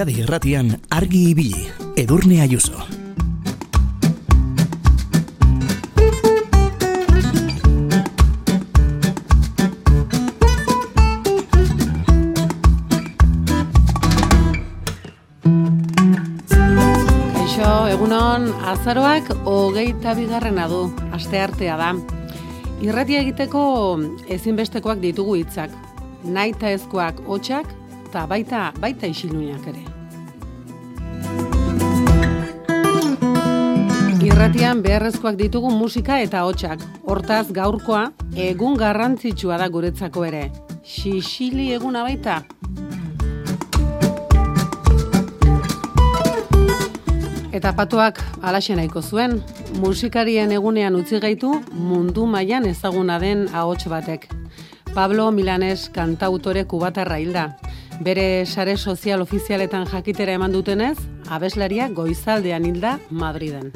Euskadi Irratian argi ibili. Edurne Ayuso. egunon, azaroak hogeita bigarrena du, aste artea da. Irratia egiteko ezinbestekoak ditugu hitzak, naita ezkoak hotxak, eta baita, baita isiluinak ere. Irratian beharrezkoak ditugu musika eta hotxak, hortaz gaurkoa egun garrantzitsua da guretzako ere. Xixili eguna baita, Eta patuak alaxe nahiko zuen, musikarien egunean utzi gaitu mundu mailan ezaguna den ahots batek. Pablo Milanes kantautore kubatarra hilda. Bere sare sozial ofizialetan jakitera eman dutenez, abeslaria goizaldean hilda Madriden.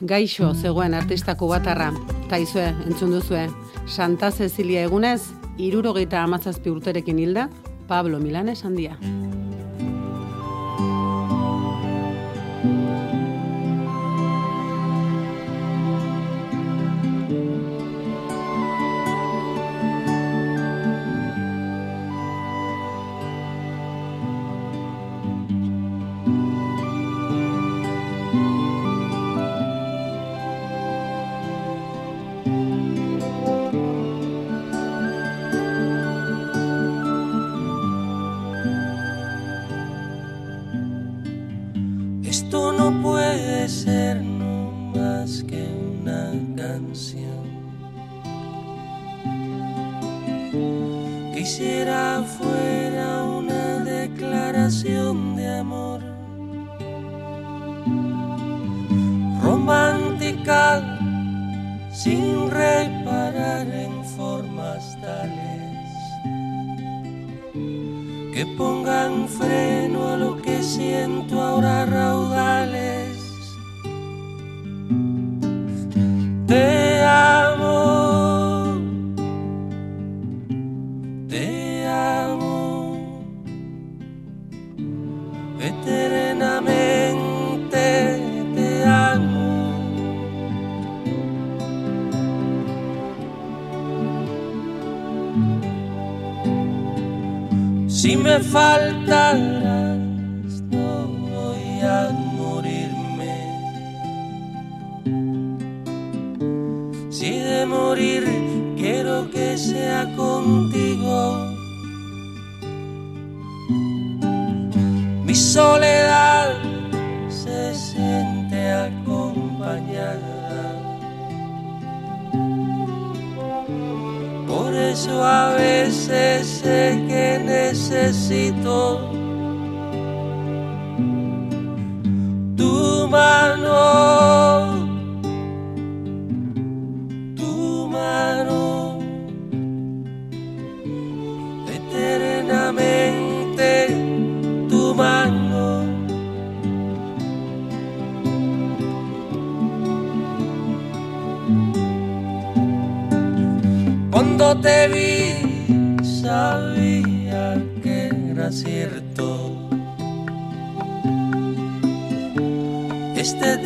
Gaixo zegoen artista kubatarra, taizue, entzun duzue, Santa Cecilia egunez, irurogeita amazazpi urterekin hilda, Pablo Milanes handia. necesito tu mano, tu mano eternamente, tu mano. Cuando te vi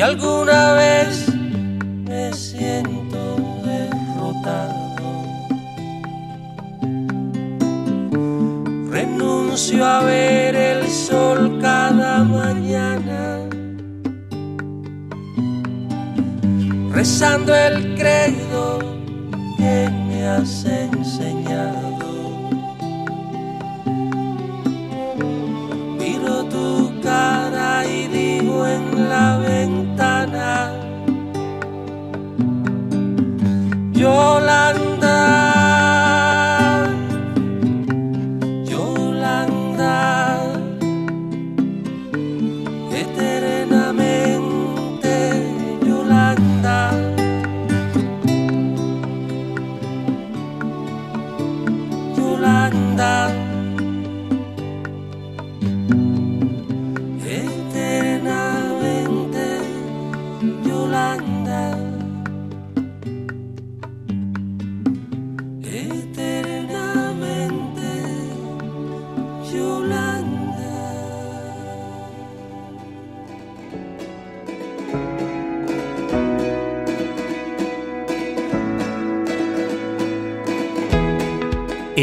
Si alguna vez me siento derrotado, renuncio a ver el sol cada mañana, rezando el credo que me hace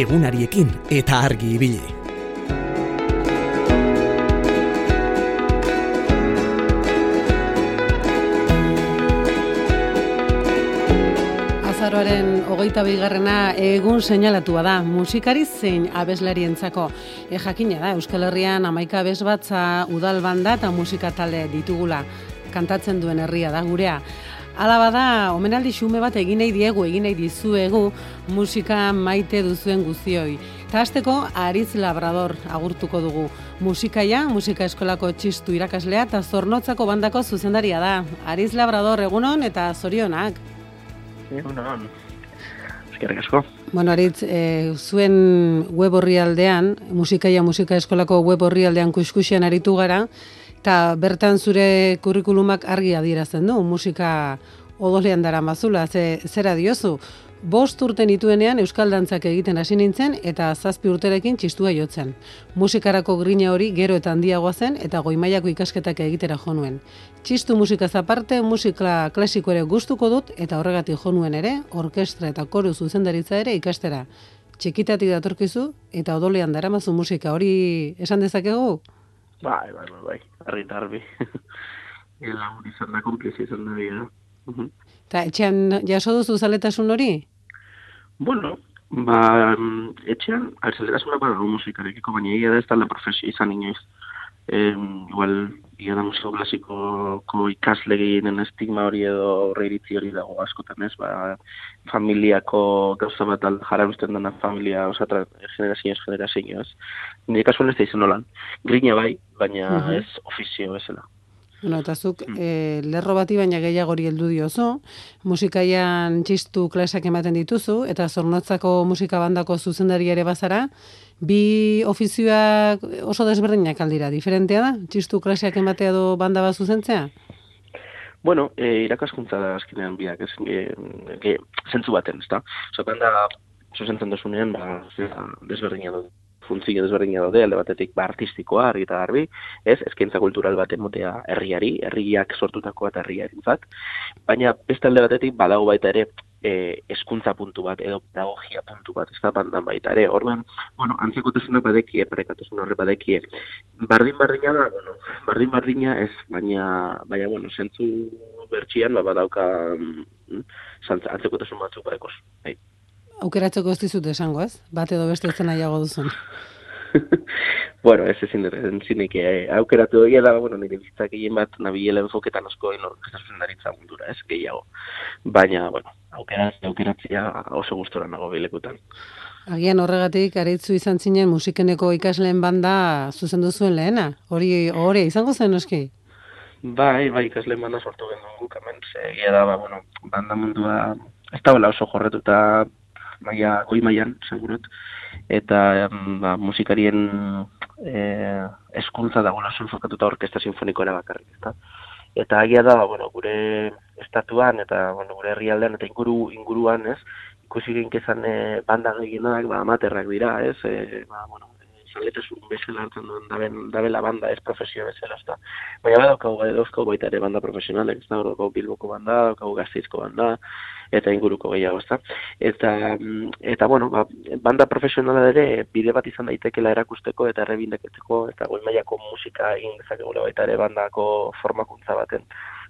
egunariekin eta argi ibili. Azaroaren hogeita bigarrena egun seinalatua da, musikari zein abeslarientzako. E jakina da, Euskal Herrian amaika abesbatza udal banda eta musika talde ditugula. Kantatzen duen herria da gurea. Hala bada, omenaldi xume bat egin nahi diegu, egin nahi dizuegu musika maite duzuen guztioi. Ta hasteko Aritz Labrador agurtuko dugu. Musikaia, musika eskolako txistu irakaslea eta zornotzako bandako zuzendaria da. Aritz Labrador egunon eta zorionak. Egunon. Eskerrik asko. Bueno, Aritz, e, zuen web aldean, musikaia musika eskolako web aldean kuskusian aritu gara, Eta bertan zure kurrikulumak argi adierazten du, musika odolean dara mazula, ze, zera diozu. Bost urten ituenean Euskal Dantzak egiten hasi nintzen eta zazpi urterekin txistua jotzen. Musikarako grina hori gero eta handiagoa zen eta goimaiako ikasketak egitera jonuen. Txistu musika zaparte, musika klasiko ere gustuko dut eta horregatik jonuen ere, orkestra eta koru zuzendaritza ere ikastera. Txikitatik datorkizu eta odolean daramazu musika hori esan dezakegu? Bai, bai, bai, bai, argi eta arbi. Ela hori izan da, komplizi izan da bia. Eta etxean jaso duzu zaletasun hori? Bueno, ba, etxean, alzaletasun bada musikarekiko, baina egia da ez da la profesio izan inoiz. Eh, igual, ia da museo klasikoko ikasle gehienen estigma hori edo horre iritzi hori dago askotan ez, ba, familiako gauza bat jara bizten dena familia, oza, generazioz, generazioz. Nire kasuan ez da izan nolan. Grina bai, baina uh -huh. ez ofizio bezala. Bueno, eta zuk mm. e, lerro bati baina gehiagori heldu diozu, musikaian txistu klasak ematen dituzu, eta zornotzako musika bandako zuzendari ere bazara, bi ofizioak oso desberdinak aldira, diferentea da? Txistu klasak ematea do banda bat zuzentzea? Bueno, e, irakaskuntza da azkenean biak, ez, e, e, zentzu baten, ez da? Oso, banda zuzentzen dozunean, ba, desberdinak funtzio desberdina daude, batetik ba artistikoa, argi eta garbi, ez, eskaintza kultural bat emotea herriari, herriak sortutako eta herriari zat, baina beste alde batetik badago baita ere e, eskuntza puntu bat, edo pedagogia puntu bat, ez da bandan baita ere, orduan, bueno, antzekotesunak badekie, parekatasun horre badekie, bardin bardina da, bueno, bardin bardina ez, baina, baina, bueno, zentzu bertxian, ba, badauka, mm, antzekotasun batzuk badekos, bai aukeratzeko ez dizut esango, ez? Bat edo beste ez nahiago duzun. bueno, ez ezin dut, zinik, eh, aukeratu egia da, bueno, nire bizitzak egin bat nabiela enfoketan asko egin orkestazen daritza mundura, ez, gehiago. Baina, bueno, aukeratzea, aukeratzea oso gustora nago bilekutan. Agian horregatik, aritzu izan zinen musikeneko ikasleen banda zuzendu zuen lehena. Hori, hori, izango zen, oski? Bai, bai, ikasleen banda sortu gendu guk, hemen, egia da, ba, bueno, banda mundua, ez da oso jorretuta maia, goi maian, segurut, eta ba, musikarien e, eskuntza da gula sulfokatuta orkesta sinfonikoa bakarrik, eta eta agia da, bueno, gure estatuan eta bueno, gure herrialdean eta inguru inguruan, ez, ikusi ginkezan e, banda gehienak, ba, amaterrak dira, ez, e, ba, bueno, zaletasun bezala hartzen duen daben, dabela banda ez profesio bezala, ezta. Baina badaukagu, dauzkagu baita ere banda profesionalek, ez da, daukagu Bilboko banda, daukagu Gazteizko banda, eta inguruko gehiago, ezta. Eta, eta bueno, ba, banda profesionala ere bide bat izan daitekela erakusteko eta errebindeketeko, eta goi mailako musika egin dezakegula baita ere bandako formakuntza baten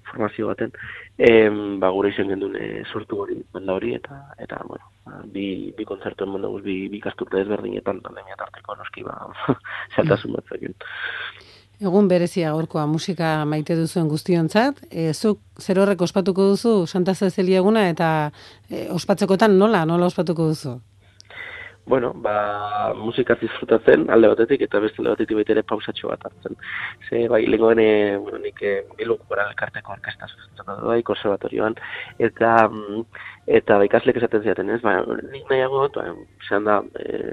formazio baten, em, ba, gure izan gendun e, sortu hori, banda hori, eta, eta bueno, bi, bi konzertu eman bi, bi kasturte ezberdinetan, pandemia tarteko noski, ba, zeltasun bat. Egun berezia gaurkoa musika maite duzuen guztiontzat, e, zuk zer horrek ospatuko duzu Santa Cecilia eguna eta e, ospatzekotan nola, nola ospatuko duzu? Bueno, ba, musika disfrutatzen alde batetik eta beste alde batetik baita ere pausatxo bat hartzen. Ze, bai, lehenkoen, bueno, nik eh, biluk gora elkarteko orkesta sustatzen bai, konservatorioan, eta mm, eta ba, ikaslek esaten ziaten, ez? Ba, nik nahiago, ba, da, e,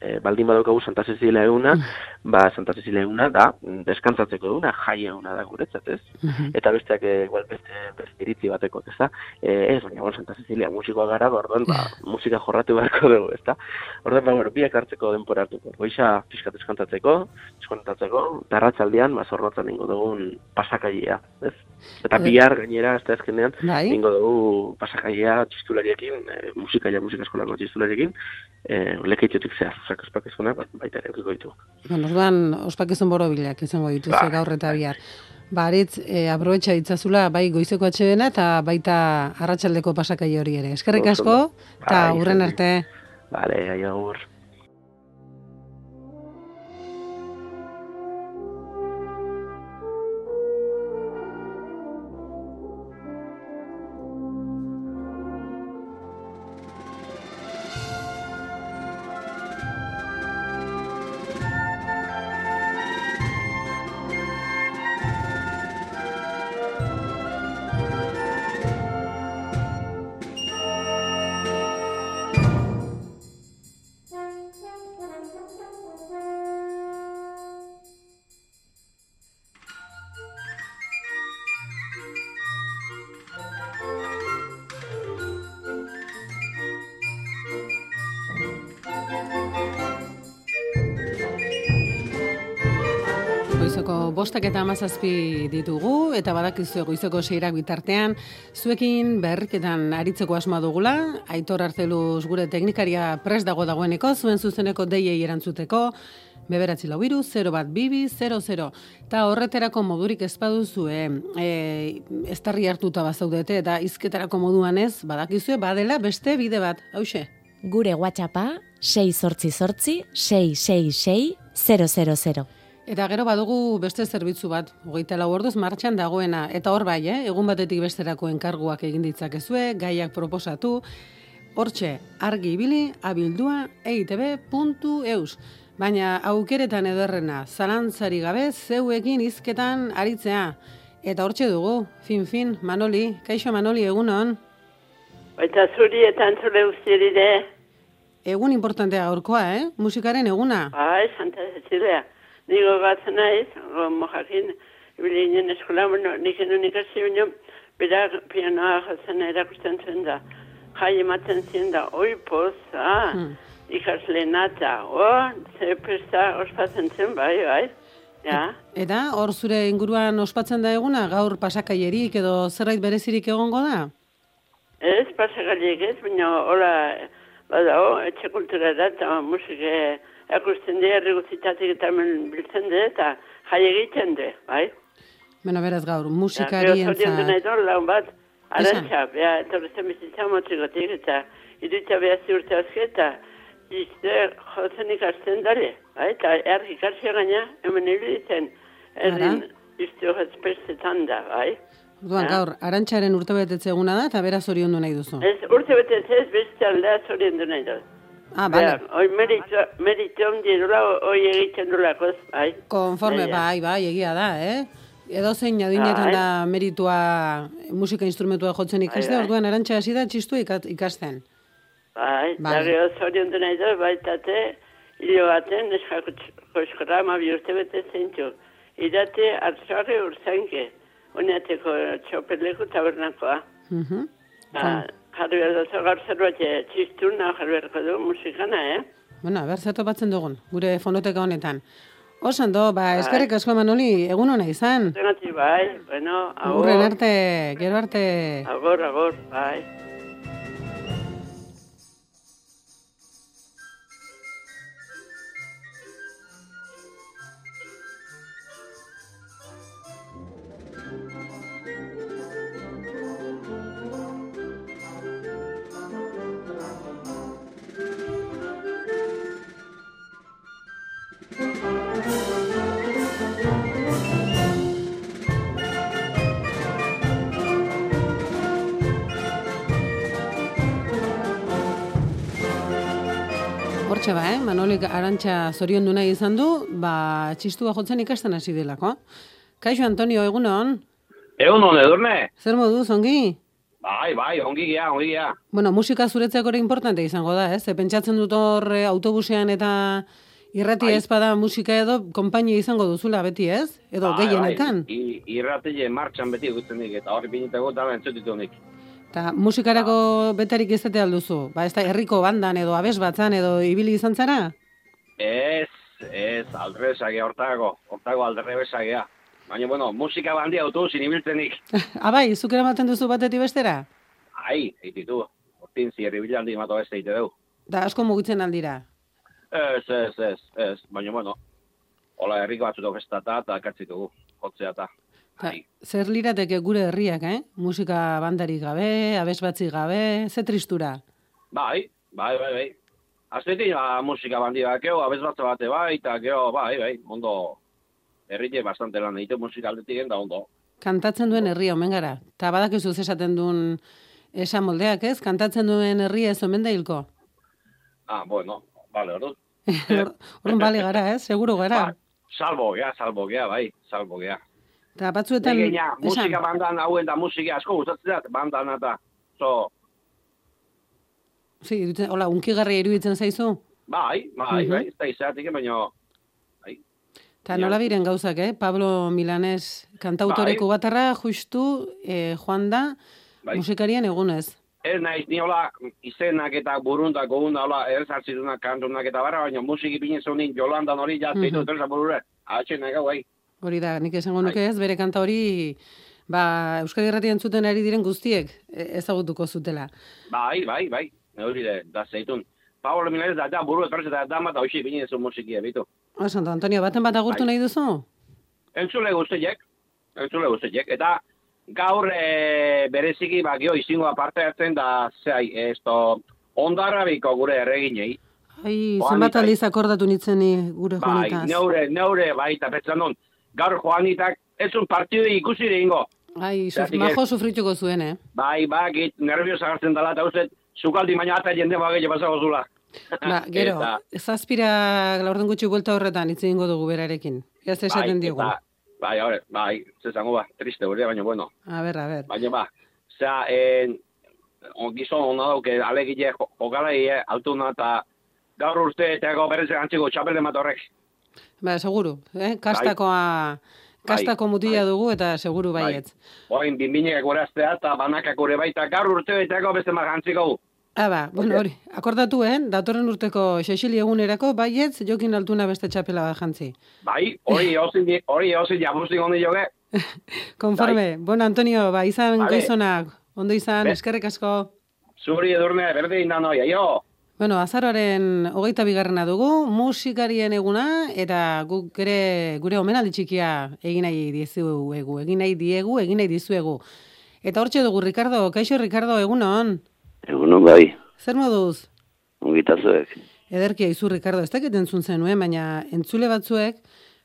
e, baldin badaukagu Santa Cecilia eguna, mm. ba Santa Cecilia eguna da deskantzatzeko eguna, jai eguna da guretzat, ez? Mm-hmm. Eta besteak eh, igual beste beste bateko, ez da? E, ez, baina bon, Santa Cecilia musikoa gara, ba, orduan, ba, musika jorratu beharko dugu, ez da? Orduan, ba, bueno, biak hartzeko denpora hartuko. Goixa pixkat eskantatzeko, eskantatzeko, tarratzaldian, ba, zorrotzen ingo dugun pasakailea, ez? Eta bihar gainera, ez da ezkenean, bai. ingo dugu pasakailea txistulariekin, e, musikaia musika eskolako txistulariekin, e, lekeitiotik zehar, osak ospakizuna, ba, baita ere eukiko ditu. Bueno, orduan, ospakizun borobilak izango ditu, ba, gaur eta bihar. Ba, aritz, e, aprobetxa ditzazula, bai goizeko atxebena eta baita arratsaldeko pasakai hori ere. Eskerrik asko, eta bai, urren arte. Bale, aio bostak eta amazazpi ditugu, eta badakizu goizeko seirak bitartean, zuekin berriketan aritzeko asma dugula, aitor arzeluz gure teknikaria pres dago dagoeneko, zuen zuzeneko deiei erantzuteko, beberatzi lau iru, 0 bat bibi, 0-0. Eta horreterako modurik ezpadu zuen, e, ez tarri hartuta bazaudete, eta izketarako moduan ez, badakizue, badela beste bide bat, hause? Gure WhatsAppa, 6 sortzi sortzi, 6 6 000. Eta gero badugu beste zerbitzu bat, hogeita lau orduz martxan dagoena, eta hor bai, eh? egun batetik besterako enkarguak egin ditzakezue, gaiak proposatu, hortxe, argi ibili, abildua, eitb.eus. Baina aukeretan ederrena, zalantzari gabe, zeuekin izketan aritzea. Eta hortxe dugu, fin-fin, Manoli, kaixo Manoli, egunon? Baita zuri eta antzule guztiride. Egun importantea gaurkoa, eh? Musikaren eguna. Bai, Santa Cecilia. Nigo bat naiz, mojakin, ibili inen eskola, bueno, nik enu nik hasi baino, bera pianoa jatzen erakusten zen da. Jai ematen zien da, oi poz, ah, hmm. ikasle nata, oh, ze pesta ospatzen zen, bai, bai. Ja. Eta, hor zure inguruan ospatzen da eguna, gaur pasakaierik edo zerbait berezirik egongo da? Ez, pasakaiek ez, baina hola, bada, oh, etxe kultura da, eta musike, akusten dira, erri guztitatik eta hemen biltzen dira, eta jai egiten dira, bai? Beno, beraz gaur, musikari entza... Ja, nahi dut, laun bat, arantxa, beha, eta horretzen bizitza motrikotik, eta iduita beha ziurte azke, eta izte jotzen ikasten dara, bai? Eta erri ikasia gaina, hemen iruditzen, errin izte hori pestetan da, bai? Orduan, gaur, arantxaren urte eguna da, eta beraz hori nahi duzu. Ez, urte betetze ez, beste aldea hori nahi duzu. Ah, vale. Hoi merito, merito hoi egiten dula, koz, bai. Konforme, bai, bai, egia da, eh? Edo zein adinetan da meritua musika instrumentua jotzen ikaste, bai, orduan arantxa hasi da txistu ikasten. Bai, bai. da gero zorion dena edo, bai, tate, hilo baten, neskako eskora, ma bihurte bete zeintzu. Idate, hartzare urzainke, honiateko txopeleko tabernakoa. Mhm. Uh -huh jarri behar dut, gaur zerbait eh, txistuna jarri beharko du musikana, eh? Bueno, ber, zato batzen dugun, gure fonoteka honetan. Osando, ba, bai. eskarrik asko emanoli, egun hona izan. Zenati, bai, bueno, agor. Urren arte, gero arte. Agor, agor, bai. Hortxe ba, eh? Manolik Arantxa zorion du nahi izan du, ba, txistua jotzen ikasten hasi delako. Kaixo Antonio, egunon? Egun hon, edurne? Zer modu, zongi? Bai, bai, ongi gea, ongi gea. Bueno, musika zuretzako ere importante izango da, ez? Eh? Pentsatzen dut hor eh, autobusean eta irrati Bai. ez bada musika edo konpainia izango duzula beti, ez? Edo Bai, gehienetan. Bai, I- irratile martxan beti gutzen nik, eta horri pinitako dara entzutitu nik. Ta musikarako betarik izate alduzu. Ba, ez da, herriko bandan edo abes batzan edo ibili izan zara? Ez, ez, aldrebesagea hortago, hortago aldrebesagea. Baina, bueno, musika bandi autobusin ibiltzenik. Abai, zuk eramaten duzu batetik bestera? Ai, eititu, hortin zierri bilaldi mato ez eite du. Da asko mugitzen aldira. Ez, ez, ez, ez, baina, bueno, hola herriko batzuto festata eta katzitugu, jotzea eta. Ta, Ai, zer lirateke gure herriak, eh? Musika bandarik gabe, abes batzi gabe, ze tristura. bai, bai, bai, bai. Aztetik, ba, musika bandi bat, geho, abez batza bate bai, eta geho, bai, bai, ondo, herrile bastante lan egite musika aldetik da ondo. Kantatzen duen herria omen gara. Ta badakizu ze esaten duen esan moldeak, ez? Kantatzen duen herria ez omen da hilko. Ah, bueno, vale, ordu. Hor- Horren bali gara, ez? Seguro gara. Ba, salbo gea, salbo gea, bai, salbo gea. Ta batzuetan... Negina, musika bandan hauen da musika asko gustatzen da, bandan eta, so, Sí, iruditzen- hola, unkigarria iruditzen zaizu? bai, bai, Mhm. bai, ez da izatik, baina, Ta nola biren gauzak, eh? Pablo Milanes kantautoreko Bai. batarra justu eh, joan da bai. musikarien egunez. Ez naiz, ni hola izenak eta buruntak gogunda, hola, erzartzidunak kantunak eta barra, baina musiki pinez honin Jolandan hori jazpeitu, Mhm. mm -hmm. burure, atxe nega bai. Hori da, nik esango nuke ez, bere kanta hori ba, Euskadi Irratia entzuten ari diren guztiek e, ezagutuko zutela. Bai, bai, bai, hori da, da zeitun. Pablo Milanez da, da, buru etorze da, dama eta hoxi bine zu musikia, bitu. Osanto, Antonio, baten bat agurtu Bai. nahi duzu? Entzule guztiek, entzule guztiek, eta gaur e, bereziki, ba, gio izingo aparte hartzen da, zai, esto, ondarrabiko gure erreginei. Ai, zenbat aldiz akordatu nitzen ni gure Bai, Juanitaz. neure, neure, bai, eta petsan non, gaur Juanitak, ez un partidu ikusi egingo. Ai, suf, majo sufrituko zuen, eh? Bai, ba, git, nervioz agertzen dela, eta uste, zukaldi baina eta jende bagei pasago zula. Ba, gero, Eta- zazpira laurden gutxi buelta horretan hitz egingo dugu berarekin. Ez esaten bai, digu. eta- Bai, hori, bai, zezango ba, triste hori, baina bueno. A ber, a ber. Baina ba, zera, en, on, gizon hona dauke, alegile, jo- jokalai, eh, altuna, eta gaur urte, eta gaur berez antziko txapelde mat horrek. Ba, seguru, eh? Kastakoa, kastako Bai, mutila bai. dugu eta seguru Bai. baietz. Oin, binbinek goraztea, eta banakak gure baita, gaur urte, gaur beste mar antziko. Ah, ba, bueno, hori, akordatu, eh? Datorren urteko xexili egunerako, baietz, jokin altuna beste txapela bat jantzi. Bai, hori osin, hori osin, jabustik hondi joge. Konforme, bueno, Antonio, ba, izan Vale. goizonak, ondo izan, eskerrik asko. Zuri edurne, berde indan hoi, aio. Bueno, azaroaren hogeita bigarrena dugu, musikarien eguna, eta guk ere gure omenaldi txikia egin nahi dizuegu, egin nahi diegu, egin nahi dizuegu. Eta hortxe dugu, Ricardo, kaixo Ricardo, egunon, Egunon bai, zer moduz? ongitazuek. Ederkia izu, Ricardo, ez dakit entzun zenuen, baina entzule batzuek,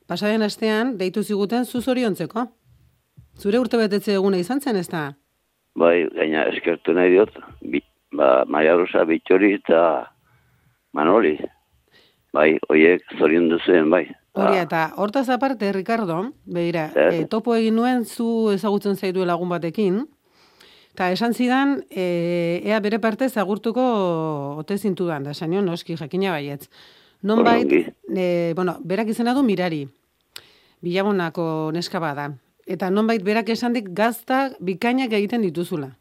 pasaren astean, deitu ziguten zu zoriontzeko. Zure urte betetze eguna izan zen, ez da? Bai, gaina eskertu nahi diot, bi, ba, Maria Rosa Bitxori eta Manoli. Bai, hoiek zorion duzuen, bai. Hori, Ba, eta hortaz aparte, Ricardo, behira, e, topo egin nuen zu ezagutzen zaitu lagun batekin, eta esan zidan, e, ea bere partez agurtuko ote zintudan, da esan noski jakina baietz. Nonbait, e, bueno, berak izena du mirari, bilabonako neska bada. Eta nonbait berak esandik gazta bikainak egiten dituzula.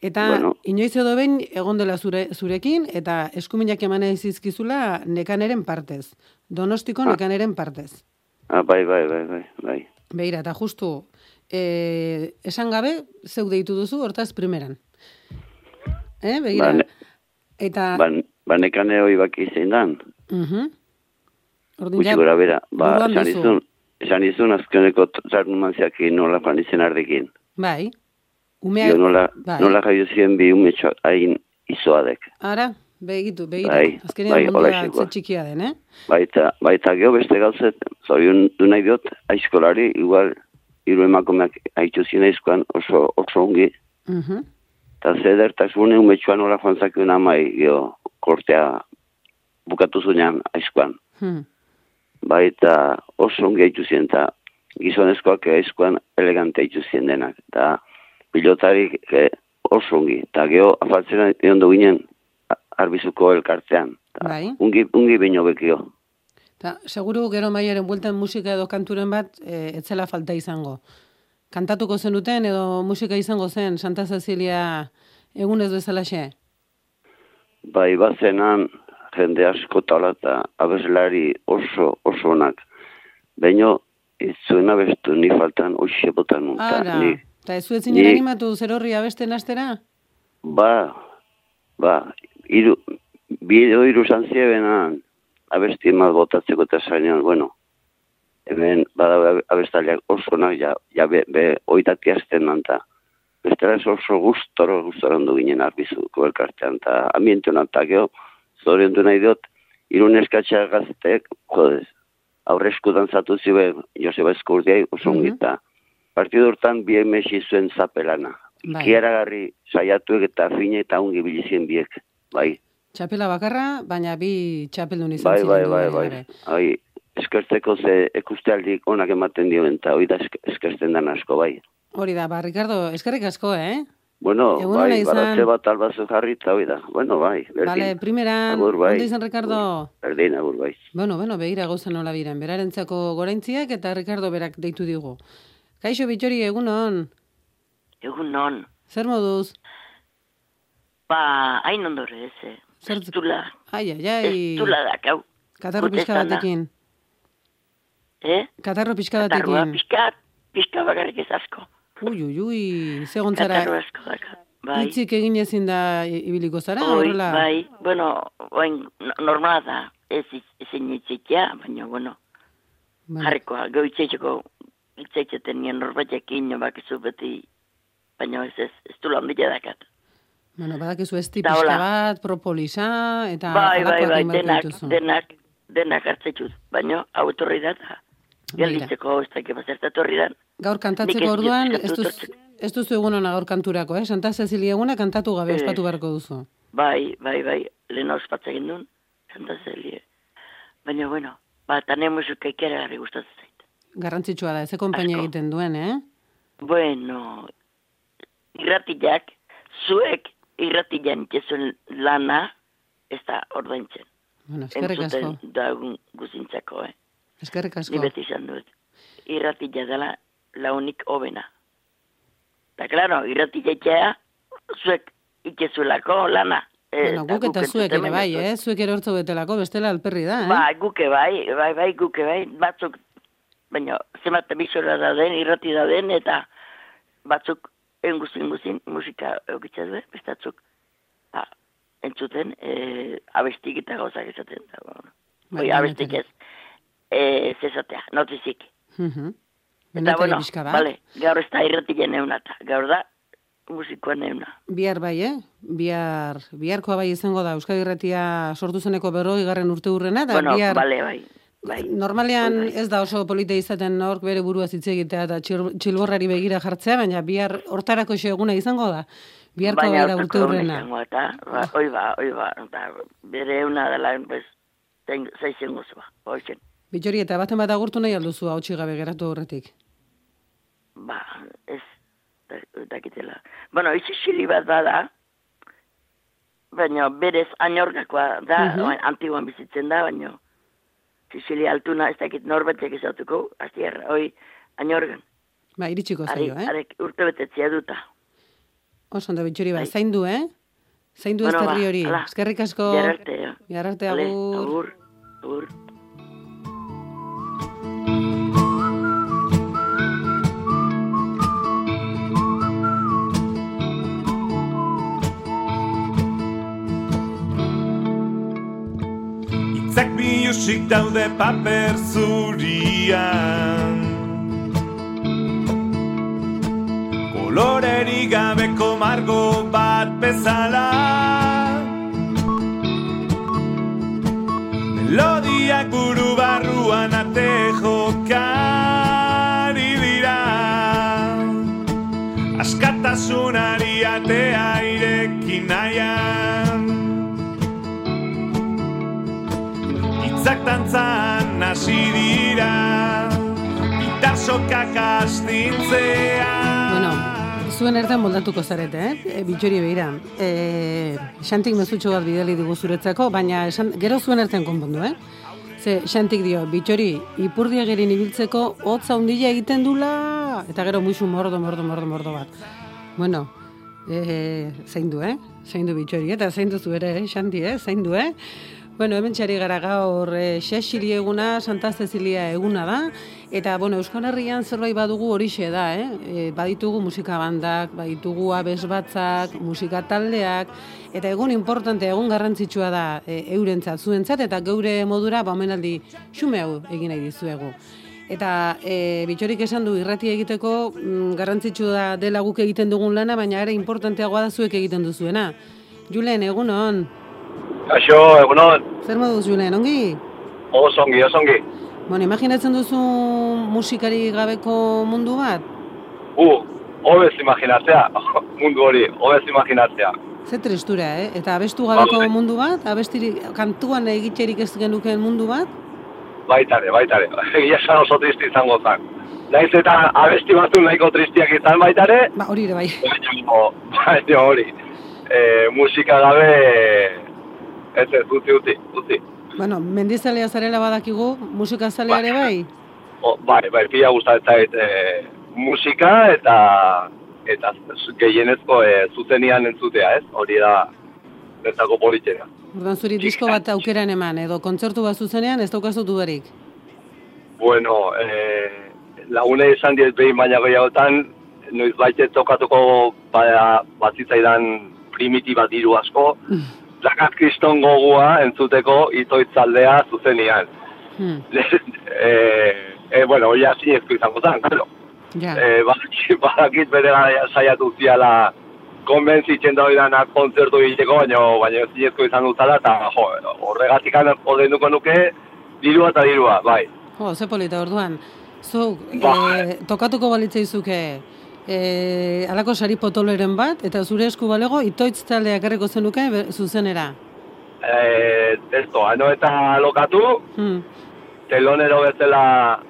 Eta Bueno. inoiz edo behin egon dela zure, zurekin, eta eskuminak eman zizkizula nekaneren partez. Donostiko Ah. nekaneren partez. ah, bai, bai, bai, bai, bai. Beira, eta justu, e, esan gabe, zeuk deitu duzu, hortaz primeran. Eh, begira. Ba, ne- eta, Ba, ba nekane hoi baki zein dan, mhm. Ordin gutxi ja, gora bera. Ba, esan izun, esan izun azkeneko zarnumanziakin nola joan izen ardekin. Bai. Umea, Jo nola, bai. nola jaio ziren bi ume txo- hain izoadek. Ara, begitu, begitu. Bai, Azkenean bai, mundia ze txikia den, eh? Baita, baita geho beste gauzet, zorion du nahi diot, aizkolari, igual, hiru emakumeak haitu zinaizkoan oso, oso ongi, Mhm. eta zedertasune umetxoan nola joan zakuen amai, geho, kortea bukatu zuenean aizkoan. Hmm. Bai, eta oso ongi haitu ziren, eta gizonezkoak aizkoan elegante haitu ziren denak. Eta pilotarik eh, oso ongi. Eta geho, afaltzen egon du ginen, arbizuko elkartean. Ta, Bai. Ungi, ungi baino bekio. Ta, seguru gero maiaren bueltan musika edo kanturen bat e, etzela falta izango. Kantatuko zenuten edo musika izango zen Santa Cecilia egunez bezalaxe? Bai, bazenan jende asko tala eta abeslari oso, oso onak. Baino, ez zuen abestu, ni faltan oixe botan nun. ta Ara, ni, eta ez zuetzinen ni- animatu zer horri abesten astera? ba, ba, iru, bideo iru zantzieben abesti emat botatzeko eta zainean, bueno, hemen bada abestaliak oso onak, ja, ja be, be oitati azten nanta. Bestela oso gustoro, gustoro ondo ginen arbizuko elkartean, eta ambiente honan, eta geho, zorion du nahi diot, irun eskatxa gazteek, jodez, aurre eskudan zatu zibe, Joseba Eskurdiai, oso ongi, Mhm. Partidu hortan bi emesi zuen zapelana. Bai. Ikiaragarri saiatuek eta fine eta ongi bilizien biek, bai. Txapela bakarra, baina bi txapeldun izan Bai, bai, bai, bai. Bai, eskertzeko ze ekustealdik onak ematen dioen, eta hoi da esk- eskertzen dan asko, bai. Hori da, ba, Ricardo, eskerrik asko, eh? Bueno, Egun bai, izan. baratze bat albazu jarri, eta hoi da. Bueno, bai, berdin. Bale, primeran, Agur, bai. izan, Ricardo? Berdin, agur, bai. Bueno, bueno, begira gauza nola biren. Berarentzako goraintziak eta Ricardo berak deitu digu. Kaixo Bitxori, egunon, Egun non, zer moduz? ba, hain ondore ez, eh. Zer- Estula, Ai, ai, ai. estula dakau, Katarro pixka batekin. eh? Katarro pixka Katarroa batekin. pixka, pixka bakarrik ez asko. Ui, ui, ui, ze gontzara, Katarro asko daka, bai. hitzik egin ezin da ibiliko zara, Oi, horrela? bai, bueno, oain, no- normala da, ez ezin hitzitea, baina, bueno, Bueno, jarrikoa, gau itxeitzeten nien norbaitekin, no bakizu beti, baina ez ez, ez du landia dakat. bueno, badakizu ez hola. bat, propolisa, eta bai, bai, bai, denak, denak, denak hartzetut, baina hau etorri da, gelditzeko ez dakit bazertatu horri da. Gaur kantatzeko orduan, ez duz, ez duzu egun hona gaur kanturako, eh? Santa Cecilia eguna kantatu gabe Ez. ospatu beharko duzu. Bai, bai, bai, lehen ospatza egin duen, Santa Celia. Baina, bueno, ba, tane musika ikeragarri gustatzen zait. Garrantzitsua da, ze konpainia egiten duen, eh? Bueno, irratiak, zuek irratian itxezuen lana, ez da ordaintzen. Bueno, eskerrik asko. Entzuten guzintzako, eh? Eskerrik Ni asko. beti izan dut. Irratia dela launik hobena. Eta, klaro, irratia itxea, zuek itxezuelako lana. Eh, Bueno, guk eta zuek ere bai, eh? Zuek ere hortzo betelako, bestela alperri da, eh? Bai, guke bai, bai, bai, guke bai, batzuk, baina, zenbat emisora da den, irrati da den, eta batzuk, enguzin, guzin, musika eukitza du, bestatzuk, ba, entzuten, e, abestik eta gauzak esaten da, bueno. Bai, Oi, abestik ez, e, zezatea, notizik. Mhm. Eta, Benetari bueno, vale, gaur ez da irratien euna, eta gaur da, musikoan euna. Bihar bai, eh? Bihar, biharkoa bai izango da, Euskadi Irratia sortu zeneko berroi garren urte hurrena, eta Bueno, bihar... bale, bai, bai. Normalean Bai, bai. ez da oso polite izaten nork bere burua hitz egitea eta txil- txilborrari begira jartzea, baina bihar hortarako eguna izango da. Biharko Baina bai da urte hurrena. izango, Eta, ba, oi ba, oi ba, eta bere euna dela, pues, zain- zaizen gozoa, hoxen. Bitxori, eta baten bat agurtu nahi alduzu hau gabe geratu horretik. Ba, ez, da- dakitela. Bueno, izi xili bat bada, baina berez anorgakoa da, Mhm. uh antiguan bizitzen da, baina Sicilia altuna, ez dakit norbetek izatuko, azierra, hoi, anorgan. Ba, iritsiko zaio, eh? arek urte betetzea duta. Oso ondo, bitxori, ba, Bai. zaindu, eh? Zaindu Bueno, ez ba, hori. hala. Eskerrik asko. Bihar arte, eh? Bihar arte, Vale, agur. agur, agur. Itzak biusik daude paper zurian. Koloreri gabeko margo bat bezala Tantzan hasi dira Gitar sokak astintzea Bueno, zuen ertan moldatuko zarete, eh? E, bitxori behira. E, xantik mezutxo bat bidali dugu zuretzako, baina esan, gero zuen ertan konpondu, eh? Ze, xantik dio, bitxori, ipurdia gerin ibiltzeko, hotza hundila egiten dula, eta gero muixu mordo, mordo, mordo, mordo bat. Bueno, e, zein du, eh? Zein du bitxori, eta zein duzu ere, eh? Xanti, eh? Zein du, eh? Bueno, hemen txari gara gaur e, Xexiri eguna, Santa Cecilia eguna da, eta, bueno, Euskal Herrian zerbait badugu horixe da, eh? E, baditugu musika bandak, baditugu abes batzak, musika taldeak, eta egun importante, egun garrantzitsua da e, eurentzat, zuentzat, eta geure modura, ba, omenaldi, xume hau egin nahi dizuegu. Eta e, bitxorik esan du irrati egiteko mm, garrantzitsua da dela guk egiten dugun lana, baina ere importanteagoa da zuek egiten duzuena. Julen, egun hon. Kaixo, egunon, Zer moduz, Julen, ongi? oso ongi, oso ongi. Bueno, imaginatzen duzu musikari gabeko mundu bat? Uh, hobez imaginatzea, mundu hori, hobez imaginatzea. Ze tristura, eh? Eta abestu gabeko mundu bat? Abestiri, kantuan egitxerik ez genukeen mundu bat? Baitare, baitare, egia esan oso tristi izango zen. Naiz eta abesti batzu nahiko tristiak izan baitare, Ba, hori ere bai. baina hori, e, musika gabe, ez ez, utzi, utzi, utzi. Bueno, mendizalea zarela badakigu, musika zalea ere bai? O, bai, bai, pila gustatzen zait e, musika eta eta gehienezko e, zuzenian entzutea, ez? Hori da, bertako politxera. Ordan zuri disko bat aukeran eman, edo kontzertu bat zuzenean ez daukazu dudarik. Bueno, eh, lagune izan diet behin baina gehiagotan, noiz baitet tokatuko ba, batzitzaidan primitiba diru asko, Lakat kriston gogua entzuteko itoitzaldea zuzenian. Hmm. e, e, bueno, hori asinezko izango zen, claro. Ja. E, badakit, badakit bere gara saiatu ziala konbentzitzen da danak kontzertu egiteko, baina baina zinezko izan dutala, eta jo, horregatik ordenduko nuke dirua eta dirua, bai. Jo, ze polita orduan. Zuk, Ba. eh, tokatuko balitzaizuke eh, alako sari potoloren bat, eta zure esku balego itoitz taldeak erreko zenuke zuzenera. E, esto, ano eta lokatu, Hmm. telonero bezala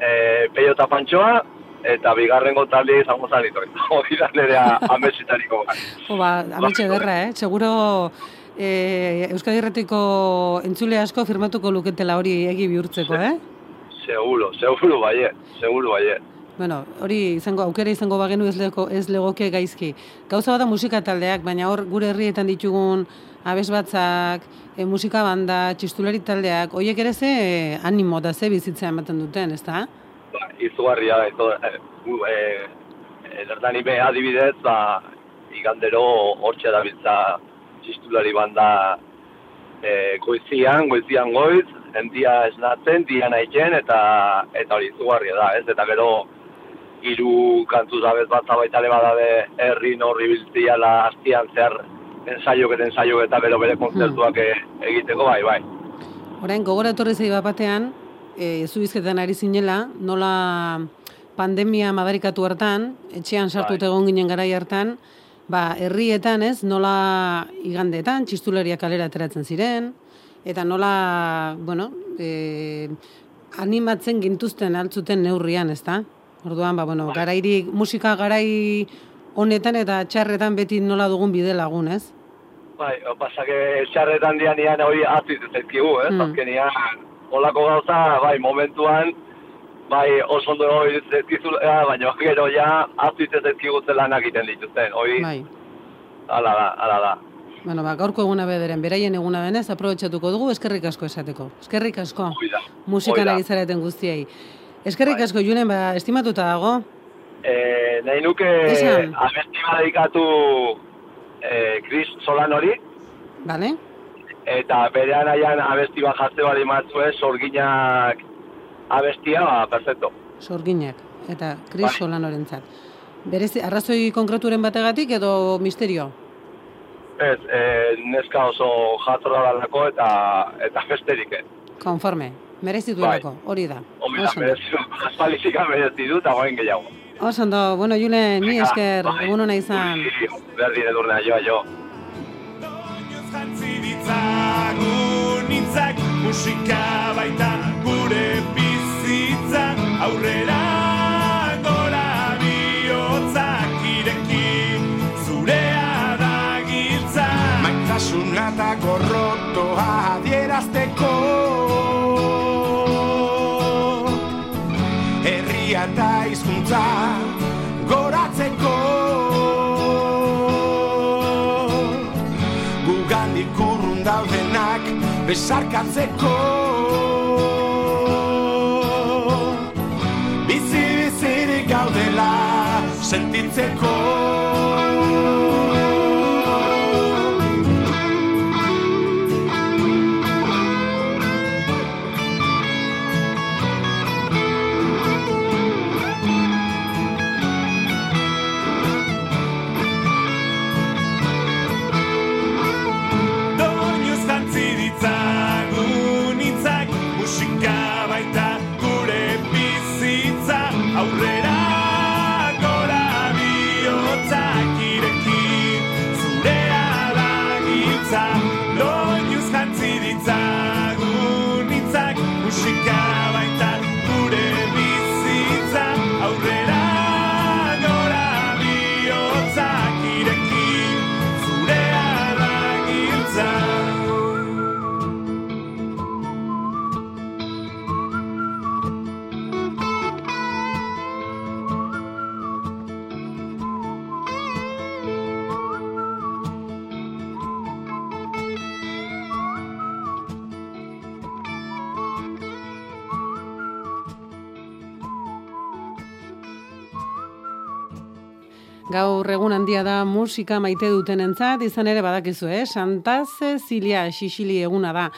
e, peio eta pantxoa, eta bigarrengo talde izango zen itoiz. Hori da nire amesitariko bat. Jo, ba, ametxe derra, eh? Seguro eh, Euskadi Erretiko entzule asko firmatuko luketela hori egi bihurtzeko, eh? Seguro, seguro baiet, seguro baiet. Bueno, hori izango aukera izango bagenu ez, lego, ez legoke gaizki. Gauza bada musika taldeak, baina hor gure herrietan ditugun abes batzak, e, musika banda, txistulari taldeak, hoiek ere ze eh, animo da ze bizitza ematen duten, ezta? Ba, izugarria da, ito, e, e, adibidez, ba, igandero hortxe dabiltza txistulari banda e, goizian, goizian goiz, endia esnatzen, dia nahitzen, eta eta hori izugarria da, ez? Eta gero hiru kantuz abez bat zabaitale badabe herri norri biltziala hastian zehar ensaiok eta ensaiok eta gero bere kontzertuak e, egiteko, bai, bai. Orain, gogora etorri zei bat batean, e, zu bizketan ari zinela, nola pandemia madarikatu hartan, etxean sartu Bai. egon ginen garai hartan, ba, herrietan ez, nola igandeetan, txistulariak kalera ateratzen ziren, eta nola, bueno, e, animatzen gintuzten altzuten neurrian, ezta? Orduan, ba, bueno, garairik, musika garai honetan eta txarretan beti nola dugun bide lagun, ez? Bai, pasake txarretan dian ian hori atziz ezkigu, ez? Hmm. Azkenian, olako gauza, bai, momentuan, bai, oso ondo hori ezkizula, baina gero ja atziz ezkigu zelanak egiten dituzten, hori, Bai. ala da, ala da. Bueno, ba, gaurko eguna bederen, beraien eguna denez, aprobetxatuko dugu, eskerrik asko esateko. Eskerrik asko, Hoi da. musikan hoi da. ari zareten guztiei. Eskerrik Bai. asko, Julen, ba, estimatuta dago. E, nahi nuke abesti badikatu e, Chris Solanori, Bale? eta berean aian abesti bat jatze bali matzue, sorginak abestia, ba, perfecto. Sorginak, eta Chris Bai. Solanorentzat. Berezi, arrazoi konkreturen bategatik edo misterio? Ez, e, neska oso jatorra dalako eta eta besterik ez. Konforme, merezi duelako, hori da. Hori da, merezi, aspalizika merezi du, eta goen gehiago. Oso ondo, bueno, Julen, mi esker, Bai. egun hona izan. Berdi edurna, jo, jo. Jantzi ditzagun hitzak musika baita gure bizitza aurrera gora bihotzak ireki zurea da giltza Maitasuna eta gorrotoa adierazteko Herria eta hizkuntza goratzeko. Gugandik urrun daudenak besarkatzeko. Bizi bizirik gaudela sentitzeko Gaur egun handia da musika maite dutenentzat, izan ere badakizu, eh? Santa Cecilia Xixili eguna da.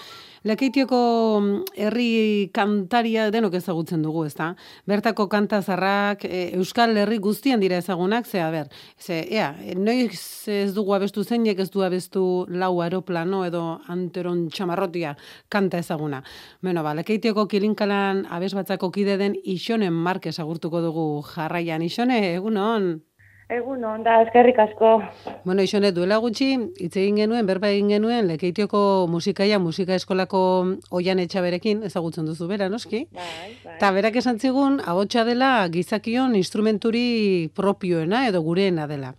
Lekeitioko mm, herri kantaria denok ezagutzen dugu, ezta? Bertako kanta zarrak e, Euskal Herri guztian dira ezagunak, ze, a ber, ze, ea, noiz ez dugu abestu zeinek ez du abestu lau aeroplano edo anteron txamarrotia kanta ezaguna. Bueno, ba, Lekeitioko kilinkalan abes batzako kide den Ixonen Marquez agurtuko dugu jarraian. Ixone, egunon? Egun da, eskerrik asko. Bueno, Ixone, duela gutxi, hitz egin genuen, berba egin genuen, Lekeitioko musikaia, musika eskolako oian etxaberekin, ezagutzen duzu bera, noski? Bai, bai. Eta berak esan zigun, ahotsa dela gizakion instrumenturi propioena edo gureena dela.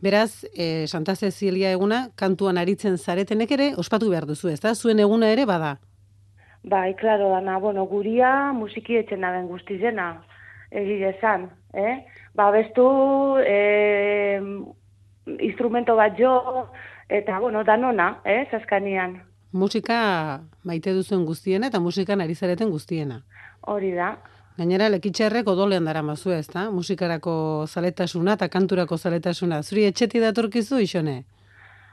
Beraz, eh, Santa Cecilia eguna, kantuan aritzen zaretenek ere, ospatu behar duzu, ez da? Zuen eguna ere bada. Bai, klaro dana, bueno, guria musiki etxena den guztizena, egile esan, eh? Ba, bestu, eh, instrumento bat jo, eta, bueno, danona, eh, zaskanian. Musika maite duzuen guztiena eta musikan ari zareten guztiena. Hori da. Gainera, lekitxerrek odolean dara mazu ez da? Musikarako zaletasuna eta kanturako zaletasuna. Zuri etxeti datorkizu, isone?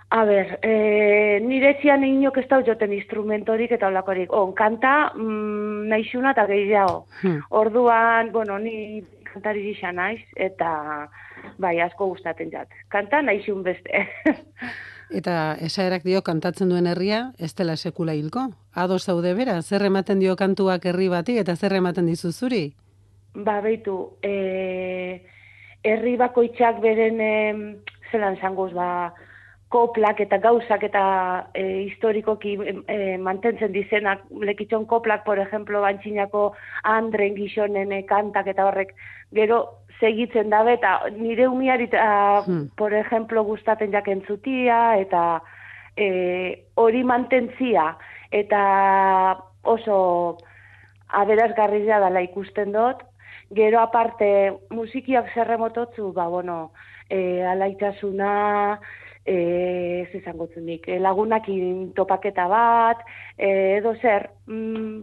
A ber, e, nire zian inok ez dau joten instrumentorik eta olakorik. On, kanta mm, naixuna eta gehiago. Hmm. Orduan, bueno, ni kantari gisa naiz, eta bai, asko gustatzen jat. Kanta naixun beste. Eta esaerak dio kantatzen duen herria, ez dela sekula hilko. Ados zaude bera, zer ematen dio kantuak herri bati eta zer ematen dizu zuri? ba, beitu, e, herri bakoitzak beren em, zelan zangoz, ba, koplak eta gauzak eta e, historikoki e, mantentzen dizenak, lekitxon koplak, por ejemplo, bantxinako andren gizonen e, kantak eta horrek, gero segitzen dabe, eta nire umiari, eta, Hmm. por ejemplo, gustaten jak entzutia, eta e, hori mantentzia, eta oso aberazgarria dela ikusten dut, gero aparte musikiak zerremototzu, ba, bueno, e, alaitasuna, e, ez izango zunik, e, lagunakin topaketa bat, e, edo zer, mm,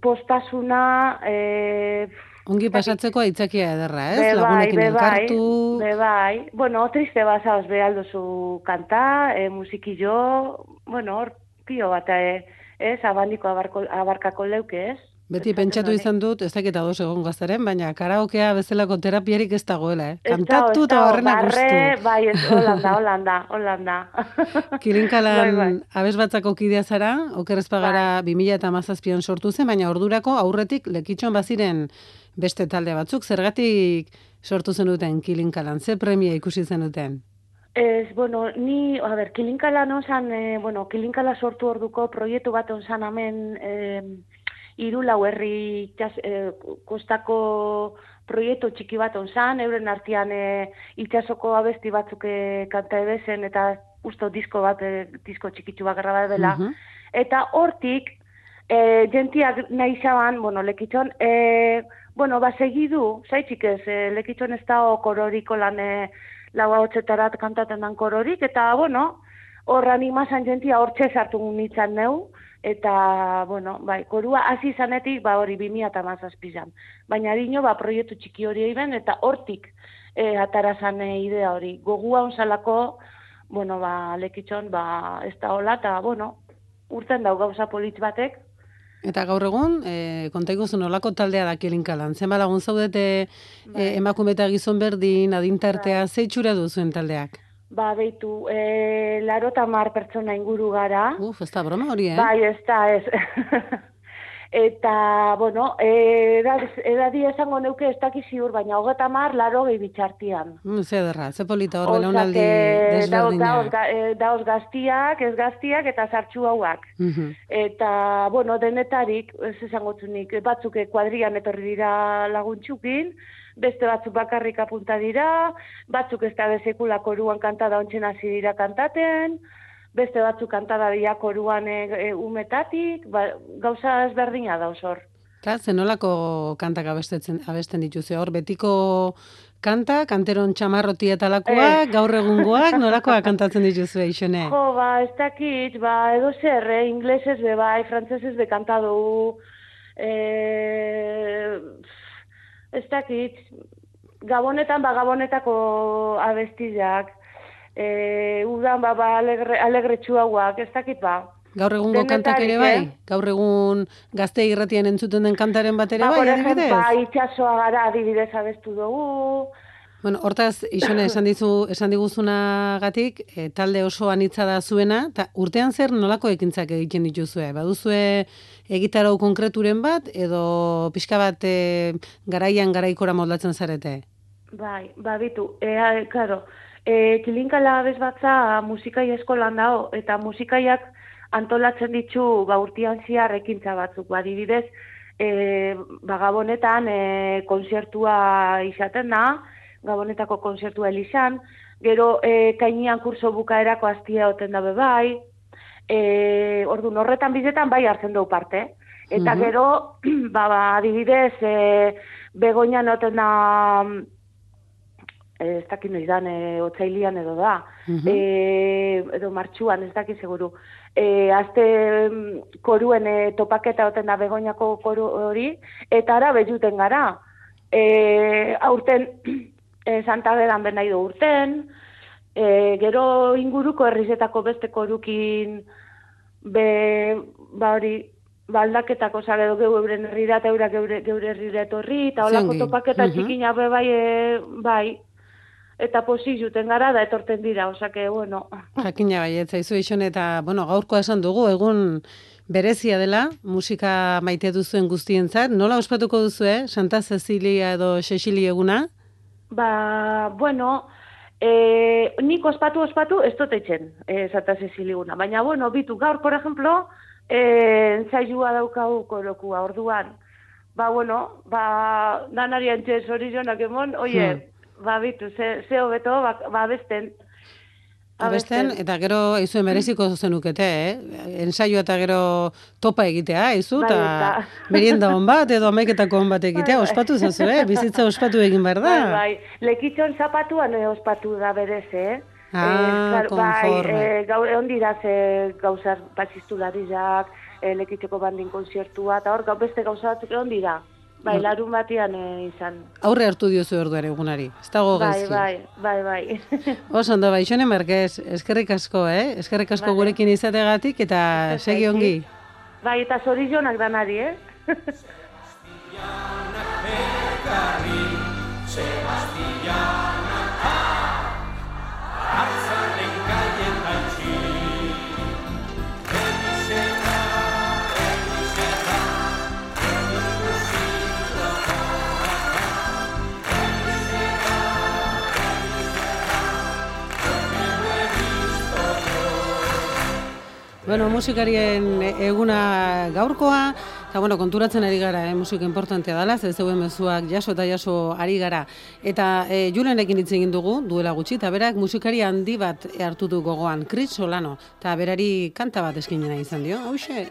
postasuna, e, Ongi pasatzeko aitzakia ederra, ez? Be bai, Lagunekin be bai, elkartu. be bai. Bueno, triste bazaoz be aldozu kanta, e, musikillo, bueno, hor pio bat, e, ez, abandiko abarko, abarkako leuke, ez? Beti pentsatu izan dut, ez dakit ados egon gaztaren, baina karaokea bezalako terapiarik ez dagoela, eh? Kantatu eta horrena gustu. Bai, ez, holanda, holanda, holanda. Kilinkalan Bai, bai. abez batzako kidea zara, oker ez pagara 2000 eta sortu zen, baina ordurako aurretik lekitxon baziren beste talde batzuk, zergatik sortu zenuten kilinkalan, ze premia ikusi zenuten? Ez, bueno, ni, a ber, kilinkala non zan, e, bueno, kilinkala sortu orduko proiektu bat on zan hemen e, iru lau herri itxas, e, kostako proiektu txiki bat on zan, euren artean e, itxasoko abesti batzuk e, kanta ebezen eta usto disko bat, e, disko txikitsu bat garra bat dela. Mhm. Eta hortik, e, jentiak nahi zaban, bueno, lekitxon, e, bueno, ba, segidu, zaitxik ez, e, lekitxon ez da kororiko lan e, lau hotxetarat kantaten dan kororik, eta, bueno, horra animazan jentia hortxe sartu nintzen neu, eta, bueno, bai, korua hasi zanetik, ba, hori bimia eta mazazpizan. Baina dino, ba, proiektu txiki hori eiben, eta hortik e, atarazan e, idea hori. Gogua onzalako, bueno, ba, lekitxon, ba, ez da hola, eta, bueno, urten dau gauza politz batek, Eta gaur egun, e, konta iguzu nolako taldea da kilinkalan. Zenba lagun zaudete e, emakume eta gizon berdin, adintartea, zeitxura duzuen taldeak? ba, beitu, e, laro tamar pertsona inguru gara. Uf, ez da broma hori, eh? Bai, ez da, ez. Eta, bueno, e, edadi esango neuke ez dakiz ziur, baina hogeta mar, laro gehi bitxartian. Mm, ze derra, ze polita hor belaunaldi Daoz, desberdinak. ga- e, daoz gaztiak, ez gaztiak eta sartxu hauak. Mhm. Eta, bueno, denetarik, ez esangotzunik, batzuk eh, kuadrian etorri dira laguntxukin, beste batzuk bakarrik apunta dira, batzuk ez da bezekula koruan kantada ontsen hasi dira kantaten, beste batzuk kantada dira koruan e, e, umetatik, ba, gauza ezberdina da hor. Eta, zenolako kantak abesten, abesten dituzu hor, betiko kanta, kanteron txamarroti eta lakoak, gaur egungoak, nolakoak kantatzen dituzu eixone? Jo, ba, ez dakit, ba, edo zer, eh? inglesez be bai, frantzesez be kanta dugu, eh, ez dakit, gabonetan, ba, gabonetako abestizak, eh, udan, ba, ba, alegre, alegretxu hauak, ez dakit, ba. Gaur egungo kantak ere bai? Denetarik, Gaur egun gazte irratian entzuten den kantaren bat ere Ba, bai, adibidez? ba, itxasoa gara adibidez abestu dugu, Bueno, hortaz, isone, esan dizu, esan diguzunagatik, e, talde oso anitza da zuena, eta urtean zer nolako ekintzak egiten dituzue? Baduzue egitarau konkreturen bat, edo pixka bat e, garaian garaikora moldatzen zarete? Bai, ba, bitu, ea, claro, e, kilinkala bez batza musikai eskolan dago, eta musikaiak antolatzen ditu ba, urtian ziar ekintza batzuk, ba, adibidez, e, ba, gabonetan e, konzertua izaten da, gabonetako konzertua elizan, gero e, kainian kurso bukaerako aztia oten dabe bai, e, ordu horretan bizetan bai hartzen dugu parte. Eta Mhm. gero, ba, ba, adibidez, e, begoinan oten da, ez dakit noiz e, otzailian edo da, Mhm. e, edo martxuan, ez dakit seguru. E, azte mm, koruen e, topaketa oten da begoinako koru hori, eta ara bejuten gara. E, aurten, e, Santa Beran ben nahi du urten, e, gero inguruko herrizetako beste korukin, be, ba hori, ba aldaketako zara edo geu euren herrira eta eurak geure, geure herrira etorri, eta holako topaketa Mhm. txikina be bai, e, bai, eta posi juten gara da etorten dira, osake, bueno. Jakina bai, ez zaizu isone, eta, bueno, gaurko esan dugu, egun berezia dela, musika maite duzuen guztientzat, nola ospatuko duzu, eh? Santa Cecilia edo Cecili eguna? Ba, bueno, e, nik ospatu ospatu ez dut etxen, e, Santa Ceciliguna. Baina, bueno, bitu gaur, por ejemplo, e, entzaiua daukau korokua orduan. Ba, bueno, ba, danari antxe zorizionak emon, oie, ba, bitu, ze, ze hobeto, ba, ba besten. Abesten, eta gero izue mereziko zenukete, eh? Ensaio eta gero topa egitea, izu, Bai, eta merienda on bat edo amaiketako on bat egitea, Bai, bai. ospatu zazu, eh? Bizitza ospatu egin behar da. Bai, bai. Lekitxon zapatuan e, ospatu da berez, eh? Ah, Eh, bai, eh, gaur egon dira ze gauzar pasistulariak, eh, lekitxeko bandin konzertua, eta hor beste gauza batzuk egon dira. Bai, Bai. larun batian eh, izan. Aurre hartu diozu orduan egunari, ez dago Bai, gaizki. bai, bai, bai. Oso ondo, bai, xone merkez, eskerrik asko, eh? Eskerrik asko Vale. gurekin izategatik eta segi ongi. bai, eta zorizionak danari, eh? Thank Bueno, musikarien eguna gaurkoa, eta bueno, konturatzen ari gara, eh, musika importantea dela, ez zeuen mezuak jaso eta jaso ari gara. Eta e, Julenekin hitz egin dugu, duela gutxi, eta berak musikari handi bat hartu du gogoan, Chris Solano, eta berari kanta bat eskinena izan dio, hauxe.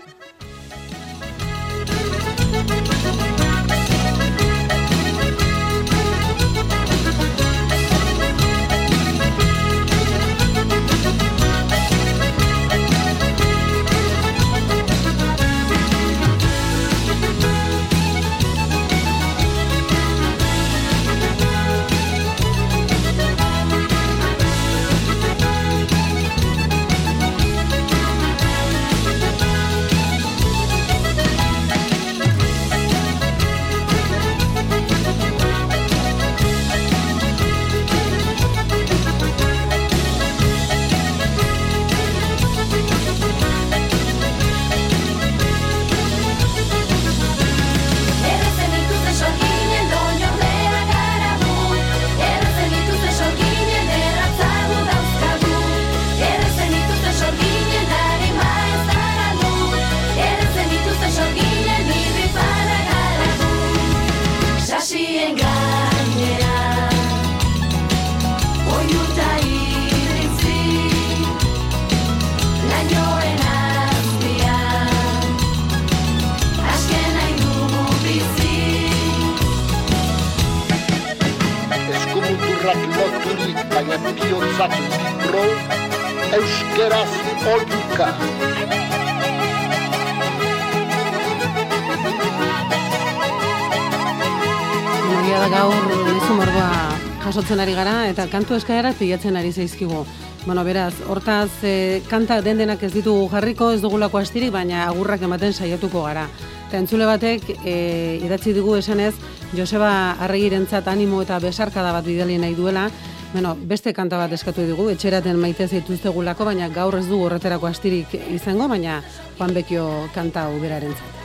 Bihontzak pro Euskeraz oiuka Egia da gaur izu mordoa jasotzen ari gara eta kantu eskaera pilatzen ari zaizkigu. Bueno, beraz, hortaz, e, kanta den denak ez ditugu jarriko, ez dugulako astirik, baina agurrak ematen saiatuko gara. Eta entzule batek e, idatzi dugu esanez, Joseba Arregirentzat animo eta besarkada bat bidali nahi duela, Bueno, beste kanta bat eskatu dugu, etxeraten maite zaituztegulako, baina gaur ez dugu horreterako astirik izango, baina Juan Bekio kanta uberarentzat. Errezen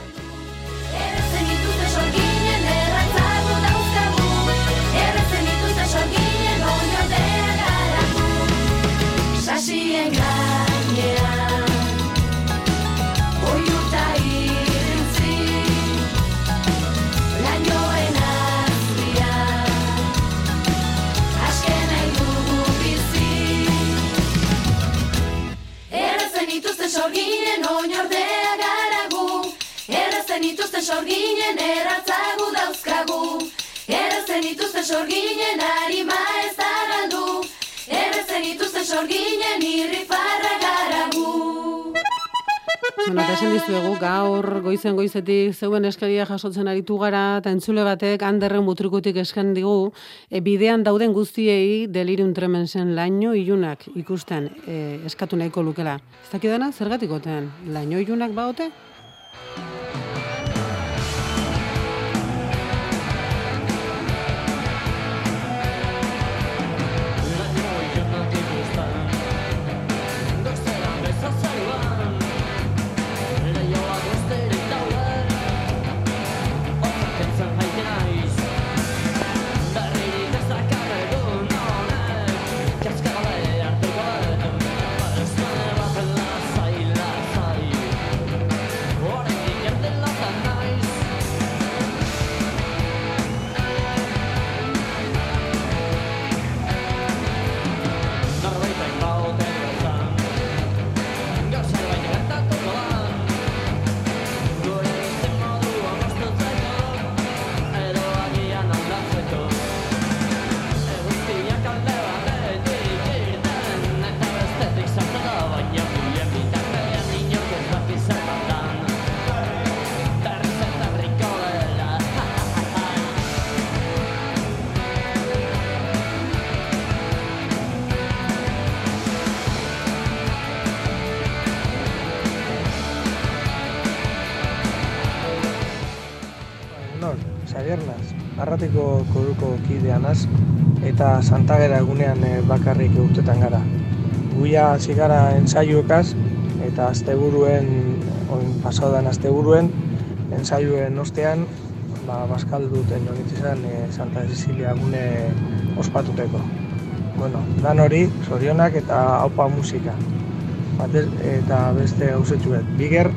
dituzte sorginen oinordea gara gu Errezen dituzte sorginen erratzagu dauzkagu. Errezen dituzte sorginen harima ez da galdu. Errezen dituzte sorginen irri farra gara gu Bueno, eta dizuegu, gaur goizen goizetik zeuen eskaria jasotzen aritu gara, eta entzule batek handerren mutrikutik eskan digu, e, bidean dauden guztiei delirium tremensen laino ilunak ikusten e, eskatu nahiko lukela. Ez dakidana, zergatik otean, laino ilunak baote? Arratiko koruko kidea naz, eta Santagera egunean eh, bakarrik urtetan gara. Guia hasi gara ensaioekaz, eta asteburuen, oin pasadan asteburuen, ensaioen ostean, ba, baskalduten izan e, Santa Cecilia egune ospatuteko. Bueno, dan hori, zorionak eta haupa musika. batez, eta beste gauzetxuet. Biger,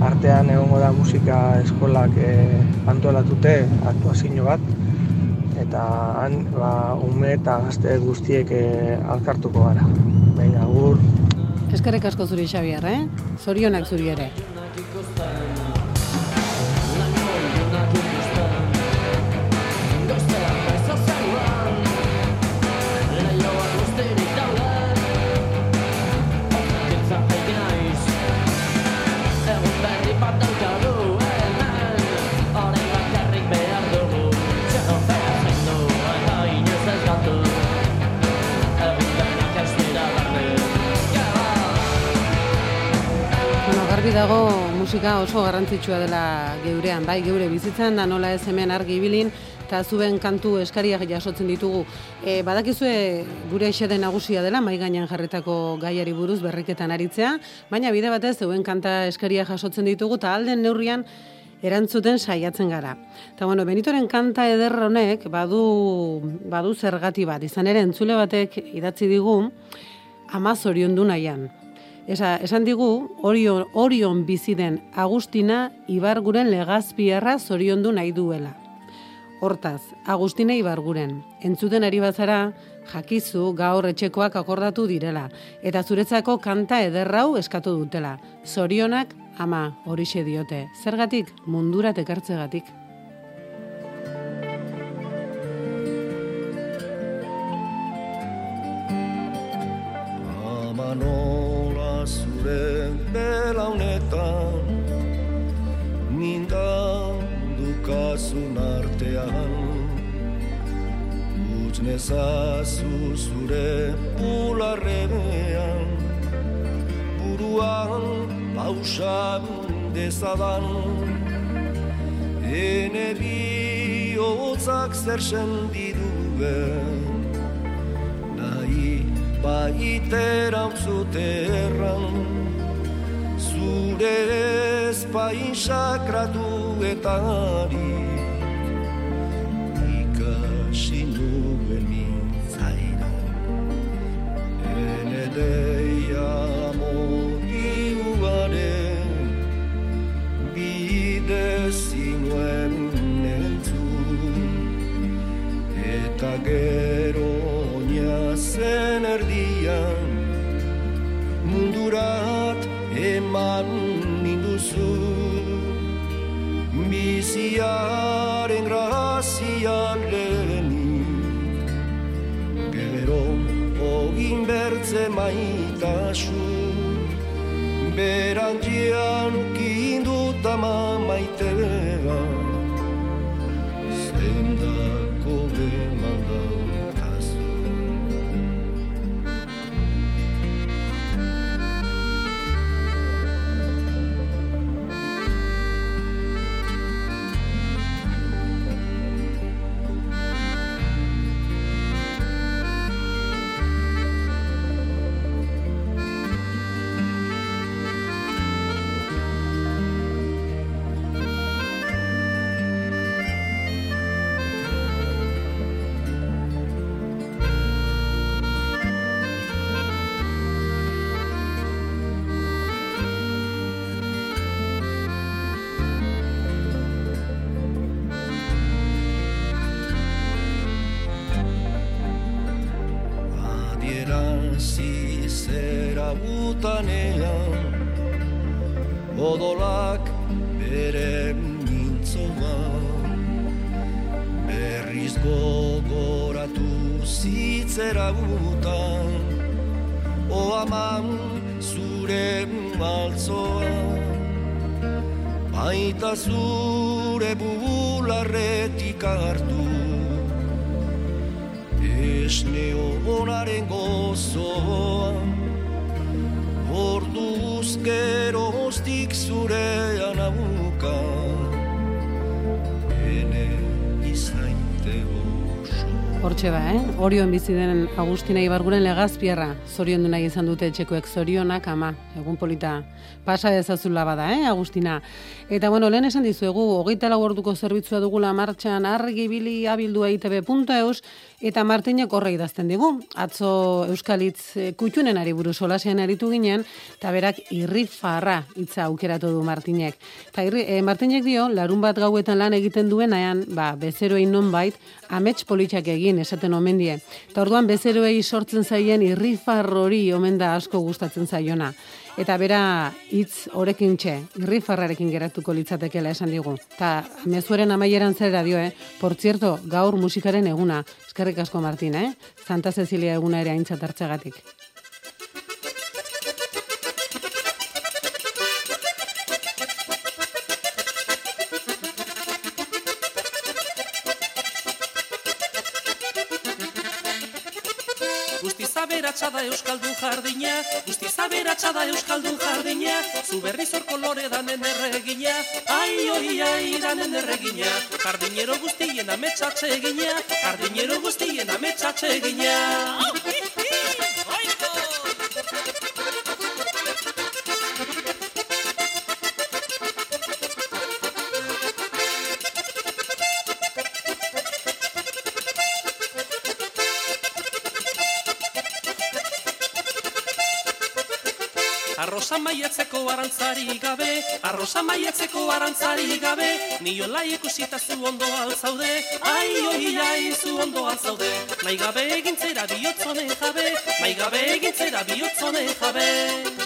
artean egongo da musika eskolak e, antolatute aktuazio bat, eta han ba, ume eta gazte guztiek e, alkartuko gara. Baina, agur. Eskerrik asko zuri Xabier, eh? Zorionak zuri ere. Oso garrantzitsua dela geurean, bai, geure bizitzan, da nola ez hemen argi ibilin, eta zuen kantu eskariak jasotzen ditugu. E, badakizue gure xede nagusia dela, mai gainean jarretako gaiari buruz berriketan aritzea, baina bide batez zeuen kanta eskaria jasotzen ditugu, eta alden neurrian erantzuten saiatzen gara. Eta bueno, Benitoren kanta eder honek badu, badu zergati bat, izan ere entzule batek idatzi digu, ama zoriondu nahian. Esa, esan digu, orion, orion bizi den Agustina Ibarguren legazpiarra zoriondu nahi duela. Hortaz, Agustina Ibarguren, entzuten ari bazara, jakizu gaur etxekoak akordatu direla, eta zuretzako kanta ederrau eskatu dutela. Zorionak ama horixe diote. Zergatik? Mundurat ekartzegatik. Utz nezazu zure bularrean Buruan pausan dezadan. Ene bihotzak zer sendiduen nahi baiteran zuterran zure ezpain sakratuetari ikasi Hortxe ba, eh? Orion bizi den Agustina Ibarguren legazpiarra. Zorion nahi izan dute etxekoek zorionak ama. Egun polita pasa dezazula bada, eh, Agustina? Eta bueno, lehen esan dizuegu, hogeita lau orduko zerbitzua dugula martxan argi bili abildua itb.eus Eta Martinek horre idazten digu. Atzo Euskalitz eh, kutxunenari buruz solasean aritu ginen, eta berak irrifarra hitza aukeratu du Martinek. Eta irri, eh, Martinek dio, larun bat gauetan lan egiten duenaean, ba, bezeroei nonbait, amets politxak egin, esaten omen die. Eta orduan bezeroei sortzen zaien irrifar hori omen da asko gustatzen zaiona. Eta bera hitz horekin txe, irrifarrarekin geratuko litzatekela esan digu. Ta mezueren amaieran zera dio, eh? Por cierto, gaur musikaren eguna. Eskerrik asko Martin, eh? Santa Cecilia eguna ere aintzat hartzegatik. Aberatsa da Euskaldun jardina, guztiz aberatsa da Euskaldun jardina, zu berri zor kolore danen erregina, ai oi ai danen erregina, jardinero guztien ametsatxe egina, jardinero guztien ametsatxe egina. Arantzari gabe, arrosa maietzeko arantzari gabe, niola ikusita zu ondo altzaude, ai oi ai zu ondo altzaude, nahi gabe egintzera bihotzonen jabe, nahi gabe egintzera bihotzonen jabe.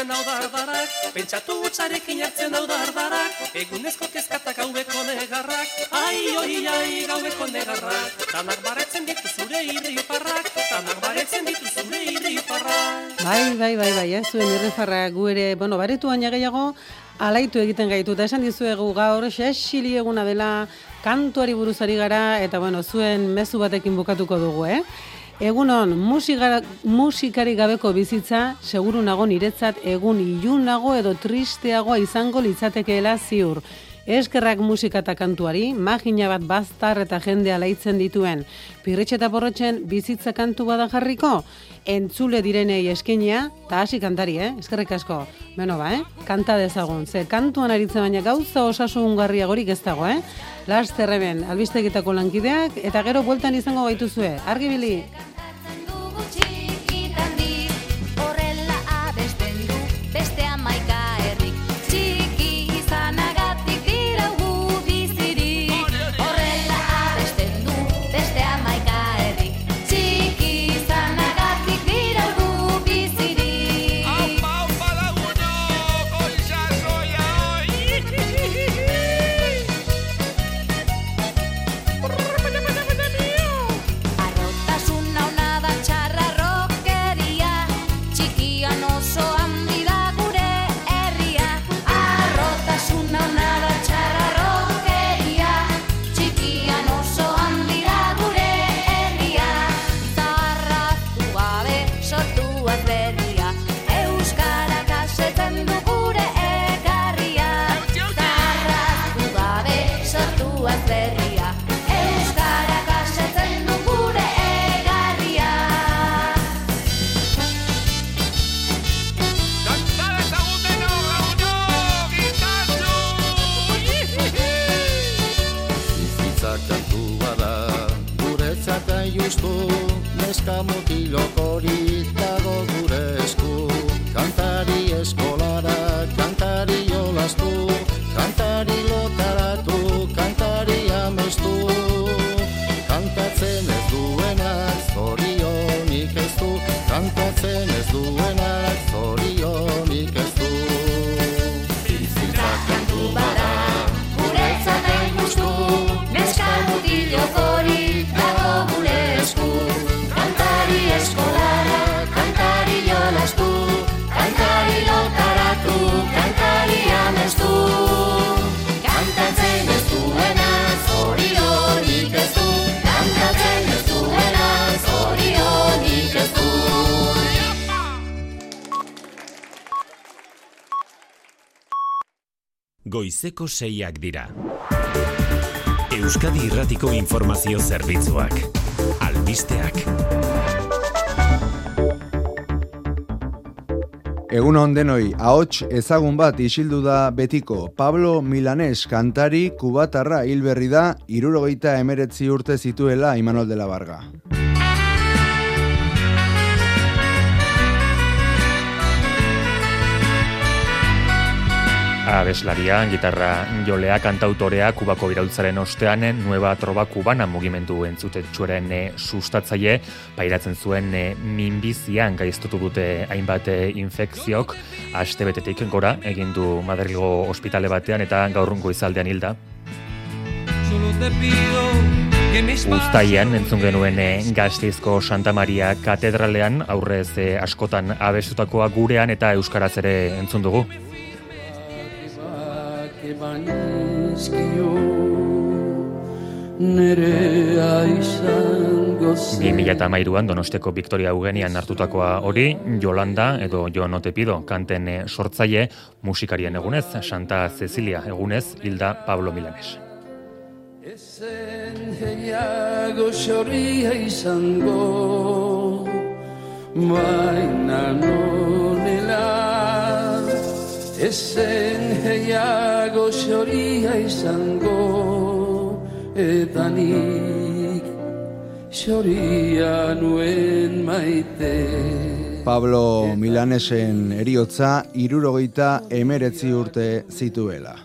Hartzen hau dardarak, pentsatu utxarekin hartzen hau dardarak, egunezko kezkatak gaubeko negarrak, ai oi ai gaubeko negarrak, danak baretzen ditu zure irriparrak, danak baretzen ditu zure irriparrak. Bai, bai, bai, bai, eh? zuen irrifarra gu ere, bueno, baretu baina gehiago, alaitu egiten gaitu, eta esan dizuegu gaur, xexili eguna dela, kantuari buruzari gara, eta bueno, zuen mezu batekin bukatuko dugu, eh? Egunon, musikara, musikari gabeko bizitza, seguru nago niretzat egun ilunago edo tristeagoa izango litzatekeela ziur. Eskerrak musika eta kantuari, magina bat baztar eta jende alaitzen dituen. Pirritxe eta porrotxen bizitza kantu bada jarriko? Entzule direnei eskinea, eta hasi kantari, eh? Eskerrik asko. Beno ba, eh? Kanta dezagun. Ze kantuan aritzen baina gauza osasungarriagorik ez dago, eh? Laster hemen, albistegitako lankideak, eta gero bueltan izango gaituzue. Argibili! 보고 제 neska goizeko seiak dira. Euskadi Irratiko Informazio Zerbitzuak. Albisteak. Egun on denoi, ahots ezagun bat isildu da betiko. Pablo Milanes kantari kubatarra hilberri da, irurogeita emeretzi urte zituela Imanol de la Barga. Abeslaria, gitarra jolea, kantautorea, kubako iraultzaren ostean, nueva troba kubana mugimendu entzutetxuaren e, sustatzaile, pairatzen zuen e, minbizian gaiztutu dute hainbat e, infekziok, aste betetik gora, egin du Madrilgo ospitale batean eta gaurrungo izaldean hilda. Uztaian entzun genuen e, gaztizko Santa Maria katedralean, aurrez e, askotan abestutakoa gurean eta euskaraz ere entzun dugu. Banizkio nerea izango zen 2013an Donosteko Victoria Eugenian hartutakoa hori, Jolanda edo Jo no te pido kanten eh, sortzaile musikarien egunez, Santa Cecilia egunez, Hilda Pablo Milanes. Ezen gehiago xoria izango Baina nonela Ezen gehiago xoria izango Eta nik xoria nuen maite Pablo Milanesen eriotza irurogeita emeretzi urte zituela.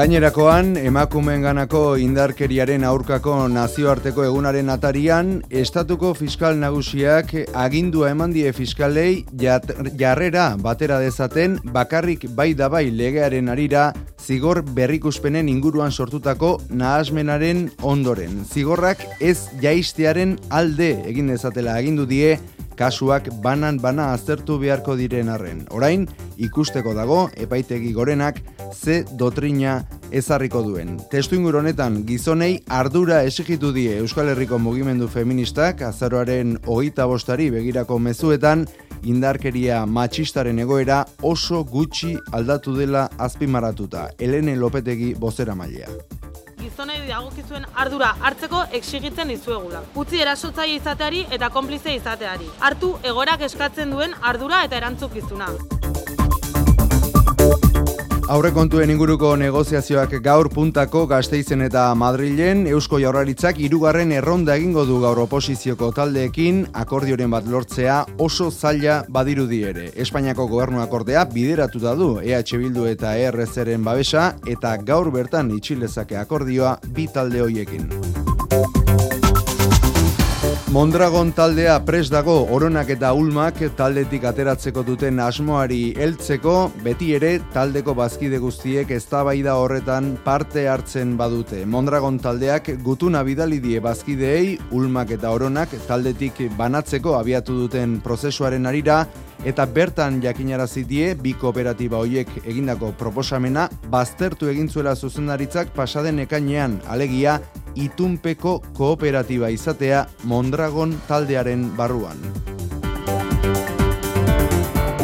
Gainerakoan, emakumeen ganako indarkeriaren aurkako nazioarteko egunaren atarian, estatuko fiskal nagusiak agindua eman die fiskalei jat- jarrera batera dezaten bakarrik bai da bai legearen arira zigor berrikuspenen inguruan sortutako nahasmenaren ondoren. Zigorrak ez jaistearen alde egin dezatela agindu die kasuak banan bana aztertu beharko diren arren. Orain, ikusteko dago epaitegi gorenak ze dotrina ezarriko duen. Testu inguru honetan gizonei ardura esigitu die Euskal Herriko mugimendu feministak azaroaren hogeita bostari begirako mezuetan indarkeria matxistaren egoera oso gutxi aldatu dela azpimarratuta. Elene Lopetegi bozera mailea. Gizonei dagokizuen ardura hartzeko exigitzen dizuegula. Utzi erasotzaile izateari eta konplize izateari. Hartu egorak eskatzen duen ardura eta erantzukizuna. Aurrekontuen inguruko negoziazioak gaur puntako Gasteizen eta Madrilen Eusko Jaurlaritzak hirugarren erronda egingo du gaur oposizioko taldeekin akordioren bat lortzea oso zaila badirudi ere. Espainiako gobernuak ordea bideratuta du EH Bildu eta ERZ-ren babesa eta gaur bertan itxilezake akordioa bi talde hoiekin. Mondragon taldea pres dago oronak eta ulmak taldetik ateratzeko duten asmoari heltzeko beti ere taldeko bazkide guztiek eztabaida horretan parte hartzen badute. Mondragon taldeak gutuna bidali die bazkideei ulmak eta oronak taldetik banatzeko abiatu duten prozesuaren arira eta bertan jakinarazi die bi kooperatiba hoiek egindako proposamena baztertu egin zuela zuzendaritzak pasaden ekainean alegia itunpeko kooperatiba izatea Mondragon taldearen barruan.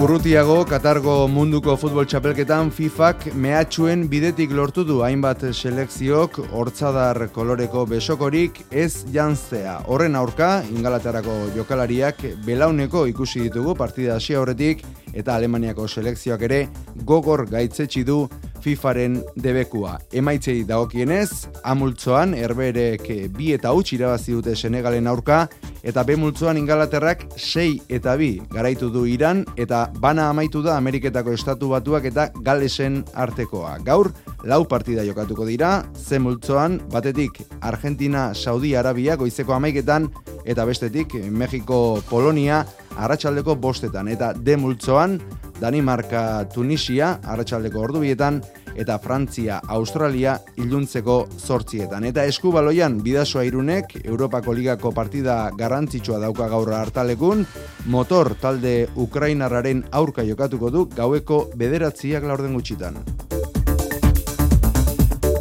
Urrutiago, Katargo munduko futbol txapelketan FIFAk mehatxuen bidetik lortu du hainbat selekziok hortzadar koloreko besokorik ez janztea. Horren aurka, ingalaterako jokalariak belauneko ikusi ditugu partida hasi horretik eta Alemaniako selekzioak ere gogor gaitzetsi du FIFaren debekua. Emaitzei dagokienez, amultzoan herberek bi eta huts irabazi dute Senegalen aurka eta B multzoan Ingalaterrak 6 eta bi garaitu du Iran eta bana amaitu da Ameriketako estatu batuak eta Galesen artekoa. Gaur, lau partida jokatuko dira, Z multzoan batetik Argentina, Saudi Arabia goizeko amaiketan eta bestetik Mexiko, Polonia arratsaldeko bostetan eta D multzoan Danimarka, Tunisia arratsaldeko ordubietan eta Frantzia, Australia iluntzeko zortzietan. Eta eskubaloian bidasoa irunek, Europako Ligako partida garrantzitsua dauka gaur hartalekun, motor talde Ukrainarraren aurka jokatuko du gaueko bederatziak laurden gutxitan.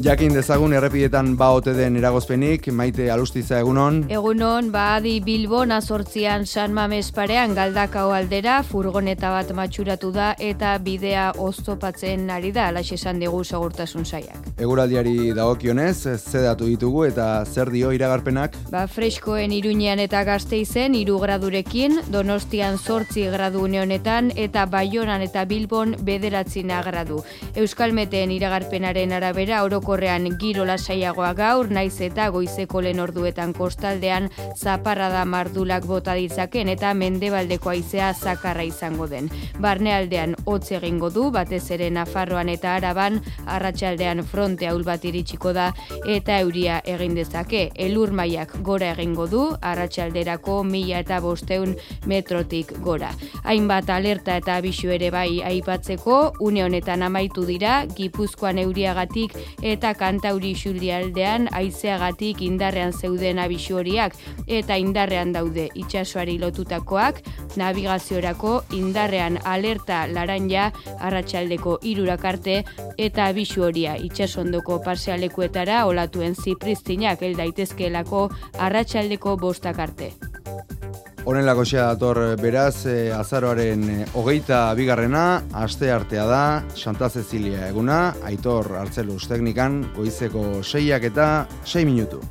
Jakin dezagun errepidetan ba ote den eragozpenik, maite alustiza egunon. Egunon, baadi Bilbon azortzian San Mames parean galdakao aldera, furgoneta bat matxuratu da eta bidea oztopatzen ari da, alaxe esan digu segurtasun saiak. Eguraldiari dagokionez, zedatu ditugu eta zer dio iragarpenak? Ba, freskoen iruñean eta gazteizen, iru gradurekin, donostian sortzi gradu honetan eta baionan eta Bilbon bederatzina gradu. Euskalmeten iragarpenaren arabera orokorrean giro lasaiagoa gaur, naiz eta goizeko lehen orduetan kostaldean zaparrada mardulak bota ditzaken eta mendebaldeko haizea zakarra izango den. Barnealdean hotz egingo du, batez ere Nafarroan eta Araban, arratsaldean fronte ahul bat iritsiko da eta euria egin dezake. Elur mailak gora egingo du, arratsalderako mila eta bosteun metrotik gora. Hainbat alerta eta abisu ere bai aipatzeko, une honetan amaitu dira, Gipuzkoan euriagatik eta kantauri xurrialdean haizeagatik indarrean zeuden abisu horiak eta indarrean daude itsasoari lotutakoak, navigaziorako indarrean alerta laranja arratsaldeko irurak arte eta abisu horia itsasondoko parsealekuetara olatuen zipristinak el daitezkeelako arratsaldeko bostak arte. Honelako xea dator beraz, e, azaroaren e, hogeita bigarrena, aste artea da, Santa Cecilia eguna, aitor hartzeluz teknikan, goizeko seiak eta sei minutu.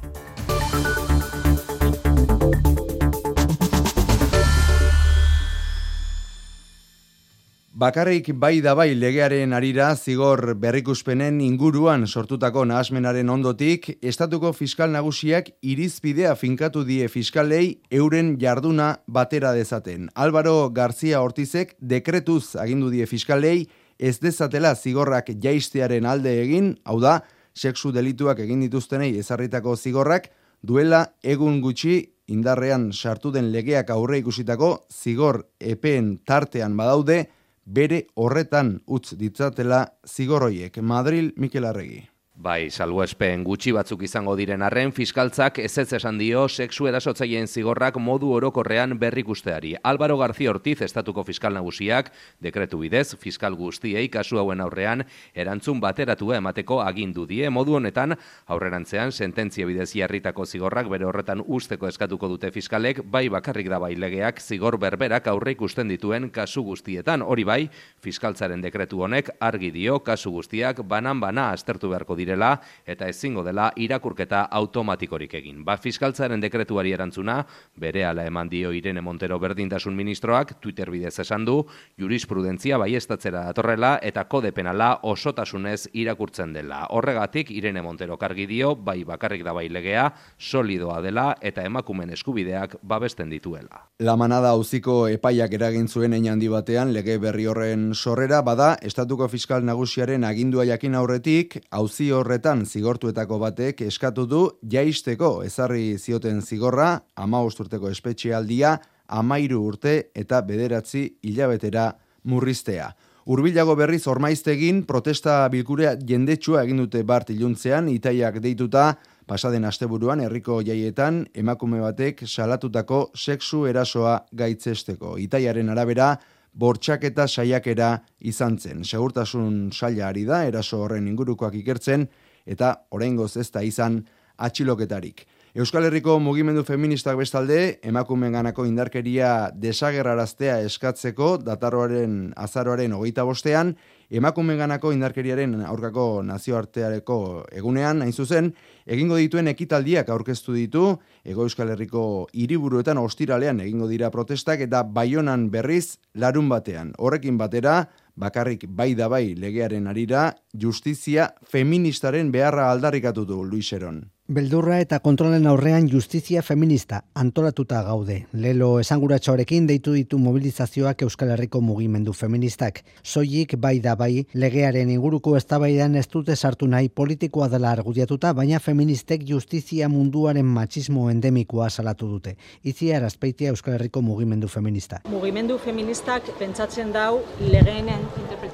Bakarrik bai da bai legearen arira zigor berrikuspenen inguruan sortutako nahasmenaren ondotik, estatuko fiskal nagusiak irizpidea finkatu die fiskalei euren jarduna batera dezaten. Álvaro García Ortizek dekretuz agindu die fiskalei ez dezatela zigorrak jaistearen alde egin, hau da, sexu delituak egin dituztenei ezarritako zigorrak, duela egun gutxi indarrean sartu den legeak aurre ikusitako zigor epeen tartean badaude, bere horretan utz ditzatela zigorroiek. Madril Mikel Arregi. Bai, salbuespen gutxi batzuk izango diren arren, fiskaltzak ez ez esan dio sexu erasotzaileen zigorrak modu orokorrean berrikusteari. Álvaro García Ortiz, estatuko fiskal nagusiak, dekretu bidez, fiskal guztiei kasu hauen aurrean, erantzun bateratua emateko agindu die. Modu honetan, aurrerantzean, sententzia bidez jarritako zigorrak bere horretan usteko eskatuko dute fiskalek, bai bakarrik da bai legeak zigor berberak aurre ikusten dituen kasu guztietan. Hori bai, fiskaltzaren dekretu honek argi dio kasu guztiak banan-bana aztertu beharko direla eta ezingo dela irakurketa automatikorik egin. Ba fiskaltzaren dekretuari erantzuna, bere ala eman dio Irene Montero berdintasun ministroak Twitter bidez esan du, jurisprudentzia baiestatzera datorrela eta kode penala osotasunez irakurtzen dela. Horregatik Irene Montero kargi dio, bai bakarrik da bai legea, solidoa dela eta emakumen eskubideak babesten dituela. La manada auziko epaiak eragin zuen ein handi batean lege berri horren sorrera bada estatuko fiskal nagusiaren agindua jakin aurretik auzi horretan zigortuetako batek eskatu du jaisteko ezarri zioten zigorra ama urteko espetxealdia amairu urte eta bederatzi hilabetera murriztea. Urbilago berriz ormaiztegin protesta bilkurea jendetsua egin dute bart iluntzean itaiak deituta pasaden asteburuan herriko jaietan emakume batek salatutako sexu erasoa gaitzesteko. Itaiaren arabera bortxaketa saiakera izan zen. Segurtasun saila ari da eraso horren ingurukoak ikertzen eta oraingoz ez da izan atxiloketarik. Euskal Herriko mugimendu feministak bestalde, emakumen ganako indarkeria desagerraraztea eskatzeko datarroaren azaroaren hogeita bostean, emakumen ganako indarkeriaren aurkako nazioarteareko egunean, hain zuzen, egingo dituen ekitaldiak aurkeztu ditu, Ego Euskal Herriko hiriburuetan ostiralean egingo dira protestak eta baionan berriz larun batean. Horrekin batera, bakarrik bai da bai legearen arira, justizia feministaren beharra aldarrikatu du Luiseron. Beldurra eta kontrolen aurrean justizia feminista antolatuta gaude. Lelo esanguratxoarekin deitu ditu mobilizazioak Euskal Herriko mugimendu feministak. Soilik bai da bai legearen inguruko eztabaidan ez dute sartu nahi politikoa dela argudiatuta, baina feministek justizia munduaren matxismo endemikoa salatu dute. Izia erazpeitia Euskal Herriko mugimendu feminista. Mugimendu feministak pentsatzen dau legeen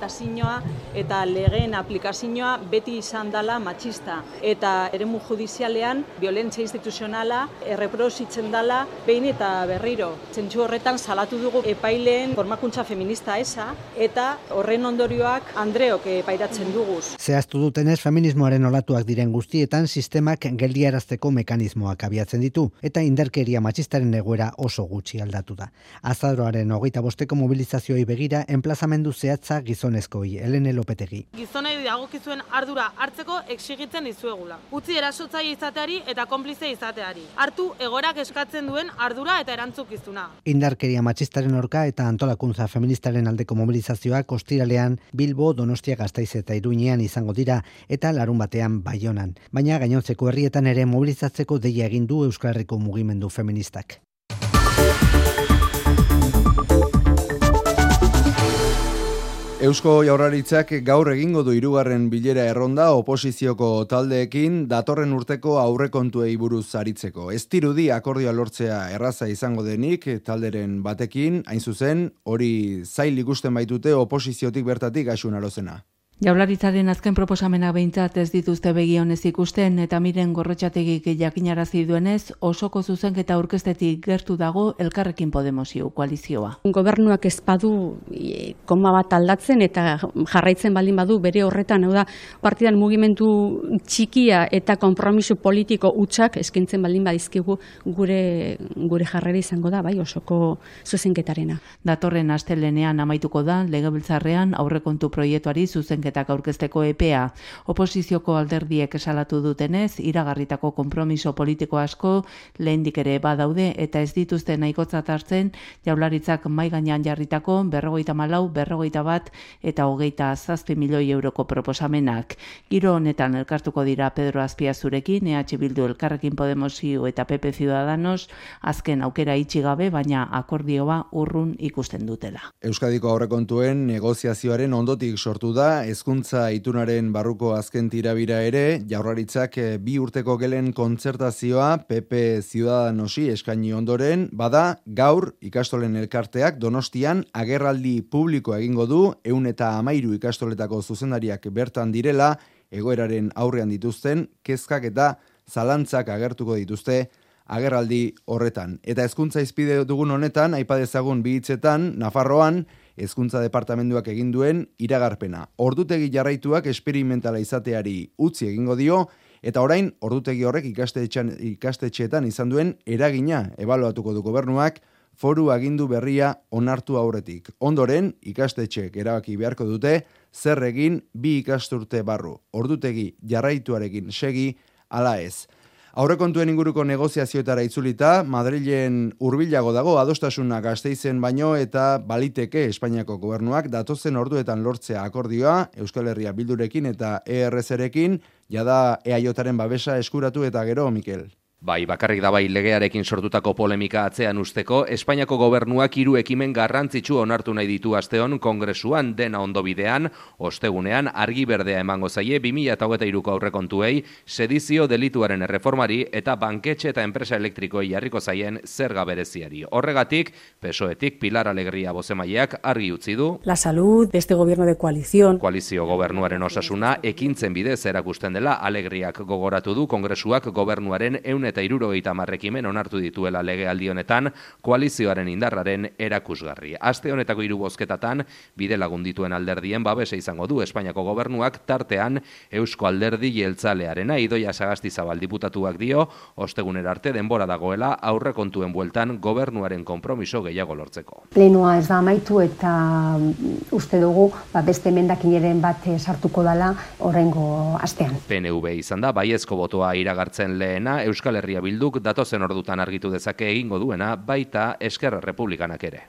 interpretazioa eta legeen aplikazioa beti izan dela matxista. Eta eremu judizialean, violentzia instituzionala erreprositzen dela behin eta berriro. Zentsu horretan salatu dugu epaileen formakuntza feminista esa eta horren ondorioak Andreok epairatzen duguz. Zehaztu dutenez feminismoaren olatuak diren guztietan sistemak geldiarazteko mekanismoak abiatzen ditu eta indarkeria matxistaren egoera oso gutxi aldatu da. Azaroaren hogeita bosteko mobilizazioei begira enplazamendu zehatza gizonezkoi, Elene Lopetegi. Gizonei dagokizuen ardura hartzeko exigitzen dizuegula. Utzi erasotzaile izateari eta konplize izateari. Hartu egorak eskatzen duen ardura eta erantzukizuna. Indarkeria matxistaren orka eta antolakuntza feministaren aldeko mobilizazioak ostiralean Bilbo, Donostia, Gasteiz eta Iruñean izango dira eta larun batean Baionan. Baina gainontzeko herrietan ere mobilizatzeko deia egin du Euskal Herriko mugimendu feministak. Eusko Jaurlaritzak gaur egingo du hirugarren bilera erronda oposizioko taldeekin datorren urteko aurrekontuei buruz aritzeko. Ez dirudi akordioa lortzea erraza izango denik talderen batekin, hain zuzen, hori zail ikusten baitute oposiziotik bertatik asun arozena. Jaularitzaren azken proposamena behintzat ez dituzte begionez ikusten eta miren gorrotxategik jakinarazi duenez osoko zuzenketa aurkestetik gertu dago elkarrekin Podemosio koalizioa. Gobernuak ez badu e, koma bat aldatzen eta jarraitzen baldin badu bere horretan, hau da, partidan mugimendu txikia eta konpromiso politiko utxak eskintzen baldin badizkigu gure, gure jarrera izango da, bai, osoko zuzenketarena. Datorren astelenean amaituko da, legebiltzarrean aurrekontu proiektuari zuzenketak aurkezteko epea. Oposizioko alderdiek esalatu dutenez, iragarritako konpromiso politiko asko lehendik ere badaude eta ez dituzte nahikotzat hartzen jaularitzak mai gainean jarritako berrogeita malau, berrogeita bat eta hogeita zazpi milioi euroko proposamenak. Giro honetan elkartuko dira Pedro Azpiazurekin, EH Bildu Elkarrekin Podemosio eta PP Ciudadanos, azken aukera itxi gabe, baina akordioa urrun ikusten dutela. Euskadiko aurrekontuen negoziazioaren ondotik sortu da, hezkuntza itunaren barruko azken tirabira ere, jaurlaritzak eh, bi urteko gelen kontzertazioa PP Ciudadanosi eskaini ondoren, bada gaur ikastolen elkarteak donostian agerraldi publiko egingo du, eun eta amairu ikastoletako zuzendariak bertan direla, egoeraren aurrean dituzten, kezkak eta zalantzak agertuko dituzte, agerraldi horretan. Eta hezkuntza izpide dugun honetan, aipadezagun bi hitzetan, Nafarroan, hezkuntza departamenduak egin duen iragarpena. Ordutegi jarraituak esperimentala izateari utzi egingo dio, eta orain ordutegi horrek ikastetxean, ikastetxeetan izan duen eragina ebaluatuko du gobernuak, foru agindu berria onartu aurretik. Ondoren, ikastetxeek erabaki beharko dute, zer egin bi ikasturte barru. Ordutegi jarraituarekin segi, ala ez. Aurrekontuen inguruko negoziazioetara itzulita, Madrilen hurbilago dago adostasuna gazteizen baino eta baliteke Espainiako gobernuak datozen orduetan lortzea akordioa Euskal Herria Bildurekin eta ERS-erekin, jada EAJaren babesa eskuratu eta gero, Mikel. Bai, bakarrik da bai legearekin sortutako polemika atzean usteko, Espainiako gobernuak hiru ekimen garrantzitsu onartu nahi ditu asteon kongresuan dena ondo bidean, ostegunean argi berdea emango zaie 2023ko aurrekontuei, sedizio delituaren erreformari eta banketxe eta enpresa elektrikoei jarriko zaien zerga bereziari. Horregatik, pesoetik Pilar Alegria bozemaileak argi utzi du. La salud de este gobierno de coalición. Koalizio gobernuaren osasuna ekintzen bidez erakusten dela Alegriak gogoratu du kongresuak gobernuaren eun eta irurogeita marrekimen onartu dituela legealdi honetan koalizioaren indarraren erakusgarri. Aste honetako hiru bozketatan bide lagun dituen alderdien babesa izango du Espainiako gobernuak tartean Eusko Alderdi Jeltzalearena Idoia Sagasti Zabal diputatuak dio ostegunera arte denbora dagoela aurrekontuen bueltan gobernuaren konpromiso gehiago lortzeko. Plenoa ez da amaitu eta mm, uste dugu ba, beste emendakineren bat eh, sartuko dala oraingo astean. PNV izan da baiezko botoa iragartzen lehena Euskal Herria Bilduk datozen ordutan argitu dezake egingo duena baita Eskerra Republikanak ere.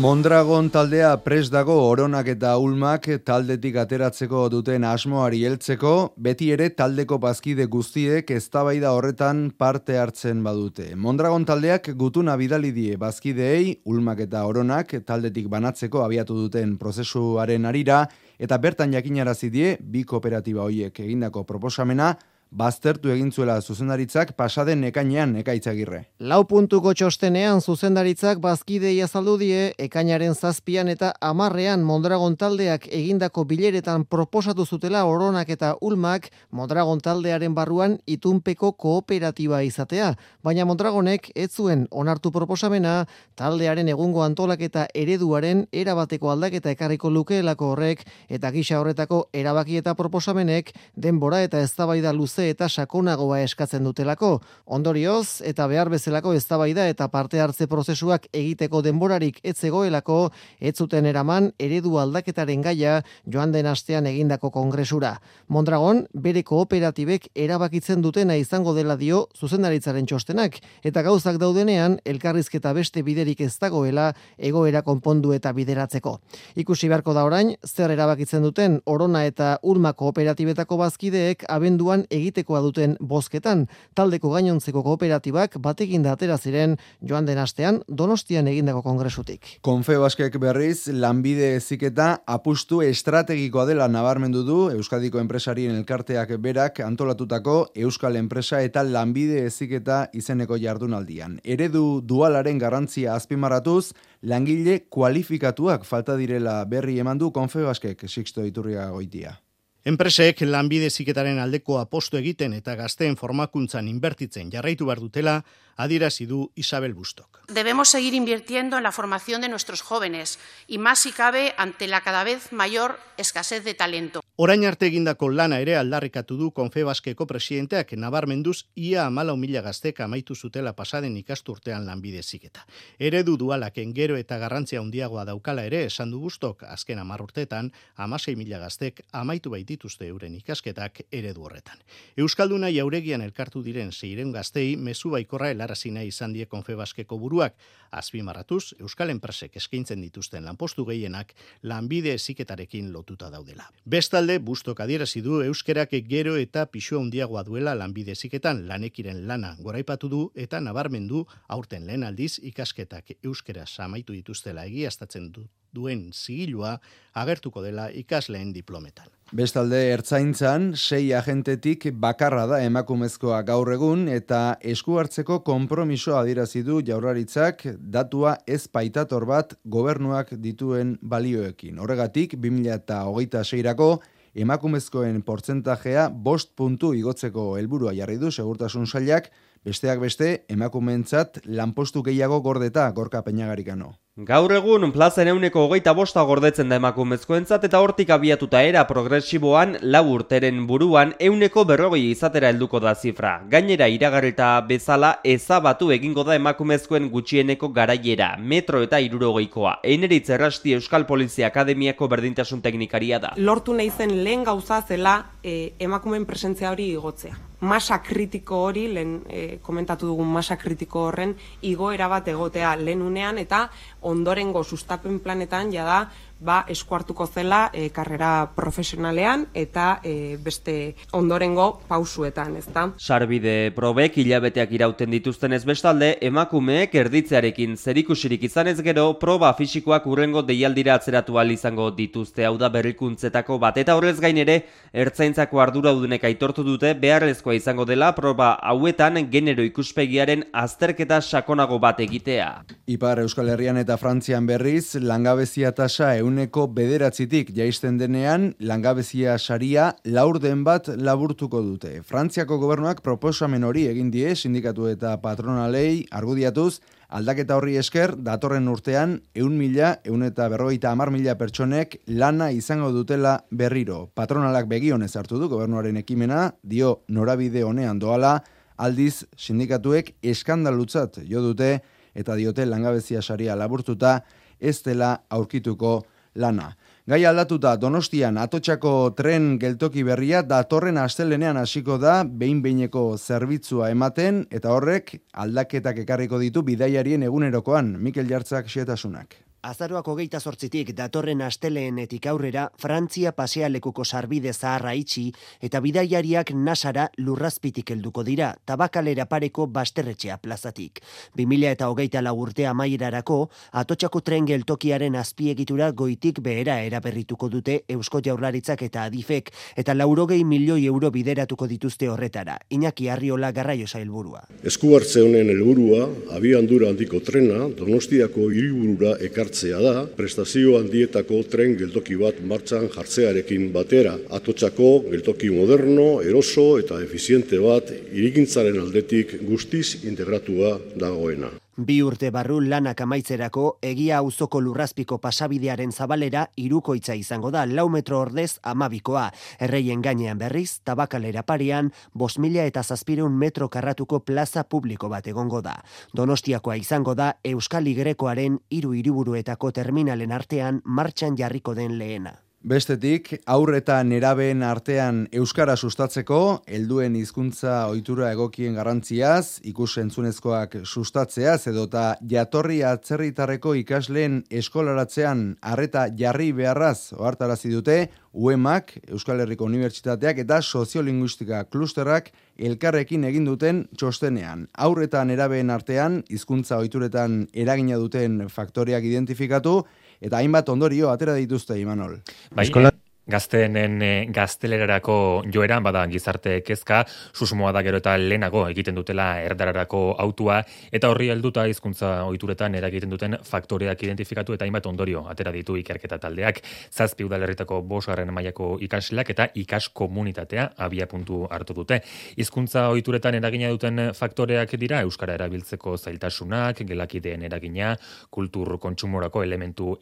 Mondragon taldea pres dago oronak eta ulmak taldetik ateratzeko duten asmoari heltzeko, beti ere taldeko bazkide guztiek eztabaida horretan parte hartzen badute. Mondragon taldeak gutuna bidali die bazkideei, ulmak eta oronak taldetik banatzeko abiatu duten prozesuaren arira, eta bertan jakinarazi die bi kooperatiba hoiek egindako proposamena baztertu egin zuela zuzendaritzak pasaden ekainean ekaitzagirre. Lau puntuko txostenean zuzendaritzak bazkidei azaldu die ekainaren zazpian eta amarrean Mondragon taldeak egindako bileretan proposatu zutela oronak eta ulmak Mondragon taldearen barruan itunpeko kooperatiba izatea, baina Mondragonek ez zuen onartu proposamena taldearen egungo antolaketa ereduaren erabateko aldaketa ekarriko lukeelako horrek eta gisa horretako erabaki eta proposamenek denbora eta eztabaida luze eta sakonagoa eskatzen dutelako. Ondorioz eta behar bezalako eztabaida eta parte hartze prozesuak egiteko denborarik ez zegoelako ez zuten eraman eredu aldaketaren gaia joan den astean egindako kongresura. Mondragon bere kooperatibek erabakitzen dutena izango dela dio zuzendaritzaren txostenak eta gauzak daudenean elkarrizketa beste biderik ez dagoela egoera konpondu eta bideratzeko. Ikusi beharko da orain zer erabakitzen duten Orona eta Ulma kooperatibetako bazkideek abenduan egitekoa duten bozketan taldeko gainontzeko kooperatibak batekin da atera ziren joan den astean Donostian egindako kongresutik. Konfebaskek berriz lanbide eziketa apustu estrategikoa dela nabarmendu du Euskadiko enpresarien elkarteak berak antolatutako Euskal Enpresa eta lanbide eziketa izeneko jardunaldian. Eredu dualaren garrantzia azpimarratuz, langile kualifikatuak falta direla berri eman du Konfebaskek Sixto Iturria goitia. Enpresek lanbide ziketaren aldeko apostu egiten eta gazteen formakuntzan inbertitzen jarraitu behar dutela, adierazi du Isabel Bustok. Debemos seguir invirtiendo en la formación de nuestros jóvenes y más si cabe ante la cada vez mayor escasez de talento. Orain arte egindako lana ere aldarrikatu du Konfebaskeko presidenteak nabarmenduz ia amala mila gaztek amaitu zutela pasaden ikasturtean lanbide ziketa. Eredu dualaken gero eta garrantzia handiagoa daukala ere esan du Bustok azken amar urtetan amasei mila gaztek amaitu baitituzte euren ikasketak eredu horretan. Euskalduna jauregian elkartu diren zeiren gaztei mezu baikorra helarazi nahi izan die Konfebaskeko buruak, azpimarratuz Euskal enpresek eskaintzen dituzten lanpostu gehienak lanbide eziketarekin lotuta daudela. Bestalde, bustok adierazi du euskerak gero eta pixu handiagoa duela lanbide eziketan lanekiren lana goraipatu du eta nabarmendu aurten lehen aldiz ikasketak euskera samaitu dituztela egiaztatzen du duen zigilua agertuko dela ikasleen diplometan. Bestalde, ertzaintzan, sei agentetik bakarra da emakumezkoa gaur egun eta esku hartzeko konpromiso adirazi du jaurlaritzak datua ez paitator bat gobernuak dituen balioekin. Horregatik, 2026rako emakumezkoen portzentajea bost puntu igotzeko helburua jarri du segurtasun sailak, besteak beste emakumentzat lanpostu gehiago gordeta gorka peinagarikano. Gaur egun plazen euneko hogeita bosta gordetzen da emakumezkoentzat eta hortik abiatuta era progresiboan lau urteren buruan euneko berrogei izatera helduko da zifra. Gainera iragarrita bezala ezabatu egingo da emakumezkoen gutxieneko garaiera, metro eta irurogeikoa. Eineritz errasti Euskal Polizia Akademiako berdintasun teknikaria da. Lortu nahi zen lehen gauza zela e, emakumen presentzia hori igotzea. Masa kritiko hori, lehen e, komentatu dugun masa kritiko horren, igoera bat egotea lehen unean eta ondorengo sustapen planetan jada ba eskuartuko zela e, karrera profesionalean eta e, beste ondorengo pausuetan, ezta? Sarbide probek hilabeteak irauten dituzten ez bestalde, emakumeek erditzearekin zerikusirik izan ez gero, proba fisikoak urrengo deialdira atzeratu ahal izango dituzte hau da berrikuntzetako bat. Eta horrez gain ere, ertzaintzako arduradunek aitortu dute beharrezkoa izango dela proba hauetan genero ikuspegiaren azterketa sakonago bat egitea. Ipar Euskal Herrian eta Frantzian berriz, langabezia tasa euneko bederatzitik jaisten denean, langabezia saria laurden bat laburtuko dute. Frantziako gobernuak proposamen hori egin die sindikatu eta patronalei argudiatuz, aldaketa horri esker, datorren urtean, eun mila, eun eta berrogeita amar mila pertsonek lana izango dutela berriro. Patronalak begionez hartu du gobernuaren ekimena, dio norabide honean doala, aldiz sindikatuek eskandalutzat jo dute, eta diote langabezia saria laburtuta, ez dela aurkituko lana. Gai aldatuta Donostian atotxako tren geltoki berria datorren astelenean hasiko da behin behineko zerbitzua ematen eta horrek aldaketak ekarriko ditu bidaiarien egunerokoan Mikel Jartzak xetasunak. Azaroak hogeita sortzitik datorren asteleenetik aurrera Frantzia pasealekuko sarbide zaharra itxi eta bidaiariak nasara lurrazpitik helduko dira, tabakalera pareko basterretxea plazatik. 2000 eta hogeita lagurtea maierarako, atotxako tren geltokiaren azpiegitura goitik behera eraberrituko dute Eusko Jaurlaritzak eta Adifek, eta laurogei milioi euro bideratuko dituzte horretara. Iñaki Arriola garraio zailburua. Esku hartze honen helburua, abiandura handiko trena, Donostiako hiriburura ekartzea da, prestazio handietako tren geltoki bat martxan jartzearekin batera. Atotxako geltoki moderno, eroso eta efiziente bat irigintzaren aldetik guztiz integratua dagoena. Bi urte barru lanak amaitzerako egia auzoko lurrazpiko pasabidearen zabalera irukoitza izango da lau metro ordez amabikoa. Erreien gainean berriz, tabakalera parian, bos mila eta zazpireun metro karratuko plaza publiko bat egongo da. Donostiakoa izango da Euskal Igrekoaren hiru hiriburuetako terminalen artean martxan jarriko den lehena. Bestetik, aur eta nerabeen artean euskara sustatzeko, helduen hizkuntza ohitura egokien garrantziaz, ikus entzunezkoak sustatzeaz edota jatorri atzerritarreko ikasleen eskolaratzean harreta jarri beharraz ohartarazi dute UEMak, Euskal Herriko Unibertsitateak eta Soziolinguistika Klusterrak elkarrekin egin duten txostenean. Aur eta nerabeen artean hizkuntza ohituretan eragina duten faktoriak identifikatu eta hainbat ondorio atera dituzte Imanol. Bai, Eskola... Gazteenen e, gaztelerarako joeran bada gizarte kezka, susmoa da gero eta lehenago egiten dutela erdararako autua, eta horri helduta hizkuntza ohituretan eragiten duten faktoreak identifikatu eta hainbat ondorio atera ditu ikerketa taldeak. Zazpi udalerritako bosgarren mailako ikasleak eta ikas komunitatea abia puntu hartu dute. Hizkuntza ohituretan eragina duten faktoreak dira euskara erabiltzeko zailtasunak, gelakideen eragina, kultur kontsumorako elementu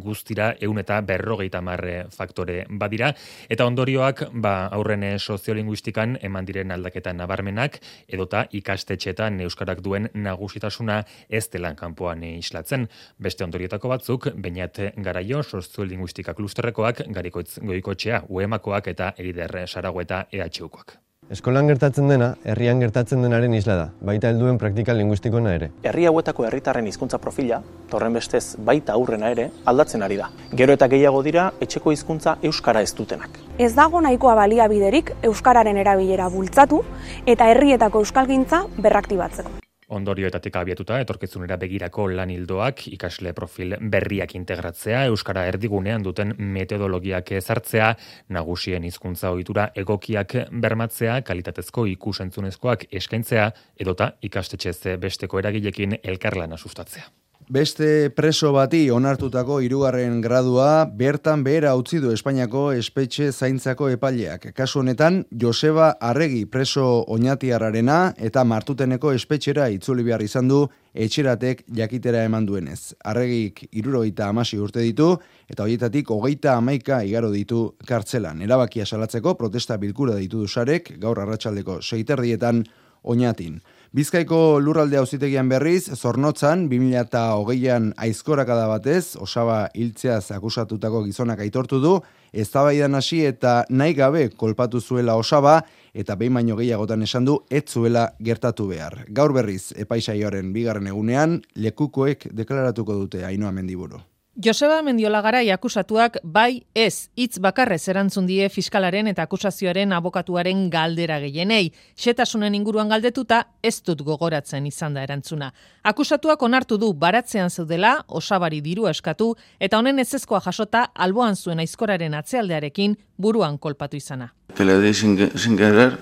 guztira eun eta berrogeita marre faktore badira. Eta ondorioak ba aurren soziolinguistikan eman diren aldaketa nabarmenak edota ikastetxeetan euskarak duen nagusitasuna ez dela kanpoan islatzen. Beste ondorietako batzuk bainat garaio soziolinguistika klusterrekoak garikoitz goikotxea uemakoak eta erider sarago eta EHUkoak Eskolan gertatzen dena, herrian gertatzen denaren isla da, baita helduen praktika linguistikona ere. Herri hauetako herritarren hizkuntza profila, torren bestez baita aurrena ere, aldatzen ari da. Gero eta gehiago dira, etxeko hizkuntza euskara ez dutenak. Ez dago nahikoa baliabiderik euskararen erabilera bultzatu eta herrietako euskalgintza berraktibatzeko. Ondorioetatik abiatuta, etorkizunera begirako lan hildoak, ikasle profil berriak integratzea, Euskara erdigunean duten metodologiak ezartzea, nagusien hizkuntza ohitura egokiak bermatzea, kalitatezko ikusentzunezkoak eskaintzea, edota ikastetxez besteko eragilekin elkarlana sustatzea. Beste preso bati onartutako hirugarren gradua bertan behera utzi du Espainiako espetxe zaintzako epaileak. Kasu honetan Joseba Arregi preso oinatiarrarena eta martuteneko espetxera itzuli behar izan du etxeratek jakitera eman duenez. Arregik irurogeita amasi urte ditu eta horietatik hogeita amaika igaro ditu kartzelan. Erabakia salatzeko protesta bilkura ditu dusarek gaur arratsaldeko seiterdietan oinatin. Bizkaiko lurralde auzitegian berriz, zornotzan, 2008an aizkorakada batez, osaba hiltzeaz akusatutako gizonak aitortu du, ez hasi eta nahi gabe kolpatu zuela osaba, eta behin baino gehiagotan esan du, ez zuela gertatu behar. Gaur berriz, epaisaioaren bigarren egunean, lekukoek deklaratuko dute hainoa mendiburu. Joseba Mendiolagarai akusatuak bai ez hitz bakarrez erantzun die fiskalaren eta akusazioaren abokatuaren galdera gehienei. Xetasunen inguruan galdetuta ez dut gogoratzen izan da erantzuna. Akusatuak onartu du baratzean zeudela, osabari diru eskatu, eta honen ezezkoa jasota alboan zuen aizkoraren atzealdearekin buruan kolpatu izana. Te le di sin, sin querer,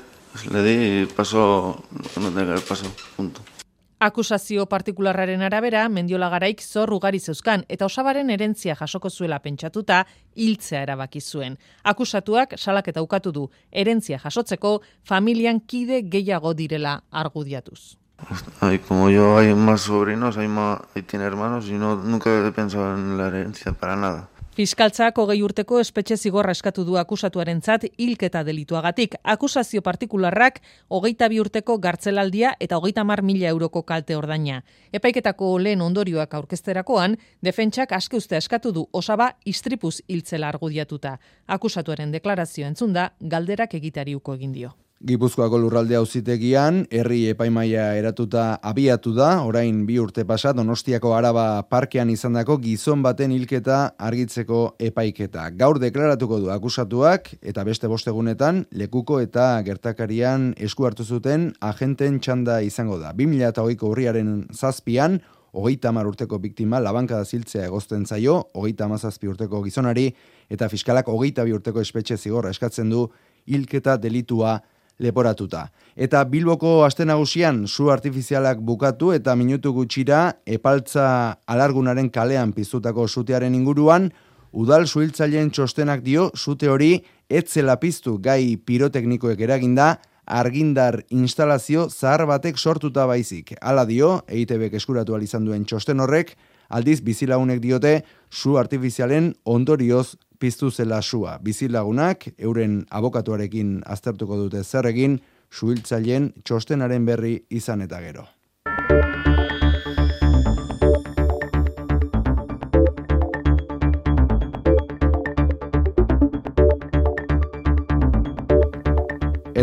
le di paso, no paso, punto. Akusazio partikularraren arabera, Mendiola Garaik zor ugari zeuzkan eta osabaren erentzia jasoko zuela pentsatuta hiltzea erabaki zuen. Akusatuak salak eta ukatu du erentzia jasotzeko familian kide gehiago direla argudiatuz. Ay, como yo hay más sobrinos, hay, más, hay tiene hermanos y no, nunca he pensado en la herencia para nada. Fiskaltzak hogei urteko espetxe zigorra eskatu du akusatuarentzat hilketa delituagatik. Akusazio partikularrak hogeita bi urteko gartzelaldia eta hogeita mar mila euroko kalte ordaina. Epaiketako lehen ondorioak aurkezterakoan, defentsak aske uste eskatu du osaba istripuz hiltzela argudiatuta. Akusatuaren deklarazio entzunda galderak egitariuko egin dio. Gipuzkoako lurralde auzitegian herri epaimaia eratuta abiatu da, orain bi urte pasa Donostiako Araba parkean izandako gizon baten hilketa argitzeko epaiketa. Gaur deklaratuko du akusatuak eta beste bostegunetan lekuko eta gertakarian esku hartu zuten agenten txanda izango da. 2008ko urriaren zazpian, hogeita hamar urteko biktima labanka da ziltzea egozten zaio, hogeita hamazazpi urteko gizonari, eta fiskalak hogeita bi urteko espetxe zigorra eskatzen du hilketa delitua leporatuta. Eta Bilboko aste nagusian zu artifizialak bukatu eta minutu gutxira epaltza alargunaren kalean piztutako sutearen inguruan, udal suhiltzaileen txostenak dio zute hori etzela piztu gai piroteknikoek eraginda, argindar instalazio zahar batek sortuta baizik. Hala dio, EITB eskuratu izan duen txosten horrek, aldiz bizilagunek diote zu artifizialen ondorioz piztu zela sua. Bizilagunak, euren abokatuarekin aztertuko dute zer egin, suhiltzaileen txostenaren berri izan eta gero.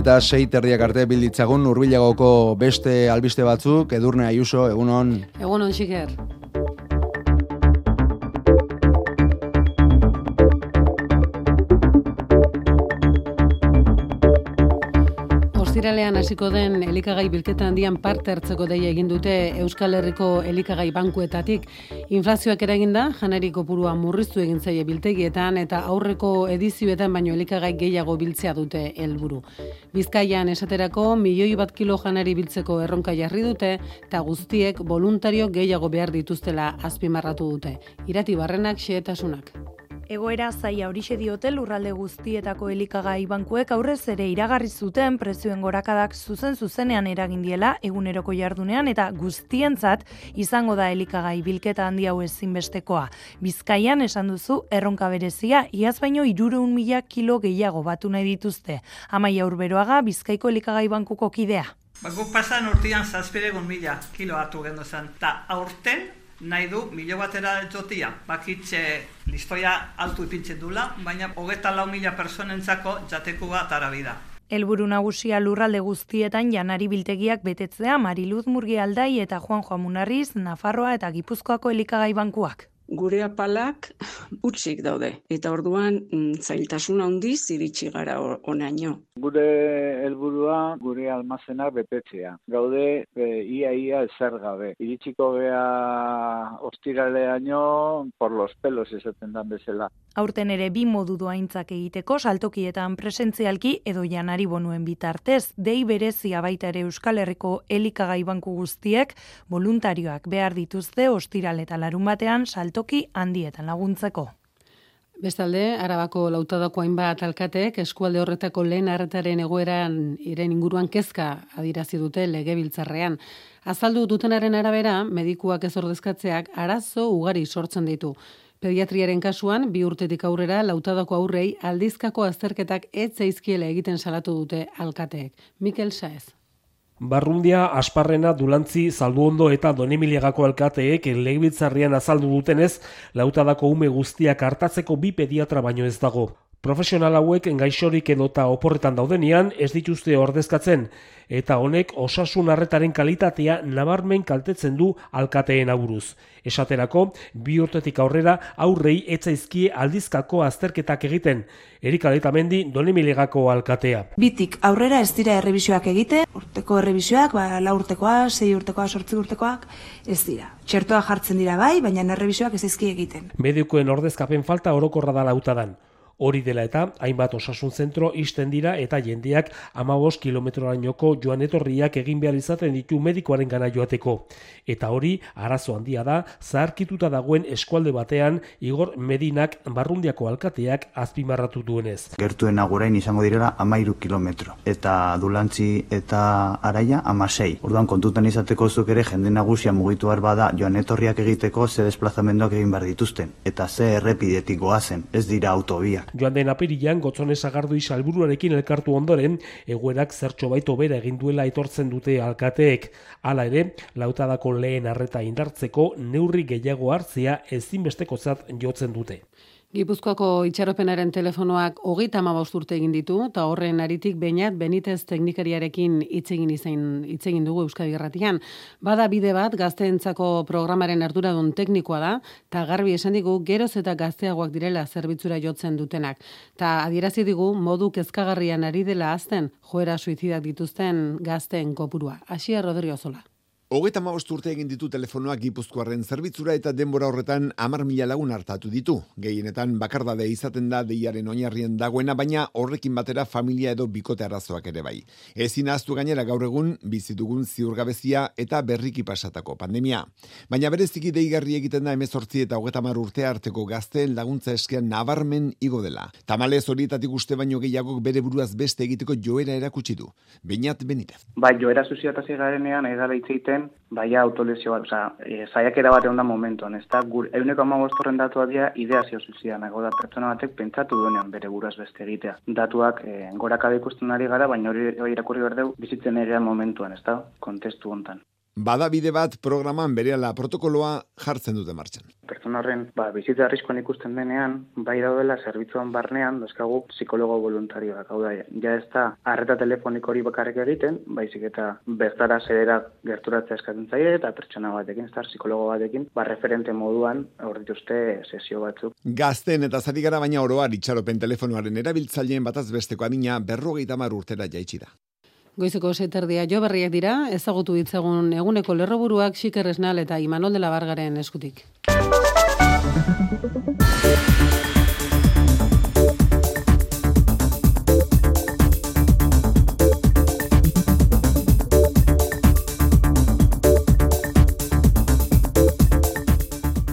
Eta sei terdiak arte bilditzagun urbilagoko beste albiste batzuk, edurne aiuso, egunon. Egunon, xiker. Ostiralean hasiko den elikagai bilketa handian parte hartzeko deia egin dute Euskal Herriko elikagai bankuetatik. Inflazioak eraginda, janari kopurua murriztu egin zaie biltegietan eta aurreko edizioetan baino elikagai gehiago biltzea dute helburu. Bizkaian esaterako milioi bat kilo janari biltzeko erronka jarri dute eta guztiek voluntario gehiago behar dituztela azpimarratu dute. Irati barrenak xehetasunak. Egoera zaia horixe diote lurralde guztietako elikagai bankuek aurrez ere iragarri zuten prezioen gorakadak zuzen zuzenean eragindiela eguneroko jardunean eta guztientzat izango da elikagai bilketa handi hau ezinbestekoa. Bizkaian esan duzu erronka berezia iaz baino 300 mila kilo gehiago batu nahi dituzte. Amaia urberoaga Bizkaiko elikagai bankuko kidea. Ba, guk pasan urtean zazpiregun mila kilo hartu gendu zen. Ta aurten nahi du milo batera jotia. Bakitxe listoia altu ipintzen dula, baina hogeta lau mila personentzako jateko bat arabida. Elburu nagusia lurralde guztietan janari biltegiak betetzea Mariluz Murgi Aldai eta Juan Joan Munarriz, Nafarroa eta Gipuzkoako elikagai bankuak gure apalak utzik daude. Eta orduan mm, zailtasun handiz iritsi gara onaino. Gure helburua gure almazena betetzea. Gaude e, ia ia zer gabe. Iritsiko gea ostiraleaino por los pelos esaten dan bezala. Aurten ere bi modu doaintzak egiteko saltokietan presentzialki edo janari bonuen bitartez, dei berezia baita ere Euskal Herriko elikagai banku guztiek voluntarioak behar dituzte ostiral eta larun batean saltoki handietan laguntzeko. Bestalde, Arabako lautadako hainbat alkateek eskualde horretako lehen arretaren egoeran iren inguruan kezka adirazi dute legebiltzarrean. Azaldu dutenaren arabera, medikuak ez ordezkatzeak arazo ugari sortzen ditu. Pediatriaren kasuan, bi urtetik aurrera lautadako aurrei aldizkako azterketak ez zaizkiela egiten salatu dute alkateek. Mikel Saez. Barrundia, Asparrena, Dulantzi, Zalduondo eta Donemiliagako alkateek legibiltzarrian azaldu dutenez, lautadako ume guztiak hartatzeko bi pediatra baino ez dago. Profesional hauek gaixorik edota oporretan daudenean ez dituzte ordezkatzen, eta honek osasun harretaren kalitatea nabarmen kaltetzen du alkateen aburuz. Esaterako, bi urtetik aurrera aurrei etzaizkie aldizkako azterketak egiten, erik aletamendi donemilegako alkatea. Bitik aurrera ez dira errebisioak egite, urteko errebisioak, ba, la urtekoa, sei urtekoa, sortzi urtekoak, ez dira. Txertoa jartzen dira bai, baina errebisioak ez egiten. Medikoen ordezkapen falta orokorra da lautadan. Hori dela eta hainbat osasun zentro isten dira eta jendeak amabos kilometrorainoko joan etorriak egin behar izaten ditu medikoaren gana joateko. Eta hori arazo handia da zaharkituta dagoen eskualde batean Igor Medinak barrundiako alkateak azpimarratu duenez. Gertuen agurain izango direla amairu kilometro eta dulantzi eta araia amasei. Orduan kontutan izateko zuk ere jende nagusia mugitu bada joan etorriak egiteko ze desplazamendoak egin behar dituzten. Eta ze errepidetik goazen, ez dira autobiak. Joan den apirilan, gotzone zagardu isalburuarekin elkartu ondoren, egoerak zertxo baito bera egin duela etortzen dute alkateek. Hala ere, lautadako lehen arreta indartzeko neurri gehiago hartzea ezinbesteko zat jotzen dute. Gipuzkoako itxaropenaren telefonoak hogeita amabost urte egin ditu, eta horren aritik bainat benitez teknikariarekin itzegin izan itzegin dugu Euskadi Gerratian. Bada bide bat gazteentzako programaren arduradun teknikoa da, eta garbi esan digu geroz eta gazteagoak direla zerbitzura jotzen dutenak. Ta adierazi digu modu kezkagarrian ari dela azten joera suizidak dituzten gazteen kopurua. Asia Rodrigo Zola. Hogeita maost urte egin ditu telefonoak gipuzkoaren zerbitzura eta denbora horretan amar mila lagun hartatu ditu. Gehienetan bakardade izaten da deiaren oinarrien dagoena, baina horrekin batera familia edo bikote arazoak ere bai. Ezin aztu gainera gaur egun bizitugun ziurgabezia eta berriki pasatako pandemia. Baina bereziki deigarri egiten da emezortzi eta hogeita mar urte arteko gazteen laguntza eskean nabarmen igo dela. Tamalez horietatik uste baino gehiagok bere buruaz beste egiteko joera erakutsi du. Beinat benitez. Bai, joera suziotasi garenean, edala itzeiten, baia autolesio bat, oza, e, zaiakera bat egon da momentuan, ez da, gur, euneko amagostorren datua dira ideazio zuzian, nago da, pertsona batek pentsatu duenean bere buraz beste egitea. Datuak e, goraka ikusten ari gara, baina hori, hori irakurri berdeu, bizitzen ere momentuan, ez da, kontestu hontan. Bada bide bat programan berehala protokoloa jartzen dute martxan. Pertsona horren, ba, bizitza arriskoan ikusten denean, bai daudela zerbitzuan barnean, dozkagu psikologo voluntarioak. Hau da, ja ez da, arreta telefoniko hori bakarrik egiten, baizik eta bertara zerera gerturatzea eskatzen zaie, eta pertsona batekin, ez psikologo batekin, ba, referente moduan, hor dituzte sesio batzuk. Gazten eta zari gara baina oroar itxaropen telefonoaren erabiltzaileen bataz besteko adina berrogeita mar urtera jaitsi da. Goizeko seterdia jo berriak dira, ezagutu ditzegun eguneko lerroburuak xikerresnal eta imanol dela bargaren eskutik.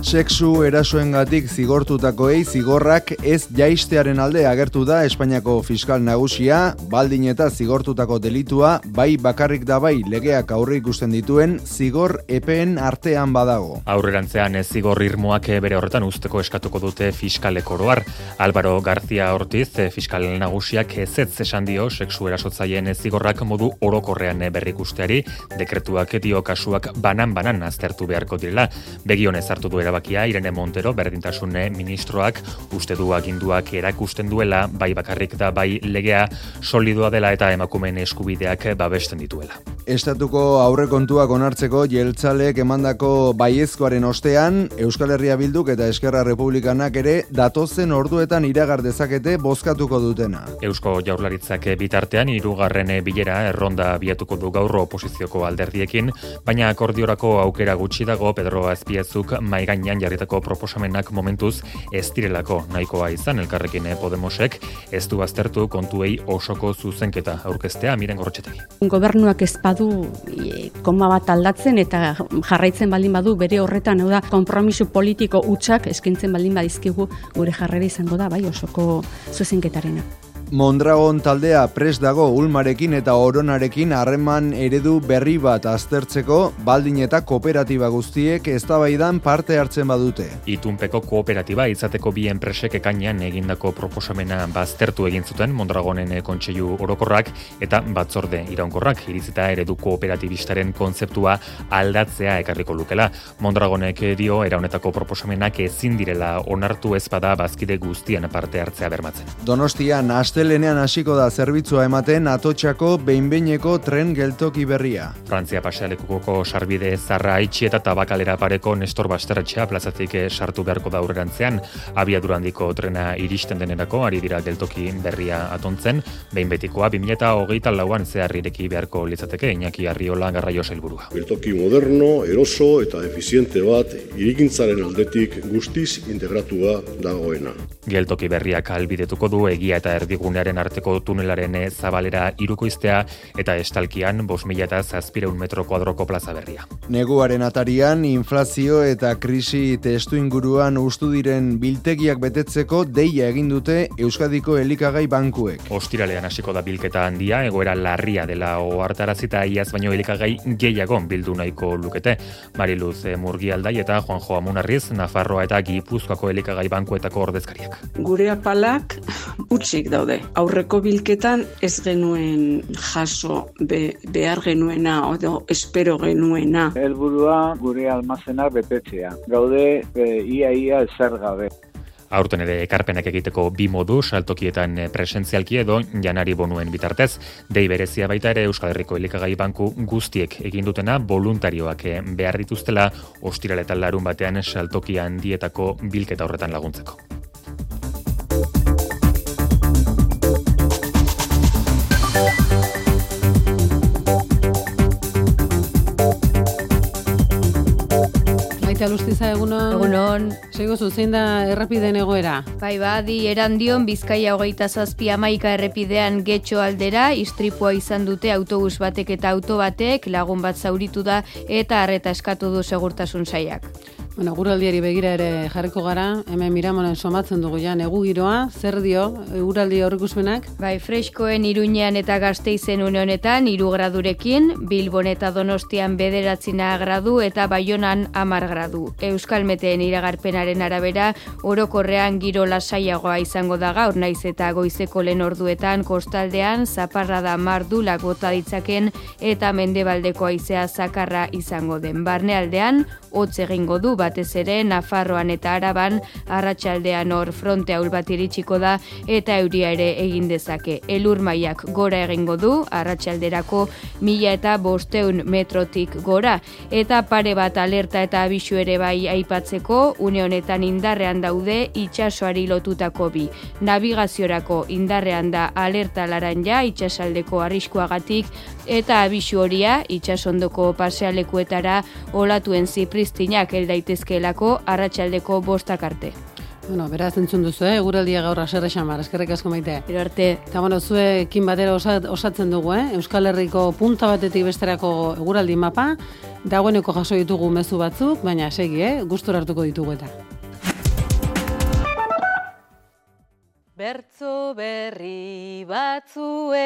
Sexu erasoengatik zigortutakoei zigorrak ez jaistearen alde agertu da Espainiako fiskal nagusia, baldin eta zigortutako delitua bai bakarrik da bai legeak aurre ikusten dituen zigor epeen artean badago. Aurrerantzean ez zigor irmoak bere horretan usteko eskatuko dute fiskalek oroar. Álvaro García Ortiz, fiskal nagusiak ez ez esan dio sexu erasotzaien zigorrak modu orokorrean berrikusteari, dekretuak dio kasuak banan-banan aztertu beharko direla. Begionez hartu du erabakia Irene Montero berdintasun ministroak uste du aginduak erakusten duela bai bakarrik da bai legea solidoa dela eta emakumeen eskubideak babesten dituela. Estatuko aurrekontuak onartzeko jeltzalek emandako baiezkoaren ostean Euskal Herria Bilduk eta Eskerra Republikanak ere datozen orduetan iragar dezakete bozkatuko dutena. Eusko Jaurlaritzak bitartean hirugarren bilera erronda biatuko du gaur oposizioko alderdiekin, baina akordiorako aukera gutxi dago Pedro Azpiezuk mai gainean jarritako proposamenak momentuz ez direlako nahikoa izan elkarrekin Podemosek ez du aztertu kontuei osoko zuzenketa aurkeztea miren gorrotxetegi. Gobernuak ez badu e, koma bat aldatzen eta jarraitzen baldin badu bere horretan hau da konpromiso politiko utxak eskintzen baldin badizkigu gure jarrera izango da bai osoko zuzenketarena. Mondragon taldea pres dago ulmarekin eta oronarekin harreman eredu berri bat aztertzeko baldin eta kooperatiba guztiek eztabaidan parte hartzen badute. Itunpeko kooperatiba izateko bi enpresek ekainean egindako proposamena baztertu egin zuten Mondragonen kontseilu orokorrak eta batzorde iraunkorrak irizita eredu kooperatibistaren kontzeptua aldatzea ekarriko lukela. Mondragonek dio eraunetako proposamenak ezin direla onartu ez bada bazkide guztien parte hartzea bermatzen. Donostian astelenean hasiko da zerbitzua ematen atotxako behinbeineko tren geltoki berria. Frantzia pasealekukoko sarbide zarra itxi eta tabakalera pareko Nestor Basterretxea plazatik sartu beharko da aurrerantzean abiadurandiko trena iristen denerako ari dira geltoki berria atontzen, behin betikoa 2008 lauan zeharrireki beharko litzateke Iñaki Arriola garraio helburua. Geltoki moderno, eroso eta efiziente bat irigintzaren aldetik guztiz integratua dagoena. Geltoki berriak albidetuko du egia eta erdigunearen arteko tunelaren zabalera irukoiztea eta estalkian 5.000 eta zazpireun metro kuadroko plaza berria. Neguaren atarian, inflazio eta krisi testu inguruan ustu diren biltegiak betetzeko deia egin dute Euskadiko elikagai bankuek. Ostiralean hasiko da bilketa handia, egoera larria dela ohartarazita iaz baino elikagai gehiago bildu nahiko lukete. Mariluz Murgi Aldai eta Juanjo Amunarriz, Nafarroa eta Gipuzkoako elikagai bankuetako ordezkariak. Gure apalak utxik daude. Aurreko bilketan ez genuen jaso be, behar genuena edo espero genuena. Helburua gure almazenak betetzea. Gaude e, ia ia zer gabe. Aurten ere ekarpenak egiteko bi modu saltokietan presentzialki edo janari bonuen bitartez, dei berezia baita ere Euskal Herriko elikagai banku guztiek egin dutena voluntarioak behar dituztela ostiraletan larun batean saltokia handietako bilketa horretan laguntzeko. Maite Alustiza egunon. Egunon. Sego zuzein da errepiden egoera. Bai, badi, erandion Bizkaia hogeita zazpi amaika errepidean getxo aldera, istripua izan dute autobus batek eta auto batek, lagun bat zauritu da eta arreta eskatu du segurtasun saiak. Bueno, guraldiari begira ere jarriko gara, hemen miramonen somatzen dugu ja, negu giroa, zer dio, guraldi horrikusmenak? Bai, freskoen iruñean eta gazteizen une honetan, iru gradurekin, Bilbon eta Donostian bederatzina gradu eta Baionan amar gradu. Euskal Meteen iragarpenaren arabera, orokorrean giro lasaiagoa izango da gaur naiz eta goizeko lehen orduetan kostaldean, zaparra da mardulak bota ditzaken eta mendebaldeko aizea zakarra izango den. Barnealdean, hotz egingo du batez ere Nafarroan eta Araban arratsaldean hor fronte aul bat iritsiko da eta euria ere egin dezake. Elur mailak gora egingo du arratsalderako mila eta bosteun metrotik gora eta pare bat alerta eta abisu ere bai aipatzeko une honetan indarrean daude itsasoari lotutako bi. Navigaziorako indarrean da alerta laranja itsasaldeko arriskuagatik eta abisu horia itsasondoko pasealekuetara olatuen zipristinak el daitezkeelako arratsaldeko bostak arte. Bueno, beraz entzun duzu, eh? Eguraldia gaur aserre xamar, eskerrik asko maite. Pero arte. Eta bueno, zuekin batera osat, osatzen dugu, eh? Euskal Herriko punta batetik besterako eguraldi mapa, dagoeneko jaso ditugu mezu batzuk, baina segi, eh? Gustura hartuko ditugu eta. Bertzo berri batzuek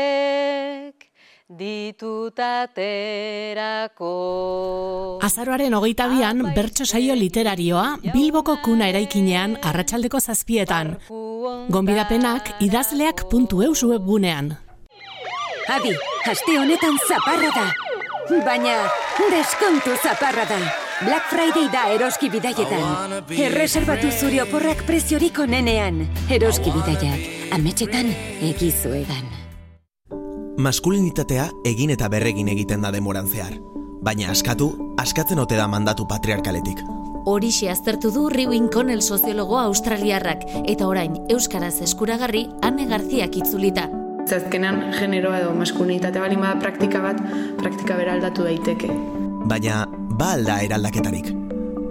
ditutaterako. Azaroaren hogeita bian, bertso saio literarioa Bilboko kuna eraikinean arratsaldeko zazpietan. Gonbidapenak idazleak puntu eus webgunean. Adi, haste honetan zaparra da. Baina, deskontu zaparra da. Black Friday da eroski bidaietan. Erreserbatu zure oporrak preziorik onenean. Eroski bidaiak, ametxetan egizuegan. Maskulinitatea egin eta berregin egiten da demoran zehar. Baina askatu, askatzen ote da mandatu patriarkaletik. Horixe aztertu du Riwin Connell soziologoa australiarrak eta orain euskaraz eskuragarri Anne Garziak itzulita. Zazkenan generoa edo maskulinitatea bali bada praktika bat, praktika bera aldatu daiteke. Baina ba alda eraldaketarik.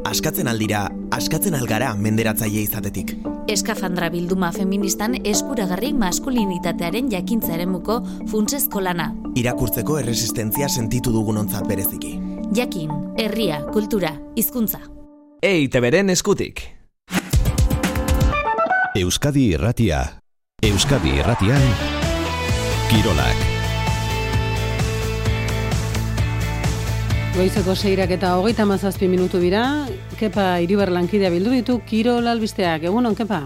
Askatzen aldira, askatzen algara menderatzaile izatetik. Eskafandra bilduma feministan eskuragarri maskulinitatearen jakintza eremuko funtsezko lana. Irakurtzeko erresistentzia sentitu dugun ontzat bereziki. Jakin, herria, kultura, hizkuntza. Ei, teberen eskutik. Euskadi Irratia. Euskadi Irratian. Kirolak. Goizeko seirak eta hogeita mazazpi minutu bira, kepa iribar lankidea bildu ditu, kirol albisteak, egunon, kepa?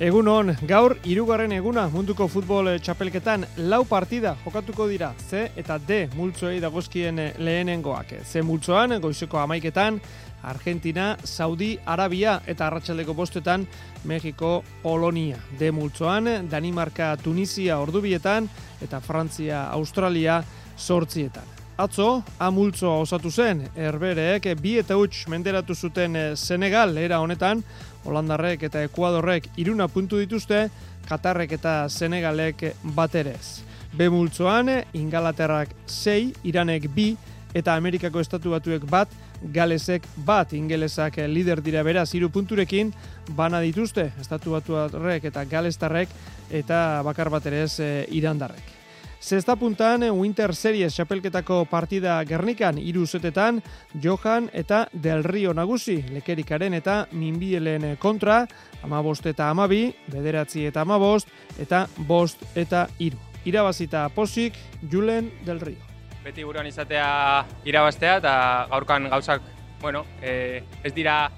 Egunon, gaur irugarren eguna munduko futbol txapelketan lau partida jokatuko dira, C eta D multzoei dagozkien lehenengoak. C multzoan, goizeko amaiketan, Argentina, Saudi, Arabia eta Arratsaldeko bostetan Mexiko, Polonia. D multzoan, Danimarka, Tunisia ordubietan eta Frantzia, Australia sortzietan. Atzo, amultzoa osatu zen, erbereek bi eta huts menderatu zuten Senegal era honetan, Holandarrek eta Ekuadorrek iruna puntu dituzte, Katarrek eta Senegalek baterez. B multzoan, Ingalaterrak 6, Iranek bi eta Amerikako estatu batuek bat, Galesek bat ingelesak lider dira beraz hiru punturekin bana dituzte estatu batuarrek eta Galestarrek eta bakar baterez irandarrek. Zesta puntan, Winter Series xapelketako partida Gernikan iru zetetan, Johan eta Del Rio nagusi, lekerikaren eta minbielen kontra, ama bost eta amabi, bederatzi eta ama bost, eta bost eta iru. Irabazita posik, Julen Del Rio. Beti buruan izatea irabaztea eta gaurkan gauzak, bueno, e, ez dira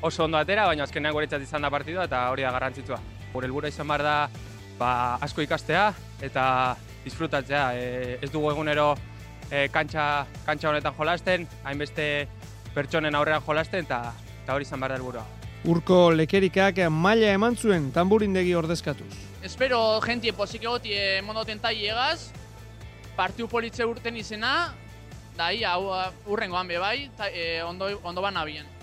oso ondo atera, baina azkenean guretzat izan da partidua eta hori da garrantzitsua. Gure helburua izan behar da ba, asko ikastea eta disfrutatzea. E, ez dugu egunero e, kantxa, kantxa honetan jolasten, hainbeste pertsonen aurrean jolasten, eta hori izan behar da helburua. Urko lekerikak maila eman zuen tamburindegi ordezkatuz. Espero jentie pozik egotie monoten tai egaz, partiu politze urten izena, da hi, hau urrengoan be bai, ta, e, ondo, ondo ban abien.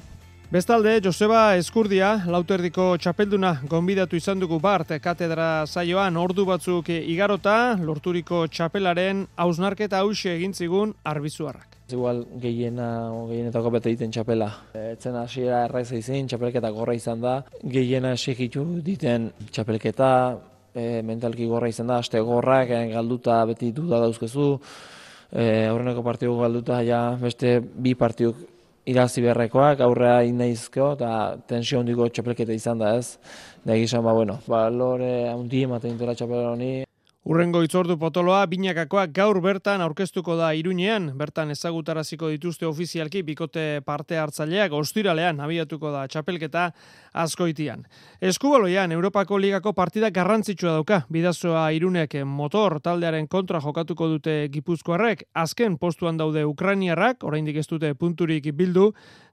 Bestalde, Joseba Eskurdia, lauterdiko txapelduna gonbidatu izan dugu bart, katedra saioan ordu batzuk igarota, lorturiko txapelaren hausnarketa hause egin zigun arbizuarrak. Igual gehiena, gehienetako bete egiten txapela. Etzen hasiera erraiza izin, txapelketa gorra izan da. Gehiena segitu diten txapelketa, e, mentalki gorra izan da, aste gorrak, e, galduta beti duda dauzkezu. E, aurreneko partidu galduta, ja, beste bi partiduk irazi beharrekoak, aurrea inaizko, eta tensio handiko txapelketa izan da ez. Da egizan, ba, bueno, ba, lore handi ematen dutela txapelera honi, Urrengo itzordu potoloa binakakoak gaur bertan aurkeztuko da Iruñean, bertan ezagutaraziko dituzte ofizialki bikote parte hartzaileak ostiralean abiatuko da txapelketa askoitian. Eskubaloian Europako Ligako partida garrantzitsua dauka, bidazoa Irunek motor taldearen kontra jokatuko dute Gipuzkoarrek, azken postuan daude Ukrainiarrak, oraindik ez dute punturik bildu,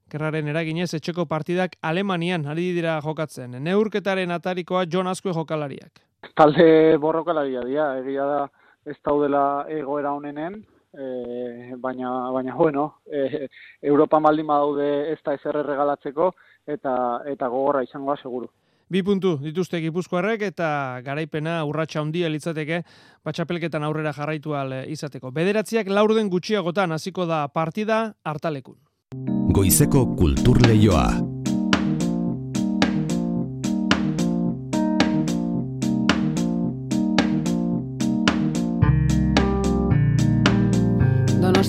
Gerraren eraginez etxeko partidak Alemanian ari dira jokatzen. Neurketaren atarikoa Jon Azkue jokalariak talde borrokalaria dira, egia da ez daudela egoera honenen, e, baina, baina bueno, e, Europa maldin badaude ez da ezer regalatzeko eta, eta gogorra izangoa seguru. Bi puntu dituzte gipuzkoarrek eta garaipena urratsa handia litzateke batxapelketan aurrera jarraitu al izateko. Bederatziak laurden gutxiagotan hasiko da partida hartalekun. Goizeko kultur leioa.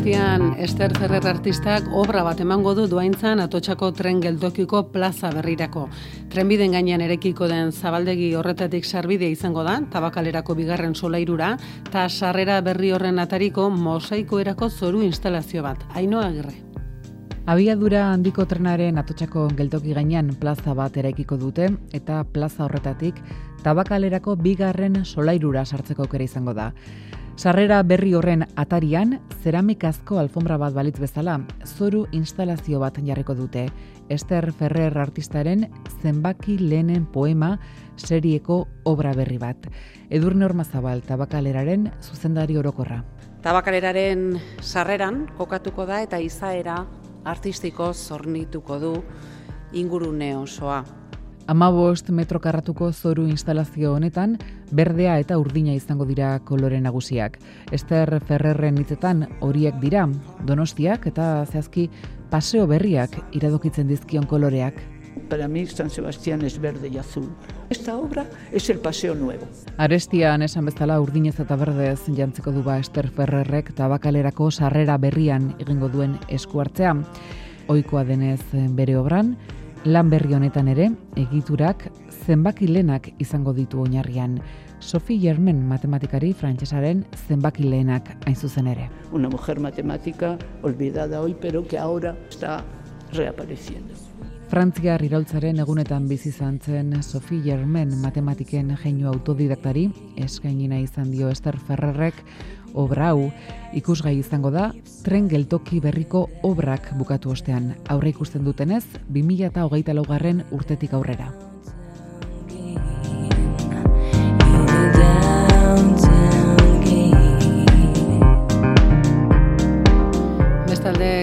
Donostian Ester Ferrer artistak obra bat emango du duaintzan atotxako tren geldokiko plaza berrirako. Trenbiden gainean erekiko den zabaldegi horretatik sarbidea izango da, tabakalerako bigarren solairura, eta sarrera berri horren atariko mosaiko erako zoru instalazio bat. Ainoa agirre. Abiadura handiko trenaren atotxako geltoki gainean plaza bat eraikiko dute eta plaza horretatik tabakalerako bigarren solairura sartzeko kere izango da. Sarrera berri horren atarian, zeramikazko alfombra bat balitz bezala, zoru instalazio bat jarriko dute. Ester Ferrer artistaren zenbaki lehenen poema serieko obra berri bat. Edurne Ormazabal tabakaleraren zuzendari orokorra. Tabakaleraren sarreran kokatuko da eta izaera artistiko zornituko du ingurune osoa. Amabost metro karratuko zoru instalazio honetan, berdea eta urdina izango dira kolore nagusiak. Ester Ferrerren hitzetan horiek dira, donostiak eta zehazki paseo berriak iradokitzen dizkion koloreak. Para mí San Sebastián es verde y azul. Esta obra es el paseo nuevo. Arestian esan bezala urdinez eta berdez jantzeko du ba Ester Ferrerrek tabakalerako sarrera berrian egingo duen eskuartzea. Ohikoa denez bere obran, Lan berri honetan ere, egiturak zenbaki lehenak izango ditu oinarrian. Sophie Germen matematikari frantsesaren zenbaki lehenak hain zuzen ere. Una mujer matemática olvidada hoy, pero que ahora está reapareciendo. Frantziar iraultzaren egunetan bizi zantzen Sophie Germen matematiken jeinu autodidaktari, eskainina izan dio Ester Ferrerrek, obra hau ikusgai izango da tren geltoki berriko obrak bukatu ostean aurre ikusten dutenez 2024 laugarren urtetik aurrera.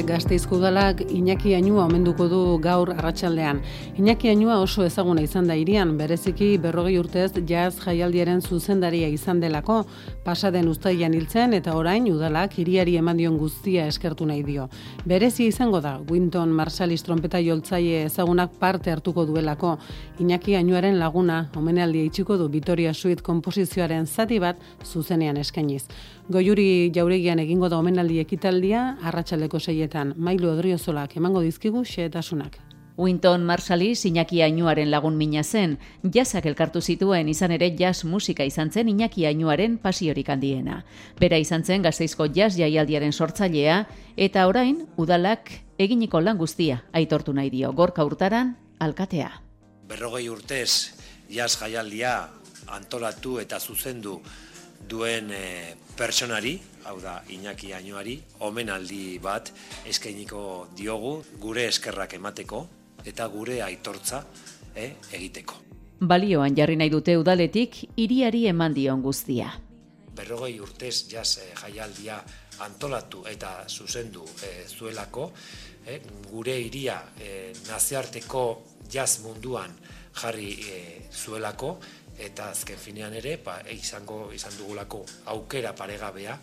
Gasteizko udalak Iñaki Ainua omenduko du gaur arratsaldean. Iñaki Ainua oso ezaguna izan da irian, bereziki berrogei urtez jaz jaialdiaren zuzendaria izan delako, pasaden ustaian hiltzen eta orain udalak iriari eman dion guztia eskertu nahi dio. Berezi izango da, Winton Marsalis trompeta joltzaile ezagunak parte hartuko duelako. Iñaki Ainuaren laguna, omenaldia itxiko du Vitoria Suite kompozizioaren zati bat zuzenean eskainiz. Goiuri jauregian egingo da omenaldi ekitaldia, arratsaldeko seietan, mailu odriozolak emango dizkigu xeetasunak. Winton Marsali Iñaki Ainuaren lagun mina zen, jasak elkartu zituen izan ere jazz musika izan zen Iñaki Ainuaren pasiorik handiena. Bera izan zen gazteizko jazz jaialdiaren sortzailea, eta orain, udalak eginiko lan guztia aitortu nahi dio, gorka urtaran, alkatea. Berrogei urtez, jazz jaialdia antolatu eta zuzendu duen e, pertsonari, hau da Iñaki Ainoari, omenaldi bat eskainiko diogu gure eskerrak emateko eta gure aitortza e, egiteko. Balioan jarri nahi dute udaletik hiriari eman dion guztia. Berrogei urtez jaz e, jaialdia antolatu eta zuzendu e, zuelako, e, gure hiria e, naziarteko jaz munduan jarri e, zuelako, eta azken finean ere, ba, izango izan dugulako aukera paregabea,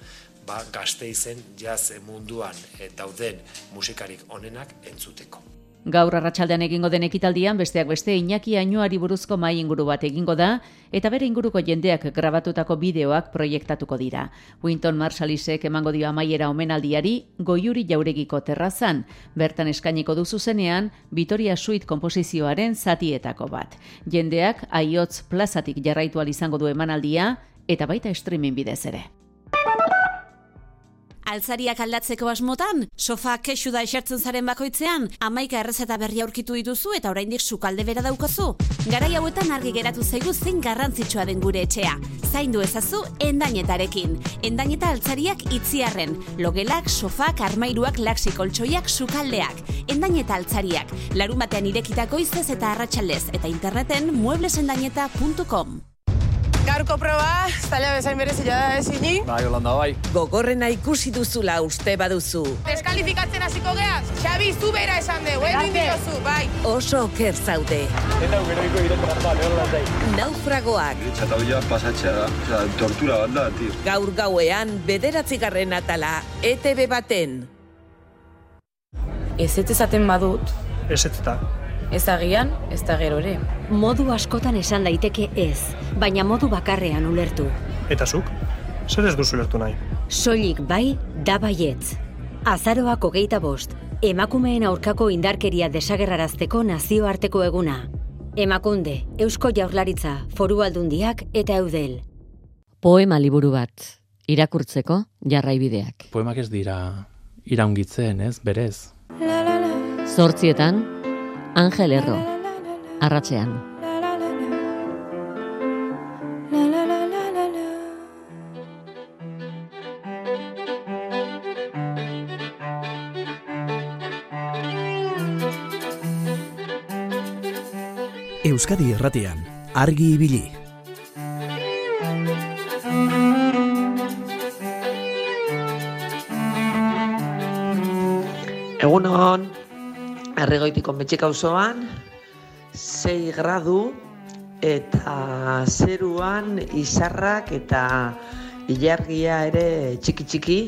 ba, gazte izen jaz munduan e, dauden musikarik onenak entzuteko. Gaur arratsaldean egingo den ekitaldian besteak beste Iñaki Ainuari buruzko mai inguru bat egingo da eta bere inguruko jendeak grabatutako bideoak proiektatuko dira. Winton Marsalisek emango dio amaiera omenaldiari Goiuri Jauregiko terrazan, bertan eskainiko du zuzenean Vitoria Suite komposizioaren zatietako bat. Jendeak Aiotz plazatik jarraitu izango du emanaldia eta baita streaming bidez ere. Altzariak aldatzeko asmotan, sofa kexu da esertzen zaren bakoitzean, amaika errezeta berri aurkitu dituzu eta oraindik sukalde bera daukazu. Garai hauetan argi geratu zaigu zein garrantzitsua den gure etxea. Zaindu ezazu endainetarekin. Endaineta altzariak itziarren. Logelak, sofak, armairuak, laksikoltsoiak, sukaldeak. Endaineta altzariak. Larun batean irekitako izez eta arratsaldez eta interneten mueblesendaineta.com. Gaurko proba, zaila bezain berezila da ezini. Bai, Holanda, bai. Gogorrena ikusi duzula uste baduzu. Deskalifikatzen hasiko geaz, Xabi, zu bera esan de, egin diozu, bai. Oso oker zaude. Eta ugeroiko iretu harta, lehor Naufragoak. Eta hoia pasatzea da, Osa, tortura bat da, tio. Gaur gauean, bederatzigarren atala, ETV baten. Ez ez ezaten badut, Ez eta. Ez agian, ez da gero ere. Modu askotan esan daiteke ez, baina modu bakarrean ulertu. Eta zuk? Zer ez duzu lertu nahi? Soilik bai, da baietz. Azaroak hogeita bost, emakumeen aurkako indarkeria desagerrarazteko nazioarteko eguna. Emakunde, Eusko Jaurlaritza, Foru Aldundiak eta Eudel. Poema liburu bat, irakurtzeko jarraibideak. Poemak ez dira iraungitzen, ez, berez. Zortzietan, Angel Erro, arratzean. Euskadi Erratian, argi ibili. Metxek auzoan, 6 gradu eta zeruan izarrak eta ilargia ere txiki txiki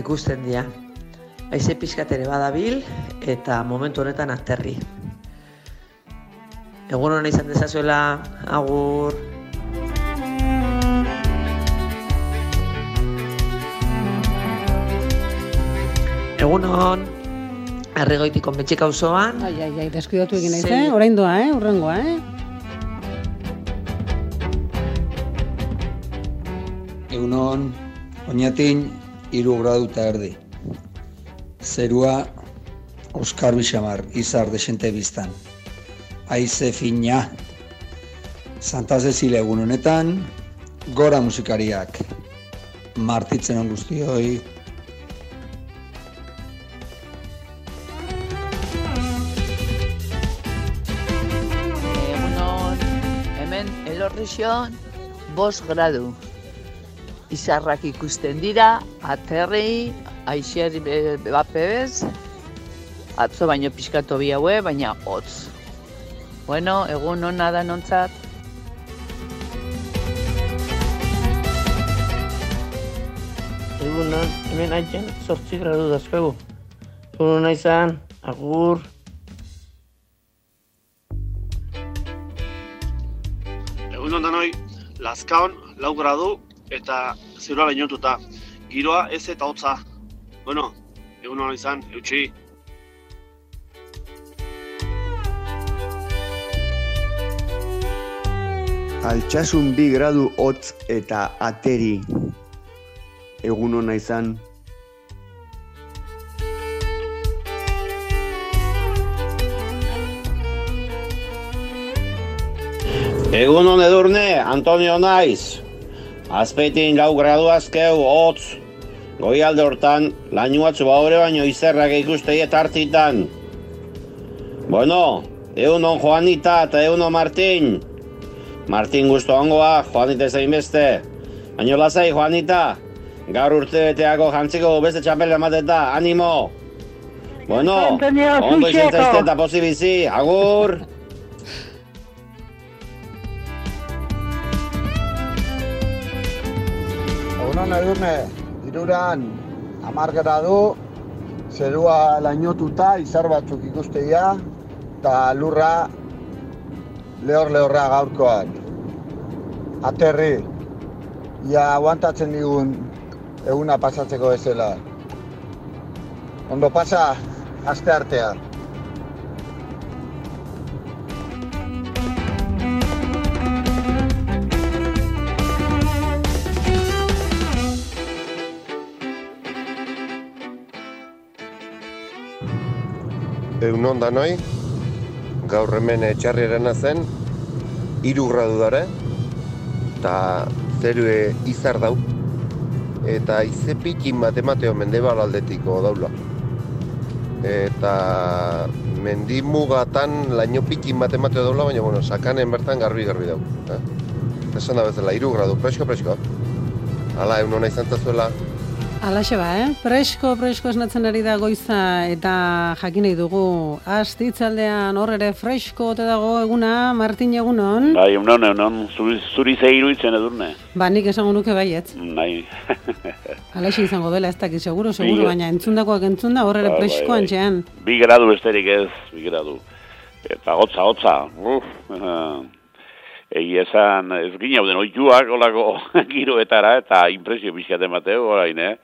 ikusten dira. Haize pixkat ere badabil eta momentu honetan aterri. Egun hona izan dezazuela, agur. Egunon, erregoitiko metxek auzoan, Ai, ai, ai, deskuidatu egin naiz, eh? Orain doa, eh? Urrengoa, eh? Egunon, oinatin hiru gradu eta erdi. Zerua Oskar Bixamar, izar desente biztan. Aize fina. Santa Cecilia egun honetan, gora musikariak. Martitzen on guztioi. Elorrixon, bos gradu. Izarrak ikusten dira, aterri, aixer bapebez, atzo baino pixkatu bi haue, baina hotz. Bueno, egun hona da nontzat. Egunon, hemen haitzen sortzi gradu dazkegu. Egun hona izan, agur. Lazkaon, lau gradu eta zerua bainotuta. Giroa ez eta hotza. Bueno, egun hona izan, eutxi. Altsasun bi gradu hotz eta ateri. Egun hona izan. Egun hon edurne, Antonio naiz. Azpeitin lau gradu azkeu, hotz. Goialde hortan, lainu batzu baure baino izerrak ikustei eta hartzitan. Bueno, egunon Juanita eta egunon Martin. Martin guztu ongoa, Juanita ez beste. Baina lasai, Juanita. Gaur urte beteako jantziko beste txapela emateta, animo! Bueno, ondo izan zaizte eta posibizi, agur! Egunon edurne, iruran amargara du, zerua lainotuta, izar batzuk ikusteia, eta lurra lehor-lehorra gaurkoan. Aterri, ja aguantatzen digun eguna pasatzeko bezala. Ondo pasa, aste artea. Egun onda noi, gaur hemen etxarriaren zen, iru gradu dara, eta zerue izar dau, eta izepikin matemateo mendebal aldetiko daula. Eta mendimugatan laino pikin matemateo daula, baina bueno, sakanen bertan garbi-garbi dau. Eh? Esan da bezala, iru gradu, presko-presko. Hala, egun hona izan zazuela, Alaxe ba, eh? Presko, presko esnatzen ari da goiza eta jakin nahi dugu. Astitzaldean hor ere fresko ote dago eguna, Martin egunon. Bai, egunon, egunon, zuri, zuri zehiru itzen edurne. Ba, nik esango nuke baiet. Bai. Alaxe izango dela, ez dakit, seguro, seguro, baina entzundakoak entzunda hor ere ba, presko bai, antxean. Bai. Bi gradu besterik ez, bi gradu. Eta hotza, hotza, uf, Egi esan, ez gine hau den oituak, olako giroetara, eta impresio pixkat emateu, orain, eh?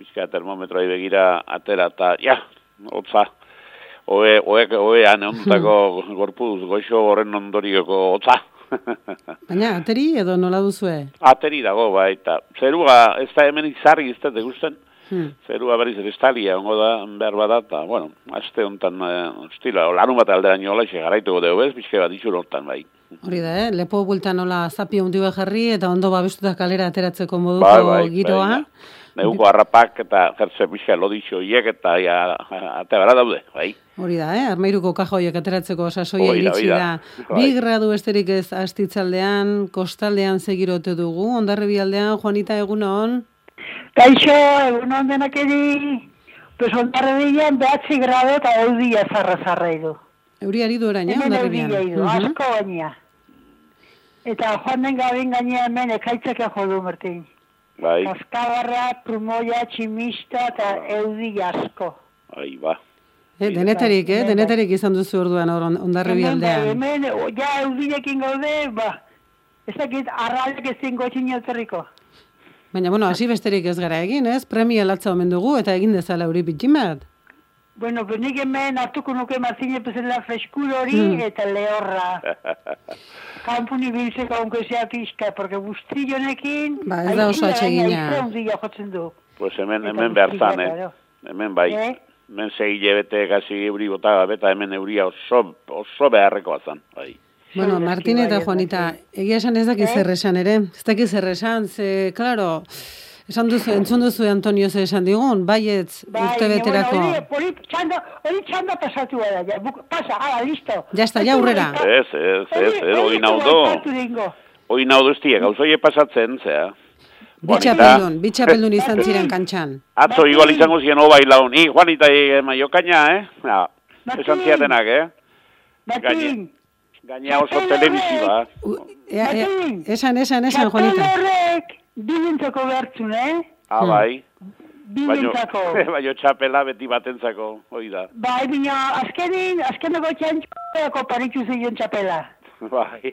Pixkat termometroa begira atera, eta, ja, hotza, oe, oe, oe, ane ondutako gorpuz, goixo horren ondorioko hotza. Baina, ateri edo nola duzue? Ateri dago, bai, eta zerua, ez da hemen izarri ez da degusten, hmm. zerua berriz estalia, ongo da, behar bat, eta, bueno, azte honetan, eh, estila, larun bat alderan jola, garaitu dugu ez, pixke bat itxur honetan, bai. Hori da, eh? lepo bulta nola zapi hundi jarri eta ondo babestuta kalera ateratzeko moduko bai, bai, giroa. Bai, Neuko harrapak eta jertze pixka lodixo hiek eta ja, atebara daude, bai. Hori da, eh? armeiruko kajoiek ateratzeko sasoia iritsi da. Bai. Bi gradu esterik ez astitzaldean, kostaldean segirote dugu, ondarri bialdean, Juanita, egunon? Kaixo, egunon denak edi, pues ondarri bilan behatzi grado eta eudia zarra zarra edo. Euriari du orain, eh. Hemen euriari du, asko baina. Eta joan den gabin gainea hemen ekaitzak jodu, Martin. Bai. Kaskabarra, prumoia, tximista eta eudi asko. Ai, ba. Eh, denetarik, eh? Denetarik izan duzu orduan ondarri bialdean. Hemen, hemen, ja eudinekin gaude, ba. Ez dakit, arralek ez zinko txiniotzerriko. Baina, bueno, hasi besterik ez gara egin, ez? Premia latza omen dugu eta egin dezala hori bitximat. Bueno, pues nik hemen hartuko nuke mazine pesela freskul hori mm. eta lehorra. Kampu ni biltzeko onko zea pizka, porque bustillonekin... Ba, ez da oso atxegina. jotzen du. Pues hemen, hemen behar zan, eh? Hemen bai. Eh? Hemen segi jebete gazi euri bota beta hemen euria oso, oso beharreko azan, bai. Bueno, Martin eta Juanita, egia esan ez dakiz eh? esan ere. Ez dakiz erresan, ze, klaro... Esan duzu, entzun duzu Antonio ze esan digun, baietz bai, urte beterako. Hori txanda, hori txanda pasatu gara, ja, pasa, ala, listo. Ya está, ya urrera. Ez, ez, ez, ez, hori naudo. Hori naudo ez tiek, pasatzen, zea. Bitxapeldun, bitxapeldun izan ziren kantxan. Atzo, igual izango ziren oba hilaun. I, Juanita, e, maio kaina, eh? Ja, esan ziatenak, eh? Batin. Gaina oso televisiba. Esan, esan, esan, Juanita. Txapel Bilintzako behartzun, eh? Ah, bai. Bilintzako. Baina, txapela beti batentzako, hoi da. Bai, baina azkenin, azkenako txantxako paritxu zeion txapela. Bai.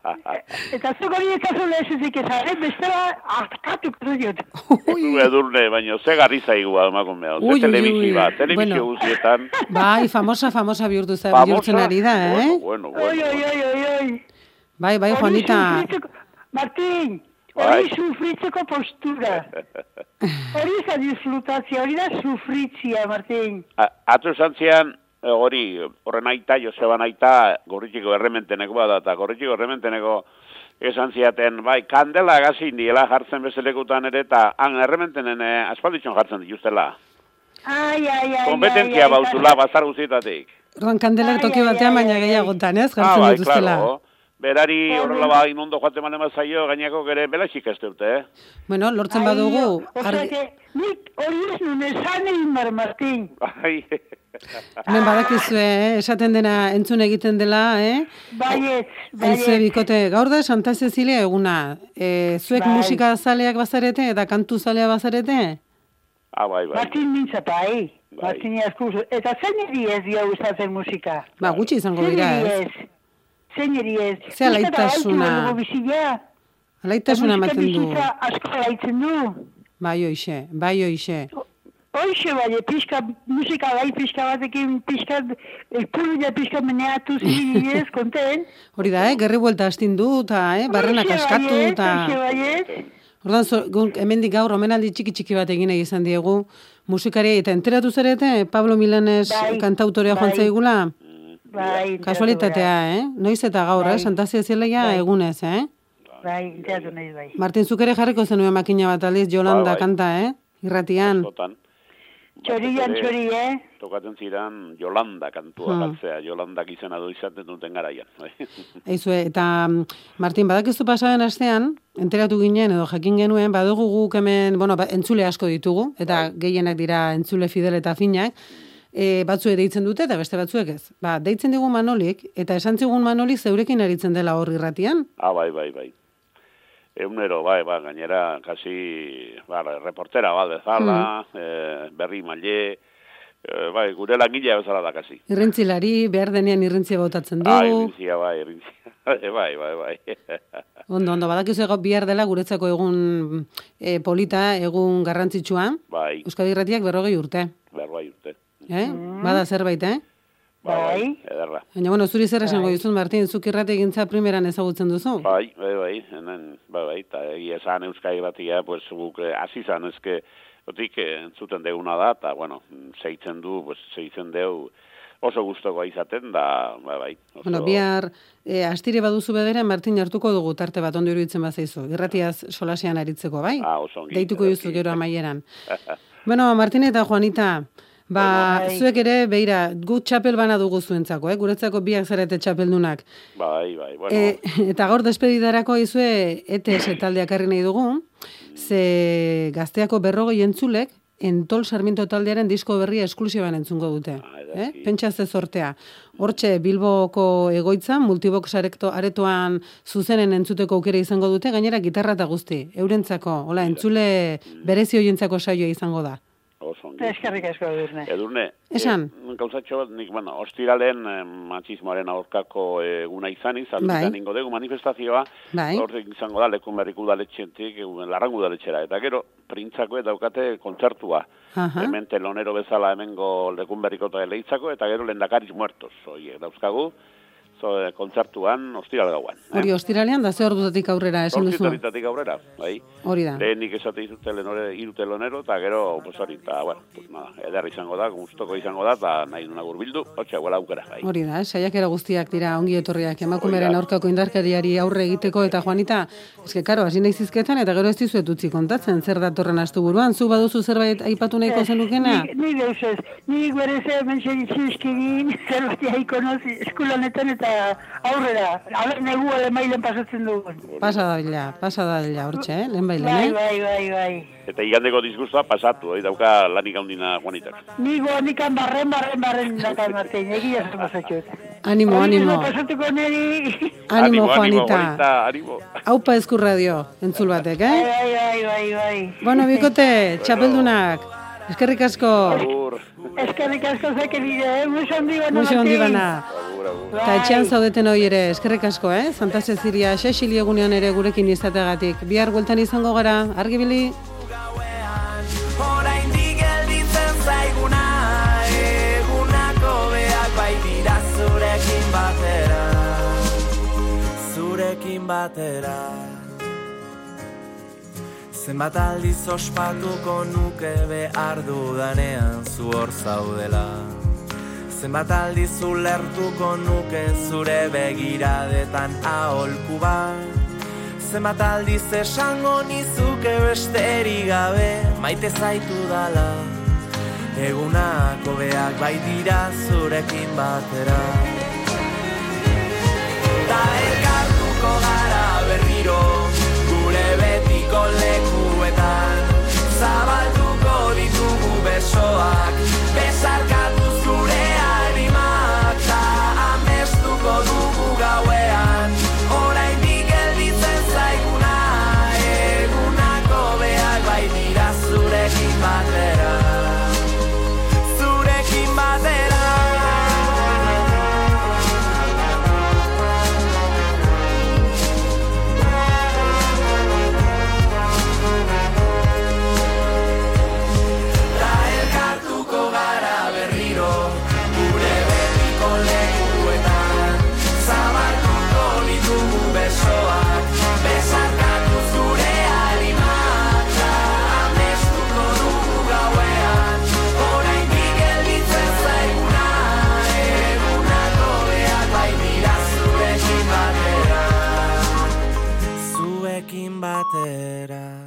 Eta zuko hori ekazu lehesuzik ezaren, bestela atkatu. Ui, edurne, baina ze garri zaigu adomakon behar. Ze televisiba, televizio guzietan. Bai, famosa, famosa bihurtu zen, bihurtzen ari da, eh? Bueno, bueno, bueno. Oi, oi, oi, oi. Bai, bai, Juanita. Martín, Hori bai. sufritzeko postura. Hori ez da disfrutazia, hori da sufritzia, Martin. Atzo zantzian, eh, hori, horren aita, Joseba naita, gorritxiko errementeneko bada, eta gorritxiko errementeneko esan ziaten, bai, kandela gazin diela jartzen bezalekutan ere, eta han errementenen eh, aspalditxon jartzen dituztela. Ai, ai, ai, Kompetentzia bautula bazar guztietatik. Orduan kandelak toki batean, baina gehiagotan, ez? Ah, Jartzen bai, dituztela. claro. Berari horrela ba inondo joate mane zaio gainako gere belaxik ez dute, eh? Bueno, lortzen badugu, argi- que nik hori ez nun esan egin bar, Martin. Bai. hemen badakizue, eh? esaten dena entzun egiten dela, eh? Baiet, Aizue baiet. bikote, gaur da Santa Cecilia eguna. E, zuek Bai. musika zaleak bazarete eta kantu zalea bazarete? Ah, bai, bai. Martin mintza bai. Martin. Eta zein eri ez dio gustatzen musika? Ba, gutxi izango dira, ez? Ez? Zein eri ez? Ze alaitasuna. Alaitasuna ematen du. bizitza asko gaitzen du. Bai hoixe, bai hoixe. Hoxe bai, pixka, musika bai pixka batekin, pixka, pulila pixka meneatu zidez, konten. Hori da, eh? Gerri buelta astindu eta, eh? Barrenak Hoxe askatu eta... hoxe. Ordan zo, hemendik gaur omenaldi txiki txiki bat egin izan diegu musikari eta enteratu zarete Pablo Milanes Bai, kantautorea joan bai. zaigula? Bai, Kasualitatea, eh? Noiz eta gaur, eh? Bai. Santa Cecilia Bai. egunez, eh? Bai, enteatu nahi bai. Martin zuk ere jarriko zenuen makina bat aliz Jolanda Bai, bai. kanta, eh? Irratian. Totan. Txorian txori, eh? Tokatzen ziren Yolanda kantua Hmm. galtzea, Yolandak izena du izaten duten garaian. bai. Eizue, eta mm, Martin, badakizu pasaren astean, enteratu ginen edo jakin genuen, badugu guk hemen, bueno, ba, entzule asko ditugu, eta gehienak dira entzule fidel eta finak, e, batzuek deitzen dute eta beste batzuek ez. Ba, deitzen digu Manolik, eta esan zigun Manolik zeurekin aritzen dela hor irratian. Ah, bai, bai, bai. Eunero, bai, ba, gainera, kasi, ba, reportera, ba, bezala, Hmm. eh, berri maile, eh, bai, gure langilea bezala da, kasi. Irrintzilari, behar denean irrintzia botatzen du. Ah, irintzia, bai, irintzia. bai, bai, bai. Ondo, ondo, badakizu ego bihar dela guretzako egun e, polita, egun garrantzitsua. bai, Euskadi irratiak berrogei urte. berbai urte. Eh? Bada zerbait, eh? Bai. Ederra. Baina, bueno, zuri zer esango dizun, Martin, zuk irrate egintza primeran ezagutzen duzu? Bai, bai, bai, hemen, bai, bai, eta egia esan Euskadi batia, pues, guk eh, hasi zan, ezke, otik eh, entzuten deuna da, eta, bueno, zeitzen du, pues, zeitzen deu oso gustokoa izaten, da, bai, bai. Oso, Bueno, bihar, e, astire baduzu bedera, Martin hartuko dugu tarte bat ondo iruditzen bazaizu. Irratiaz solasean aritzeko, bai? Ah, oso ongi, Deituko duzu gero amaieran. Bueno, Martin eta Juanita, ba, Bai. zuek ere, beira, gu txapel bana dugu zuentzako, eh? Guretzako biak zarete txapeldunak. bai, bai, bueno, E, eta gaur despedidarako izue ETS taldeak harri nahi dugu, ze gazteako berrogei entzulek, Entol Sarmiento taldearen disko berria esklusiban entzungo dute. eh? Pentsa ze zortea. Hortxe Bilboko egoitza, multibox arekto, aretoan zuzenen entzuteko aukera izango dute, gainera gitarra eta guzti. Eurentzako, hola, entzule berezi hoientzako saioa izango da. Oso ongi. Eskerrik asko edurne. Edurne, Esan. eh, gauzatxo bat, nik, bueno, ostiralen eh, matxismoaren aurkako eguna izan, izan, Bai. izan ingo dugu manifestazioa, Bai. horrek izango da, lekun berriku udaletxetik, eh, larrangu udaletxera, eta gero, printzako daukate kontzertua. Aha. Hemen telonero bezala hemengo lekun berriko eta leitzako, eta gero lendakariz muertos, oie, dauzkagu, zo, eh, kontzertuan, ostiral gauan. Hori ostiralean da ze ordutatik aurrera esan duzu. Zortzitatik aurrera, bai. Hori da. Lehenik esate dizute lenore, iru telonero, eta gero, pues hori, eta, bueno, pues nada, eder izango da, gustoko izango da, eta nahi duna gurbildu, hotxe, guela aukera, bai. Hori da, eh? saiakera guztiak dira ongi etorriak emakumeren aurkako indarkeriari aurre egiteko eta Juanita, eske karo, hasi nahi zizketan eta gero ez dizuet utzi kontatzen zer datorren astu buruan, zu baduzu zerbait aipatu nahiko zenukena? Ni, ni deus ez. Ni gure ze hemen zerbait jaiko nozi, eskolan eta aurrera. Aber negu ale mailen pasatzen dugun. Pasa da bila, pasa da bila, hortxe, eh? lehen bailen, Bai, eh? bai, bai, bai. Eta igandeko disgustua pasatu, hori dauka lanik handina Juanitak. Ni goanikan barren, barren, barren dakan martein, egia zen pasatxot. Animo, animo. Pasatuko neri. Animo, Juanita. Animo. Haupa eskurradio, entzul batek, eh? Bai, bai, bai, bai. Bueno, bikote, txapeldunak, eskerrik asko. Agur. Eskerrik asko zeke bide, eh? Muso handi bana, Muxo handi Martin. bana. Agur, agur. Eta etxean zaudeten hori ere, eskerrik asko, eh? Santa Cecilia, Xexili egunean ere gurekin izategatik. Bihar bueltan izango gara, argibili? Oraindik gelditzen zaiguna Egunako beak bai dira zurekin batera Zurekin batera Zenbat aldiz ospatuko nuke behar dudanean zu hor zaudela. Zenbat aldiz ulertuko nuke zure begiradetan aholku bat. Zenbat aldiz esango nizuke besterik gabe maite zaitu dala. Egunako beak bai dira zurekin batera. Ta betiko lekuetan. Zabalduko ditugu besoak Besarkatu zurekin batera Zuekin batera